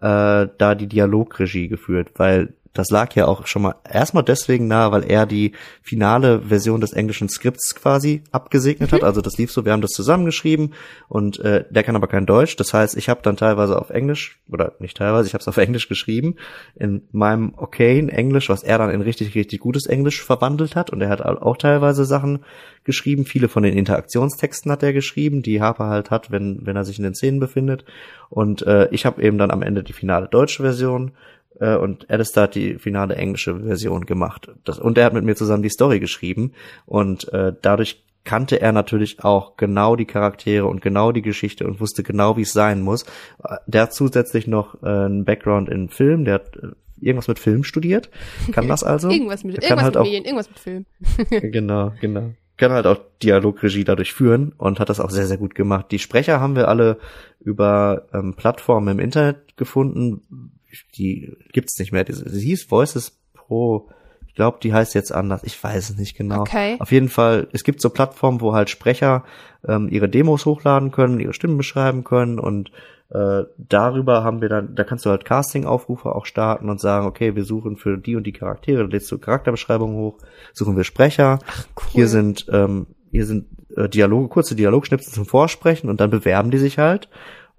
äh, da die Dialogregie geführt, weil das lag ja auch schon mal erstmal deswegen nahe, weil er die finale Version des englischen Skripts quasi abgesegnet hat. Also das lief so, wir haben das zusammengeschrieben und äh, der kann aber kein Deutsch. Das heißt, ich habe dann teilweise auf Englisch oder nicht teilweise, ich habe es auf Englisch geschrieben in meinem okayen Englisch, was er dann in richtig richtig gutes Englisch verwandelt hat und er hat auch teilweise Sachen geschrieben. Viele von den Interaktionstexten hat er geschrieben, die Harper halt hat, wenn wenn er sich in den Szenen befindet. Und äh, ich habe eben dann am Ende die finale deutsche Version äh, und Alistair hat die finale englische Version gemacht. Das, und er hat mit mir zusammen die Story geschrieben und äh, dadurch kannte er natürlich auch genau die Charaktere und genau die Geschichte und wusste genau, wie es sein muss. Äh, Der hat zusätzlich noch äh, einen Background in Film, der hat äh, irgendwas mit Film studiert, kann [laughs] das also. irgendwas mit, irgendwas halt mit auch, Medien, irgendwas mit Film. [laughs] [laughs] genau, genau. Kann halt auch Dialogregie dadurch führen und hat das auch sehr, sehr gut gemacht. Die Sprecher haben wir alle über ähm, Plattformen im Internet gefunden. Die gibt's nicht mehr. Sie hieß Voices Pro. Ich glaube, die heißt jetzt anders. Ich weiß es nicht genau. Okay. Auf jeden Fall, es gibt so Plattformen, wo halt Sprecher ähm, ihre Demos hochladen können, ihre Stimmen beschreiben können und äh, darüber haben wir dann, da kannst du halt Casting-Aufrufe auch starten und sagen, okay, wir suchen für die und die Charaktere, da lädst du Charakterbeschreibungen hoch, suchen wir Sprecher. Cool. Hier sind, ähm, hier sind äh, Dialoge, kurze Dialogschnipsel zum Vorsprechen und dann bewerben die sich halt.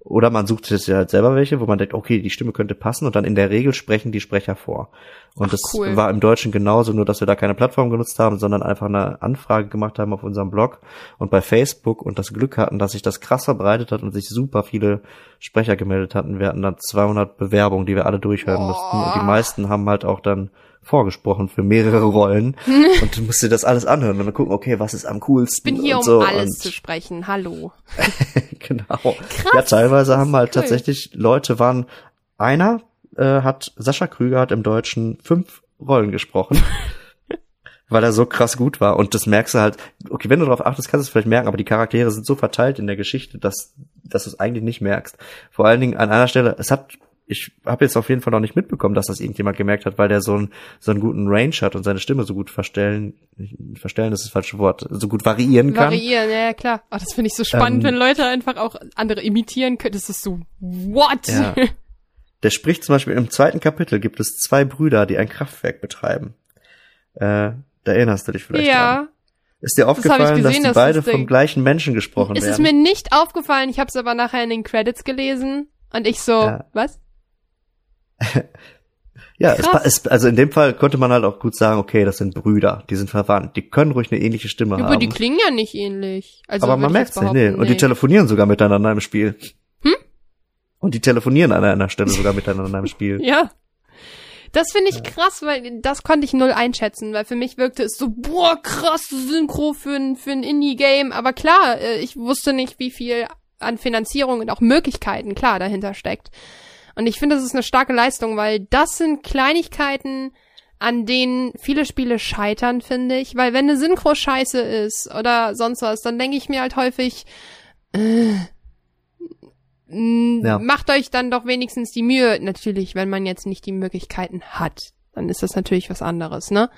Oder man sucht sich halt selber welche, wo man denkt, okay, die Stimme könnte passen und dann in der Regel sprechen die Sprecher vor. Und Ach, das cool. war im Deutschen genauso, nur dass wir da keine Plattform genutzt haben, sondern einfach eine Anfrage gemacht haben auf unserem Blog und bei Facebook und das Glück hatten, dass sich das krass verbreitet hat und sich super viele Sprecher gemeldet hatten. Wir hatten dann 200 Bewerbungen, die wir alle durchhören Boah. mussten und die meisten haben halt auch dann vorgesprochen für mehrere Rollen [laughs] und du musst dir das alles anhören und dann gucken, okay, was ist am coolsten Ich bin hier, und um so alles und zu sprechen. Hallo. [laughs] genau. Ja, teilweise haben halt cool. tatsächlich Leute waren einer äh, hat Sascha Krüger hat im Deutschen fünf Rollen gesprochen. [laughs] weil er so krass gut war. Und das merkst du halt, okay, wenn du darauf achtest, kannst du es vielleicht merken, aber die Charaktere sind so verteilt in der Geschichte, dass, dass du es eigentlich nicht merkst. Vor allen Dingen an einer Stelle, es hat, ich habe jetzt auf jeden Fall noch nicht mitbekommen, dass das irgendjemand gemerkt hat, weil der so einen, so einen guten Range hat und seine Stimme so gut verstellen, verstellen ist das falsche Wort, so gut variieren kann. Variieren, ja, klar. Oh, das finde ich so spannend, ähm, wenn Leute einfach auch andere imitieren können. Das ist so, what? Ja. Der spricht zum Beispiel im zweiten Kapitel gibt es zwei Brüder, die ein Kraftwerk betreiben. Äh, da erinnerst du dich vielleicht ja. dran. Ist dir aufgefallen, das gesehen, dass die beide vom gleichen Menschen gesprochen es werden? Es ist mir nicht aufgefallen, ich habe es aber nachher in den Credits gelesen und ich so, ja. was? [laughs] ja, es, es, also in dem Fall konnte man halt auch gut sagen, okay, das sind Brüder, die sind verwandt, die können ruhig eine ähnliche Stimme ja, haben. Aber die klingen ja nicht ähnlich. Also aber man merkt es nicht, nee. Und die telefonieren sogar miteinander im Spiel. Hm? Und die telefonieren an einer Stelle sogar miteinander im Spiel. [laughs] Ja. Das finde ich krass, weil das konnte ich null einschätzen, weil für mich wirkte es so, boah, krass Synchro für ein, für ein Indie-Game. Aber klar, äh, ich wusste nicht, wie viel an Finanzierung und auch Möglichkeiten klar dahinter steckt. Und ich finde, das ist eine starke Leistung, weil das sind Kleinigkeiten, an denen viele Spiele scheitern, finde ich. Weil wenn eine Synchro scheiße ist oder sonst was, dann denke ich mir halt häufig, äh, ja. Macht euch dann doch wenigstens die Mühe, natürlich, wenn man jetzt nicht die Möglichkeiten hat. Dann ist das natürlich was anderes, ne?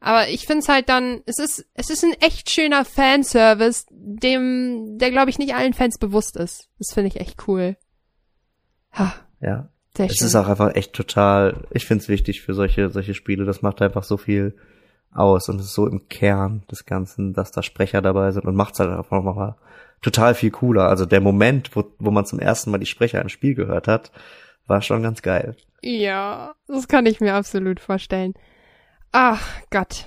Aber ich find's halt dann, es ist, es ist ein echt schöner Fanservice, dem, der glaube ich nicht allen Fans bewusst ist. Das finde ich echt cool. Ha. Ja. Sehr es schön. ist auch einfach echt total, ich find's wichtig für solche, solche Spiele. Das macht einfach so viel aus und es ist so im Kern des Ganzen, dass da Sprecher dabei sind und macht's halt einfach nochmal total viel cooler. Also der Moment, wo, wo man zum ersten Mal die Sprecher im Spiel gehört hat, war schon ganz geil. Ja, das kann ich mir absolut vorstellen. Ach Gott.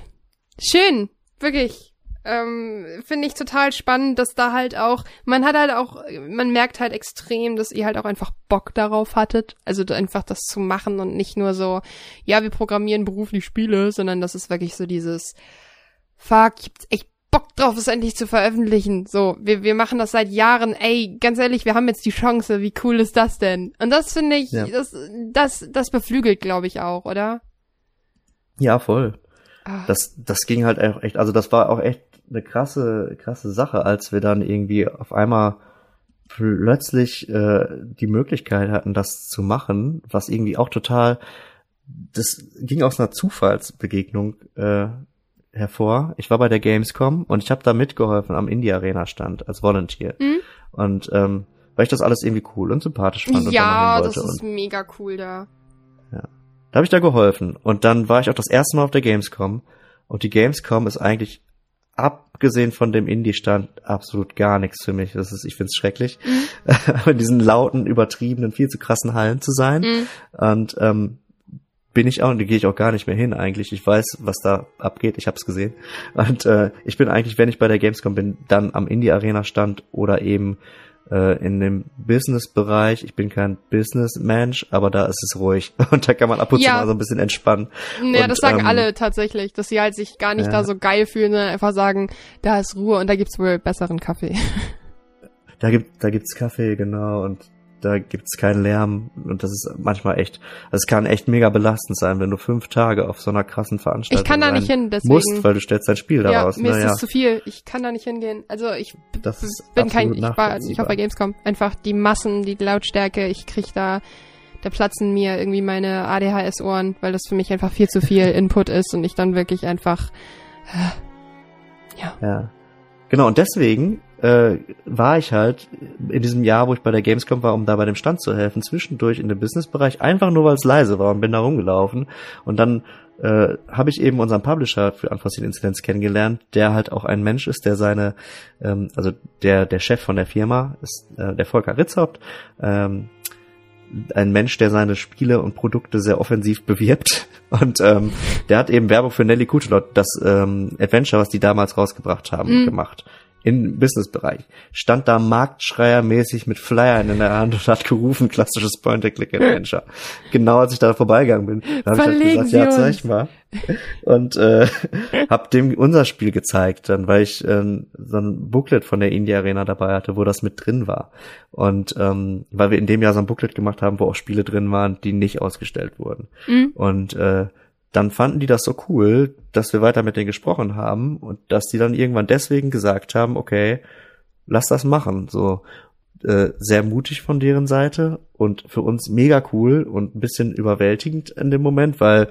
Schön, wirklich. Ähm, Finde ich total spannend, dass da halt auch, man hat halt auch, man merkt halt extrem, dass ihr halt auch einfach Bock darauf hattet. Also einfach das zu machen und nicht nur so, ja, wir programmieren beruflich Spiele, sondern das ist wirklich so dieses, fuck, ich hab echt Bock drauf, es endlich zu veröffentlichen. So, wir, wir machen das seit Jahren. Ey, ganz ehrlich, wir haben jetzt die Chance. Wie cool ist das denn? Und das finde ich, ja. das, das, das beflügelt, glaube ich, auch, oder? Ja, voll. Ach. Das, das ging halt echt, also das war auch echt eine krasse, krasse Sache, als wir dann irgendwie auf einmal plötzlich äh, die Möglichkeit hatten, das zu machen, was irgendwie auch total, das ging aus einer Zufallsbegegnung äh, hervor. Ich war bei der Gamescom und ich habe da mitgeholfen am Indie Arena Stand als Volunteer. Mhm. Und ähm, weil ich das alles irgendwie cool und sympathisch fand. Ja, das ist und, mega cool da. Ja. Da habe ich da geholfen. Und dann war ich auch das erste Mal auf der Gamescom. Und die Gamescom ist eigentlich abgesehen von dem Indie-Stand absolut gar nichts für mich. Das ist, ich find's schrecklich, mhm. [laughs] in diesen lauten, übertriebenen, viel zu krassen Hallen zu sein. Mhm. Und ähm, bin ich auch und da gehe ich auch gar nicht mehr hin eigentlich. Ich weiß, was da abgeht, ich habe es gesehen. Und äh, ich bin eigentlich, wenn ich bei der Gamescom bin, dann am Indie Arena Stand oder eben äh, in dem Business-Bereich. Ich bin kein Business-Mensch, aber da ist es ruhig [laughs] und da kann man ab und ja. zu mal so ein bisschen entspannen. Ja, und, das sagen ähm, alle tatsächlich, dass sie halt sich gar nicht ja. da so geil fühlen, sondern einfach sagen, da ist Ruhe und da gibt's wohl besseren Kaffee. [laughs] Da gibt da gibt's Kaffee genau und da gibt's keinen Lärm und das ist manchmal echt, es kann echt mega belastend sein, wenn du fünf Tage auf so einer krassen Veranstaltung Ich kann da nicht hin, deswegen. musst, weil du stellst dein Spiel daraus. Ja, mir naja. ist das zu viel. Ich kann da nicht hingehen. Also ich bin kein, ich war, ich war bei Gamescom. Einfach die Massen, die Lautstärke, ich krieg da, da platzen mir irgendwie meine ADHS-Ohren, weil das für mich einfach viel zu viel [laughs] Input ist und ich dann wirklich einfach, äh, ja. Ja. Genau, und deswegen äh, war ich halt in diesem Jahr, wo ich bei der Gamescom war, um da bei dem Stand zu helfen, zwischendurch in dem Businessbereich, einfach nur weil es leise war und bin da rumgelaufen. Und dann äh, habe ich eben unseren Publisher für Unforeseen Incidents kennengelernt, der halt auch ein Mensch ist, der seine, ähm, also der der Chef von der Firma ist äh, der Volker Ritzhaupt, ähm, ein Mensch, der seine Spiele und Produkte sehr offensiv bewirbt. [laughs] Und ähm, der hat eben Werbung für Nelly Kutelot, das ähm, Adventure, was die damals rausgebracht haben, mhm. gemacht im Businessbereich, stand da marktschreiermäßig mit Flyern in der Hand und hat gerufen, klassisches Point-and-Click-Adventure. [laughs] genau als ich da vorbeigegangen bin, da habe ich halt gesagt, ja, zeig mal. Und äh, [laughs] hab dem unser Spiel gezeigt, dann weil ich äh, so ein Booklet von der Indie Arena dabei hatte, wo das mit drin war. Und ähm, weil wir in dem Jahr so ein Booklet gemacht haben, wo auch Spiele drin waren, die nicht ausgestellt wurden. Mhm. Und äh, dann fanden die das so cool, dass wir weiter mit denen gesprochen haben und dass die dann irgendwann deswegen gesagt haben, okay, lass das machen. So äh, sehr mutig von deren Seite und für uns mega cool und ein bisschen überwältigend in dem Moment, weil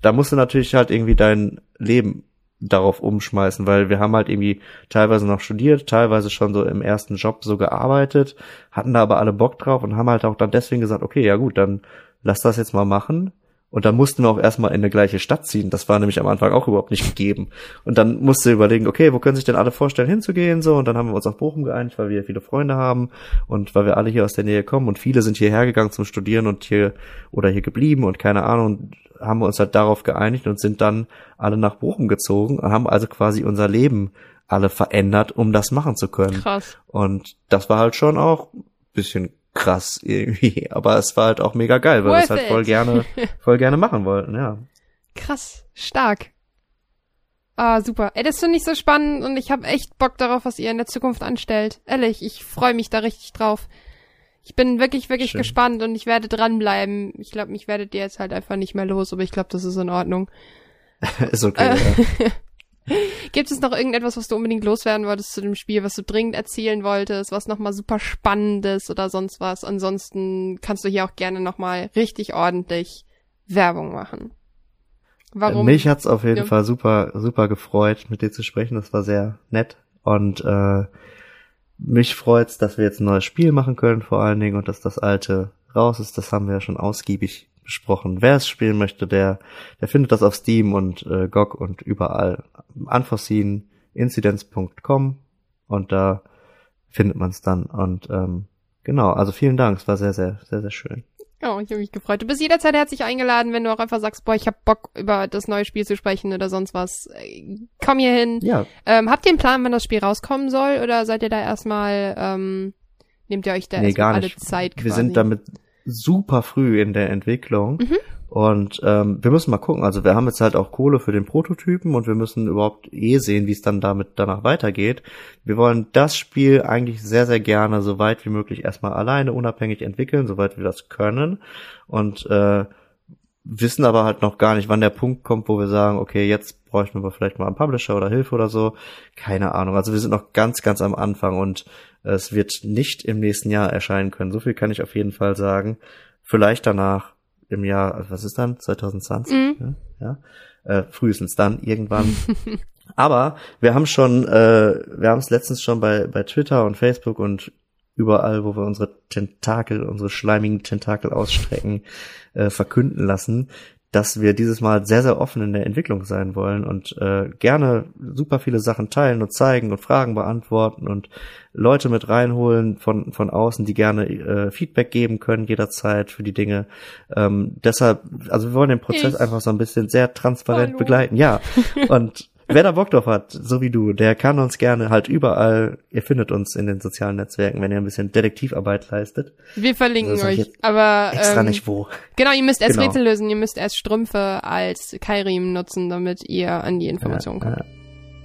da musst du natürlich halt irgendwie dein Leben darauf umschmeißen, weil wir haben halt irgendwie teilweise noch studiert, teilweise schon so im ersten Job so gearbeitet, hatten da aber alle Bock drauf und haben halt auch dann deswegen gesagt, okay, ja gut, dann lass das jetzt mal machen und dann mussten wir auch erstmal in eine gleiche Stadt ziehen. Das war nämlich am Anfang auch überhaupt nicht gegeben. Und dann musste überlegen, okay, wo können sich denn alle vorstellen, hinzugehen, so. Und dann haben wir uns auf Bochum geeinigt, weil wir viele Freunde haben und weil wir alle hier aus der Nähe kommen. Und viele sind hierher gegangen zum Studieren und hier, oder hier geblieben und keine Ahnung, haben wir uns halt darauf geeinigt und sind dann alle nach Bochum gezogen und haben also quasi unser Leben alle verändert, um das machen zu können. Krass. Und das war halt schon auch bisschen krass irgendwie. [laughs] Aber es war halt auch mega geil, weil wir es halt voll gerne, [laughs] voll gerne machen wollten, ja. Krass, stark. Ah, super. Ey, das finde ich so spannend und ich habe echt Bock darauf, was ihr in der Zukunft anstellt. Ehrlich, ich freue mich da richtig drauf. Ich bin wirklich, wirklich Schön. gespannt und ich werde dranbleiben. Ich glaube, mich werdet ihr jetzt halt einfach nicht mehr los, aber ich glaube, das ist in Ordnung. [laughs] ist okay. Äh, ja. Gibt es noch irgendetwas, was du unbedingt loswerden wolltest zu dem Spiel, was du dringend erzählen wolltest, was nochmal super spannendes oder sonst was? Ansonsten kannst du hier auch gerne nochmal richtig ordentlich Werbung machen. Warum? Mich hat's auf jeden ja. Fall super, super gefreut, mit dir zu sprechen. Das war sehr nett. Und äh, mich freut's, dass wir jetzt ein neues Spiel machen können, vor allen Dingen, und dass das alte raus ist. Das haben wir ja schon ausgiebig besprochen. Wer es spielen möchte, der, der findet das auf Steam und äh, GOG und überall. Unforeseen incidents.com und da findet man es dann. Und ähm, genau, also vielen Dank. Es war sehr, sehr, sehr, sehr schön. Oh, ich habe mich gefreut. Du bist jederzeit herzlich eingeladen, wenn du auch einfach sagst, boah, ich hab Bock, über das neue Spiel zu sprechen oder sonst was. Komm hier hin. Ja. Ähm, habt ihr einen Plan, wann das Spiel rauskommen soll? Oder seid ihr da erstmal, ähm, nehmt ihr euch da nee, erstmal alle Zeit quasi? Wir sind damit super früh in der Entwicklung. Mhm. Und ähm, wir müssen mal gucken. Also wir haben jetzt halt auch Kohle für den Prototypen und wir müssen überhaupt eh sehen, wie es dann damit danach weitergeht. Wir wollen das Spiel eigentlich sehr, sehr gerne so weit wie möglich erstmal alleine unabhängig entwickeln, soweit wir das können. Und äh, wissen aber halt noch gar nicht, wann der Punkt kommt, wo wir sagen, okay, jetzt bräuchten wir vielleicht mal einen Publisher oder Hilfe oder so. Keine Ahnung. Also wir sind noch ganz, ganz am Anfang und es wird nicht im nächsten Jahr erscheinen können. So viel kann ich auf jeden Fall sagen. Vielleicht danach im Jahr, was ist dann? 2020? Mhm. Ja. ja. Äh, frühestens dann irgendwann. [laughs] Aber wir haben schon, äh, wir haben es letztens schon bei, bei Twitter und Facebook und überall, wo wir unsere Tentakel, unsere schleimigen Tentakel ausstrecken, äh, verkünden lassen, dass wir dieses Mal sehr, sehr offen in der Entwicklung sein wollen und äh, gerne super viele Sachen teilen und zeigen und Fragen beantworten und Leute mit reinholen von, von außen, die gerne äh, Feedback geben können jederzeit für die Dinge. Ähm, deshalb, also wir wollen den Prozess ich. einfach so ein bisschen sehr transparent Hallo. begleiten. Ja, [laughs] und Wer da Bock drauf hat, so wie du, der kann uns gerne halt überall, ihr findet uns in den sozialen Netzwerken, wenn ihr ein bisschen Detektivarbeit leistet. Wir verlinken also euch, aber extra ähm, nicht wo. Genau, ihr müsst erst genau. Rätsel lösen, ihr müsst erst Strümpfe als Keilriemen nutzen, damit ihr an die Informationen ja, kommt. Ja.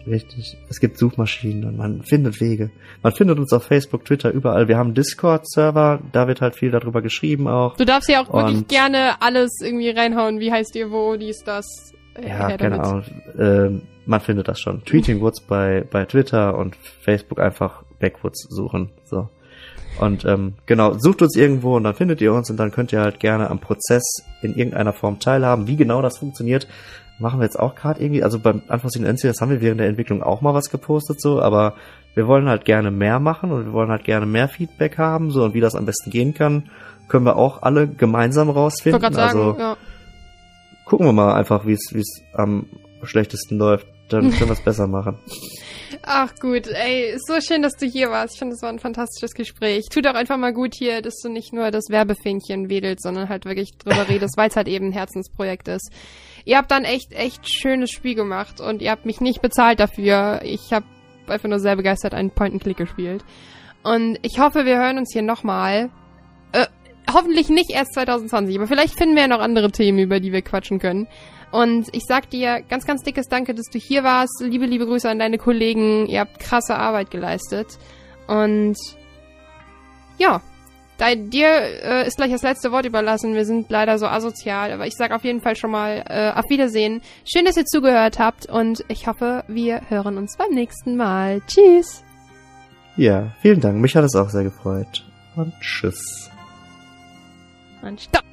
Richtig. Es gibt Suchmaschinen und man findet Wege. Man findet uns auf Facebook, Twitter, überall. Wir haben Discord-Server, da wird halt viel darüber geschrieben auch. Du darfst ja auch wirklich gerne alles irgendwie reinhauen. Wie heißt ihr wo, dies, das. Ja, keine Ahnung. Ähm, man findet das schon. Tweeting Woods bei, bei Twitter und Facebook einfach Backwoods suchen. So. Und ähm, genau, sucht uns irgendwo und dann findet ihr uns und dann könnt ihr halt gerne am Prozess in irgendeiner Form teilhaben. Wie genau das funktioniert, machen wir jetzt auch gerade irgendwie. Also beim Anfassen NC, das haben wir während der Entwicklung auch mal was gepostet, so, aber wir wollen halt gerne mehr machen und wir wollen halt gerne mehr Feedback haben, so und wie das am besten gehen kann, können wir auch alle gemeinsam rausfinden. Ich sagen, also ja. gucken wir mal einfach, wie es wie es am schlechtesten läuft dann können wir es besser machen. [laughs] Ach gut, ey, ist so schön, dass du hier warst. Ich finde, das war ein fantastisches Gespräch. Tut auch einfach mal gut hier, dass du nicht nur das Werbefähnchen wedelst, sondern halt wirklich drüber [laughs] redest, weil es halt eben ein Herzensprojekt ist. Ihr habt dann echt, echt schönes Spiel gemacht und ihr habt mich nicht bezahlt dafür. Ich habe einfach nur sehr begeistert einen Point-and-Click gespielt. Und ich hoffe, wir hören uns hier nochmal. Äh, hoffentlich nicht erst 2020, aber vielleicht finden wir ja noch andere Themen, über die wir quatschen können. Und ich sag dir ganz, ganz dickes Danke, dass du hier warst. Liebe, liebe Grüße an deine Kollegen. Ihr habt krasse Arbeit geleistet. Und ja, da, dir äh, ist gleich das letzte Wort überlassen. Wir sind leider so asozial, aber ich sag auf jeden Fall schon mal äh, auf Wiedersehen. Schön, dass ihr zugehört habt und ich hoffe, wir hören uns beim nächsten Mal. Tschüss. Ja, vielen Dank. Mich hat es auch sehr gefreut. Und tschüss. Und stopp.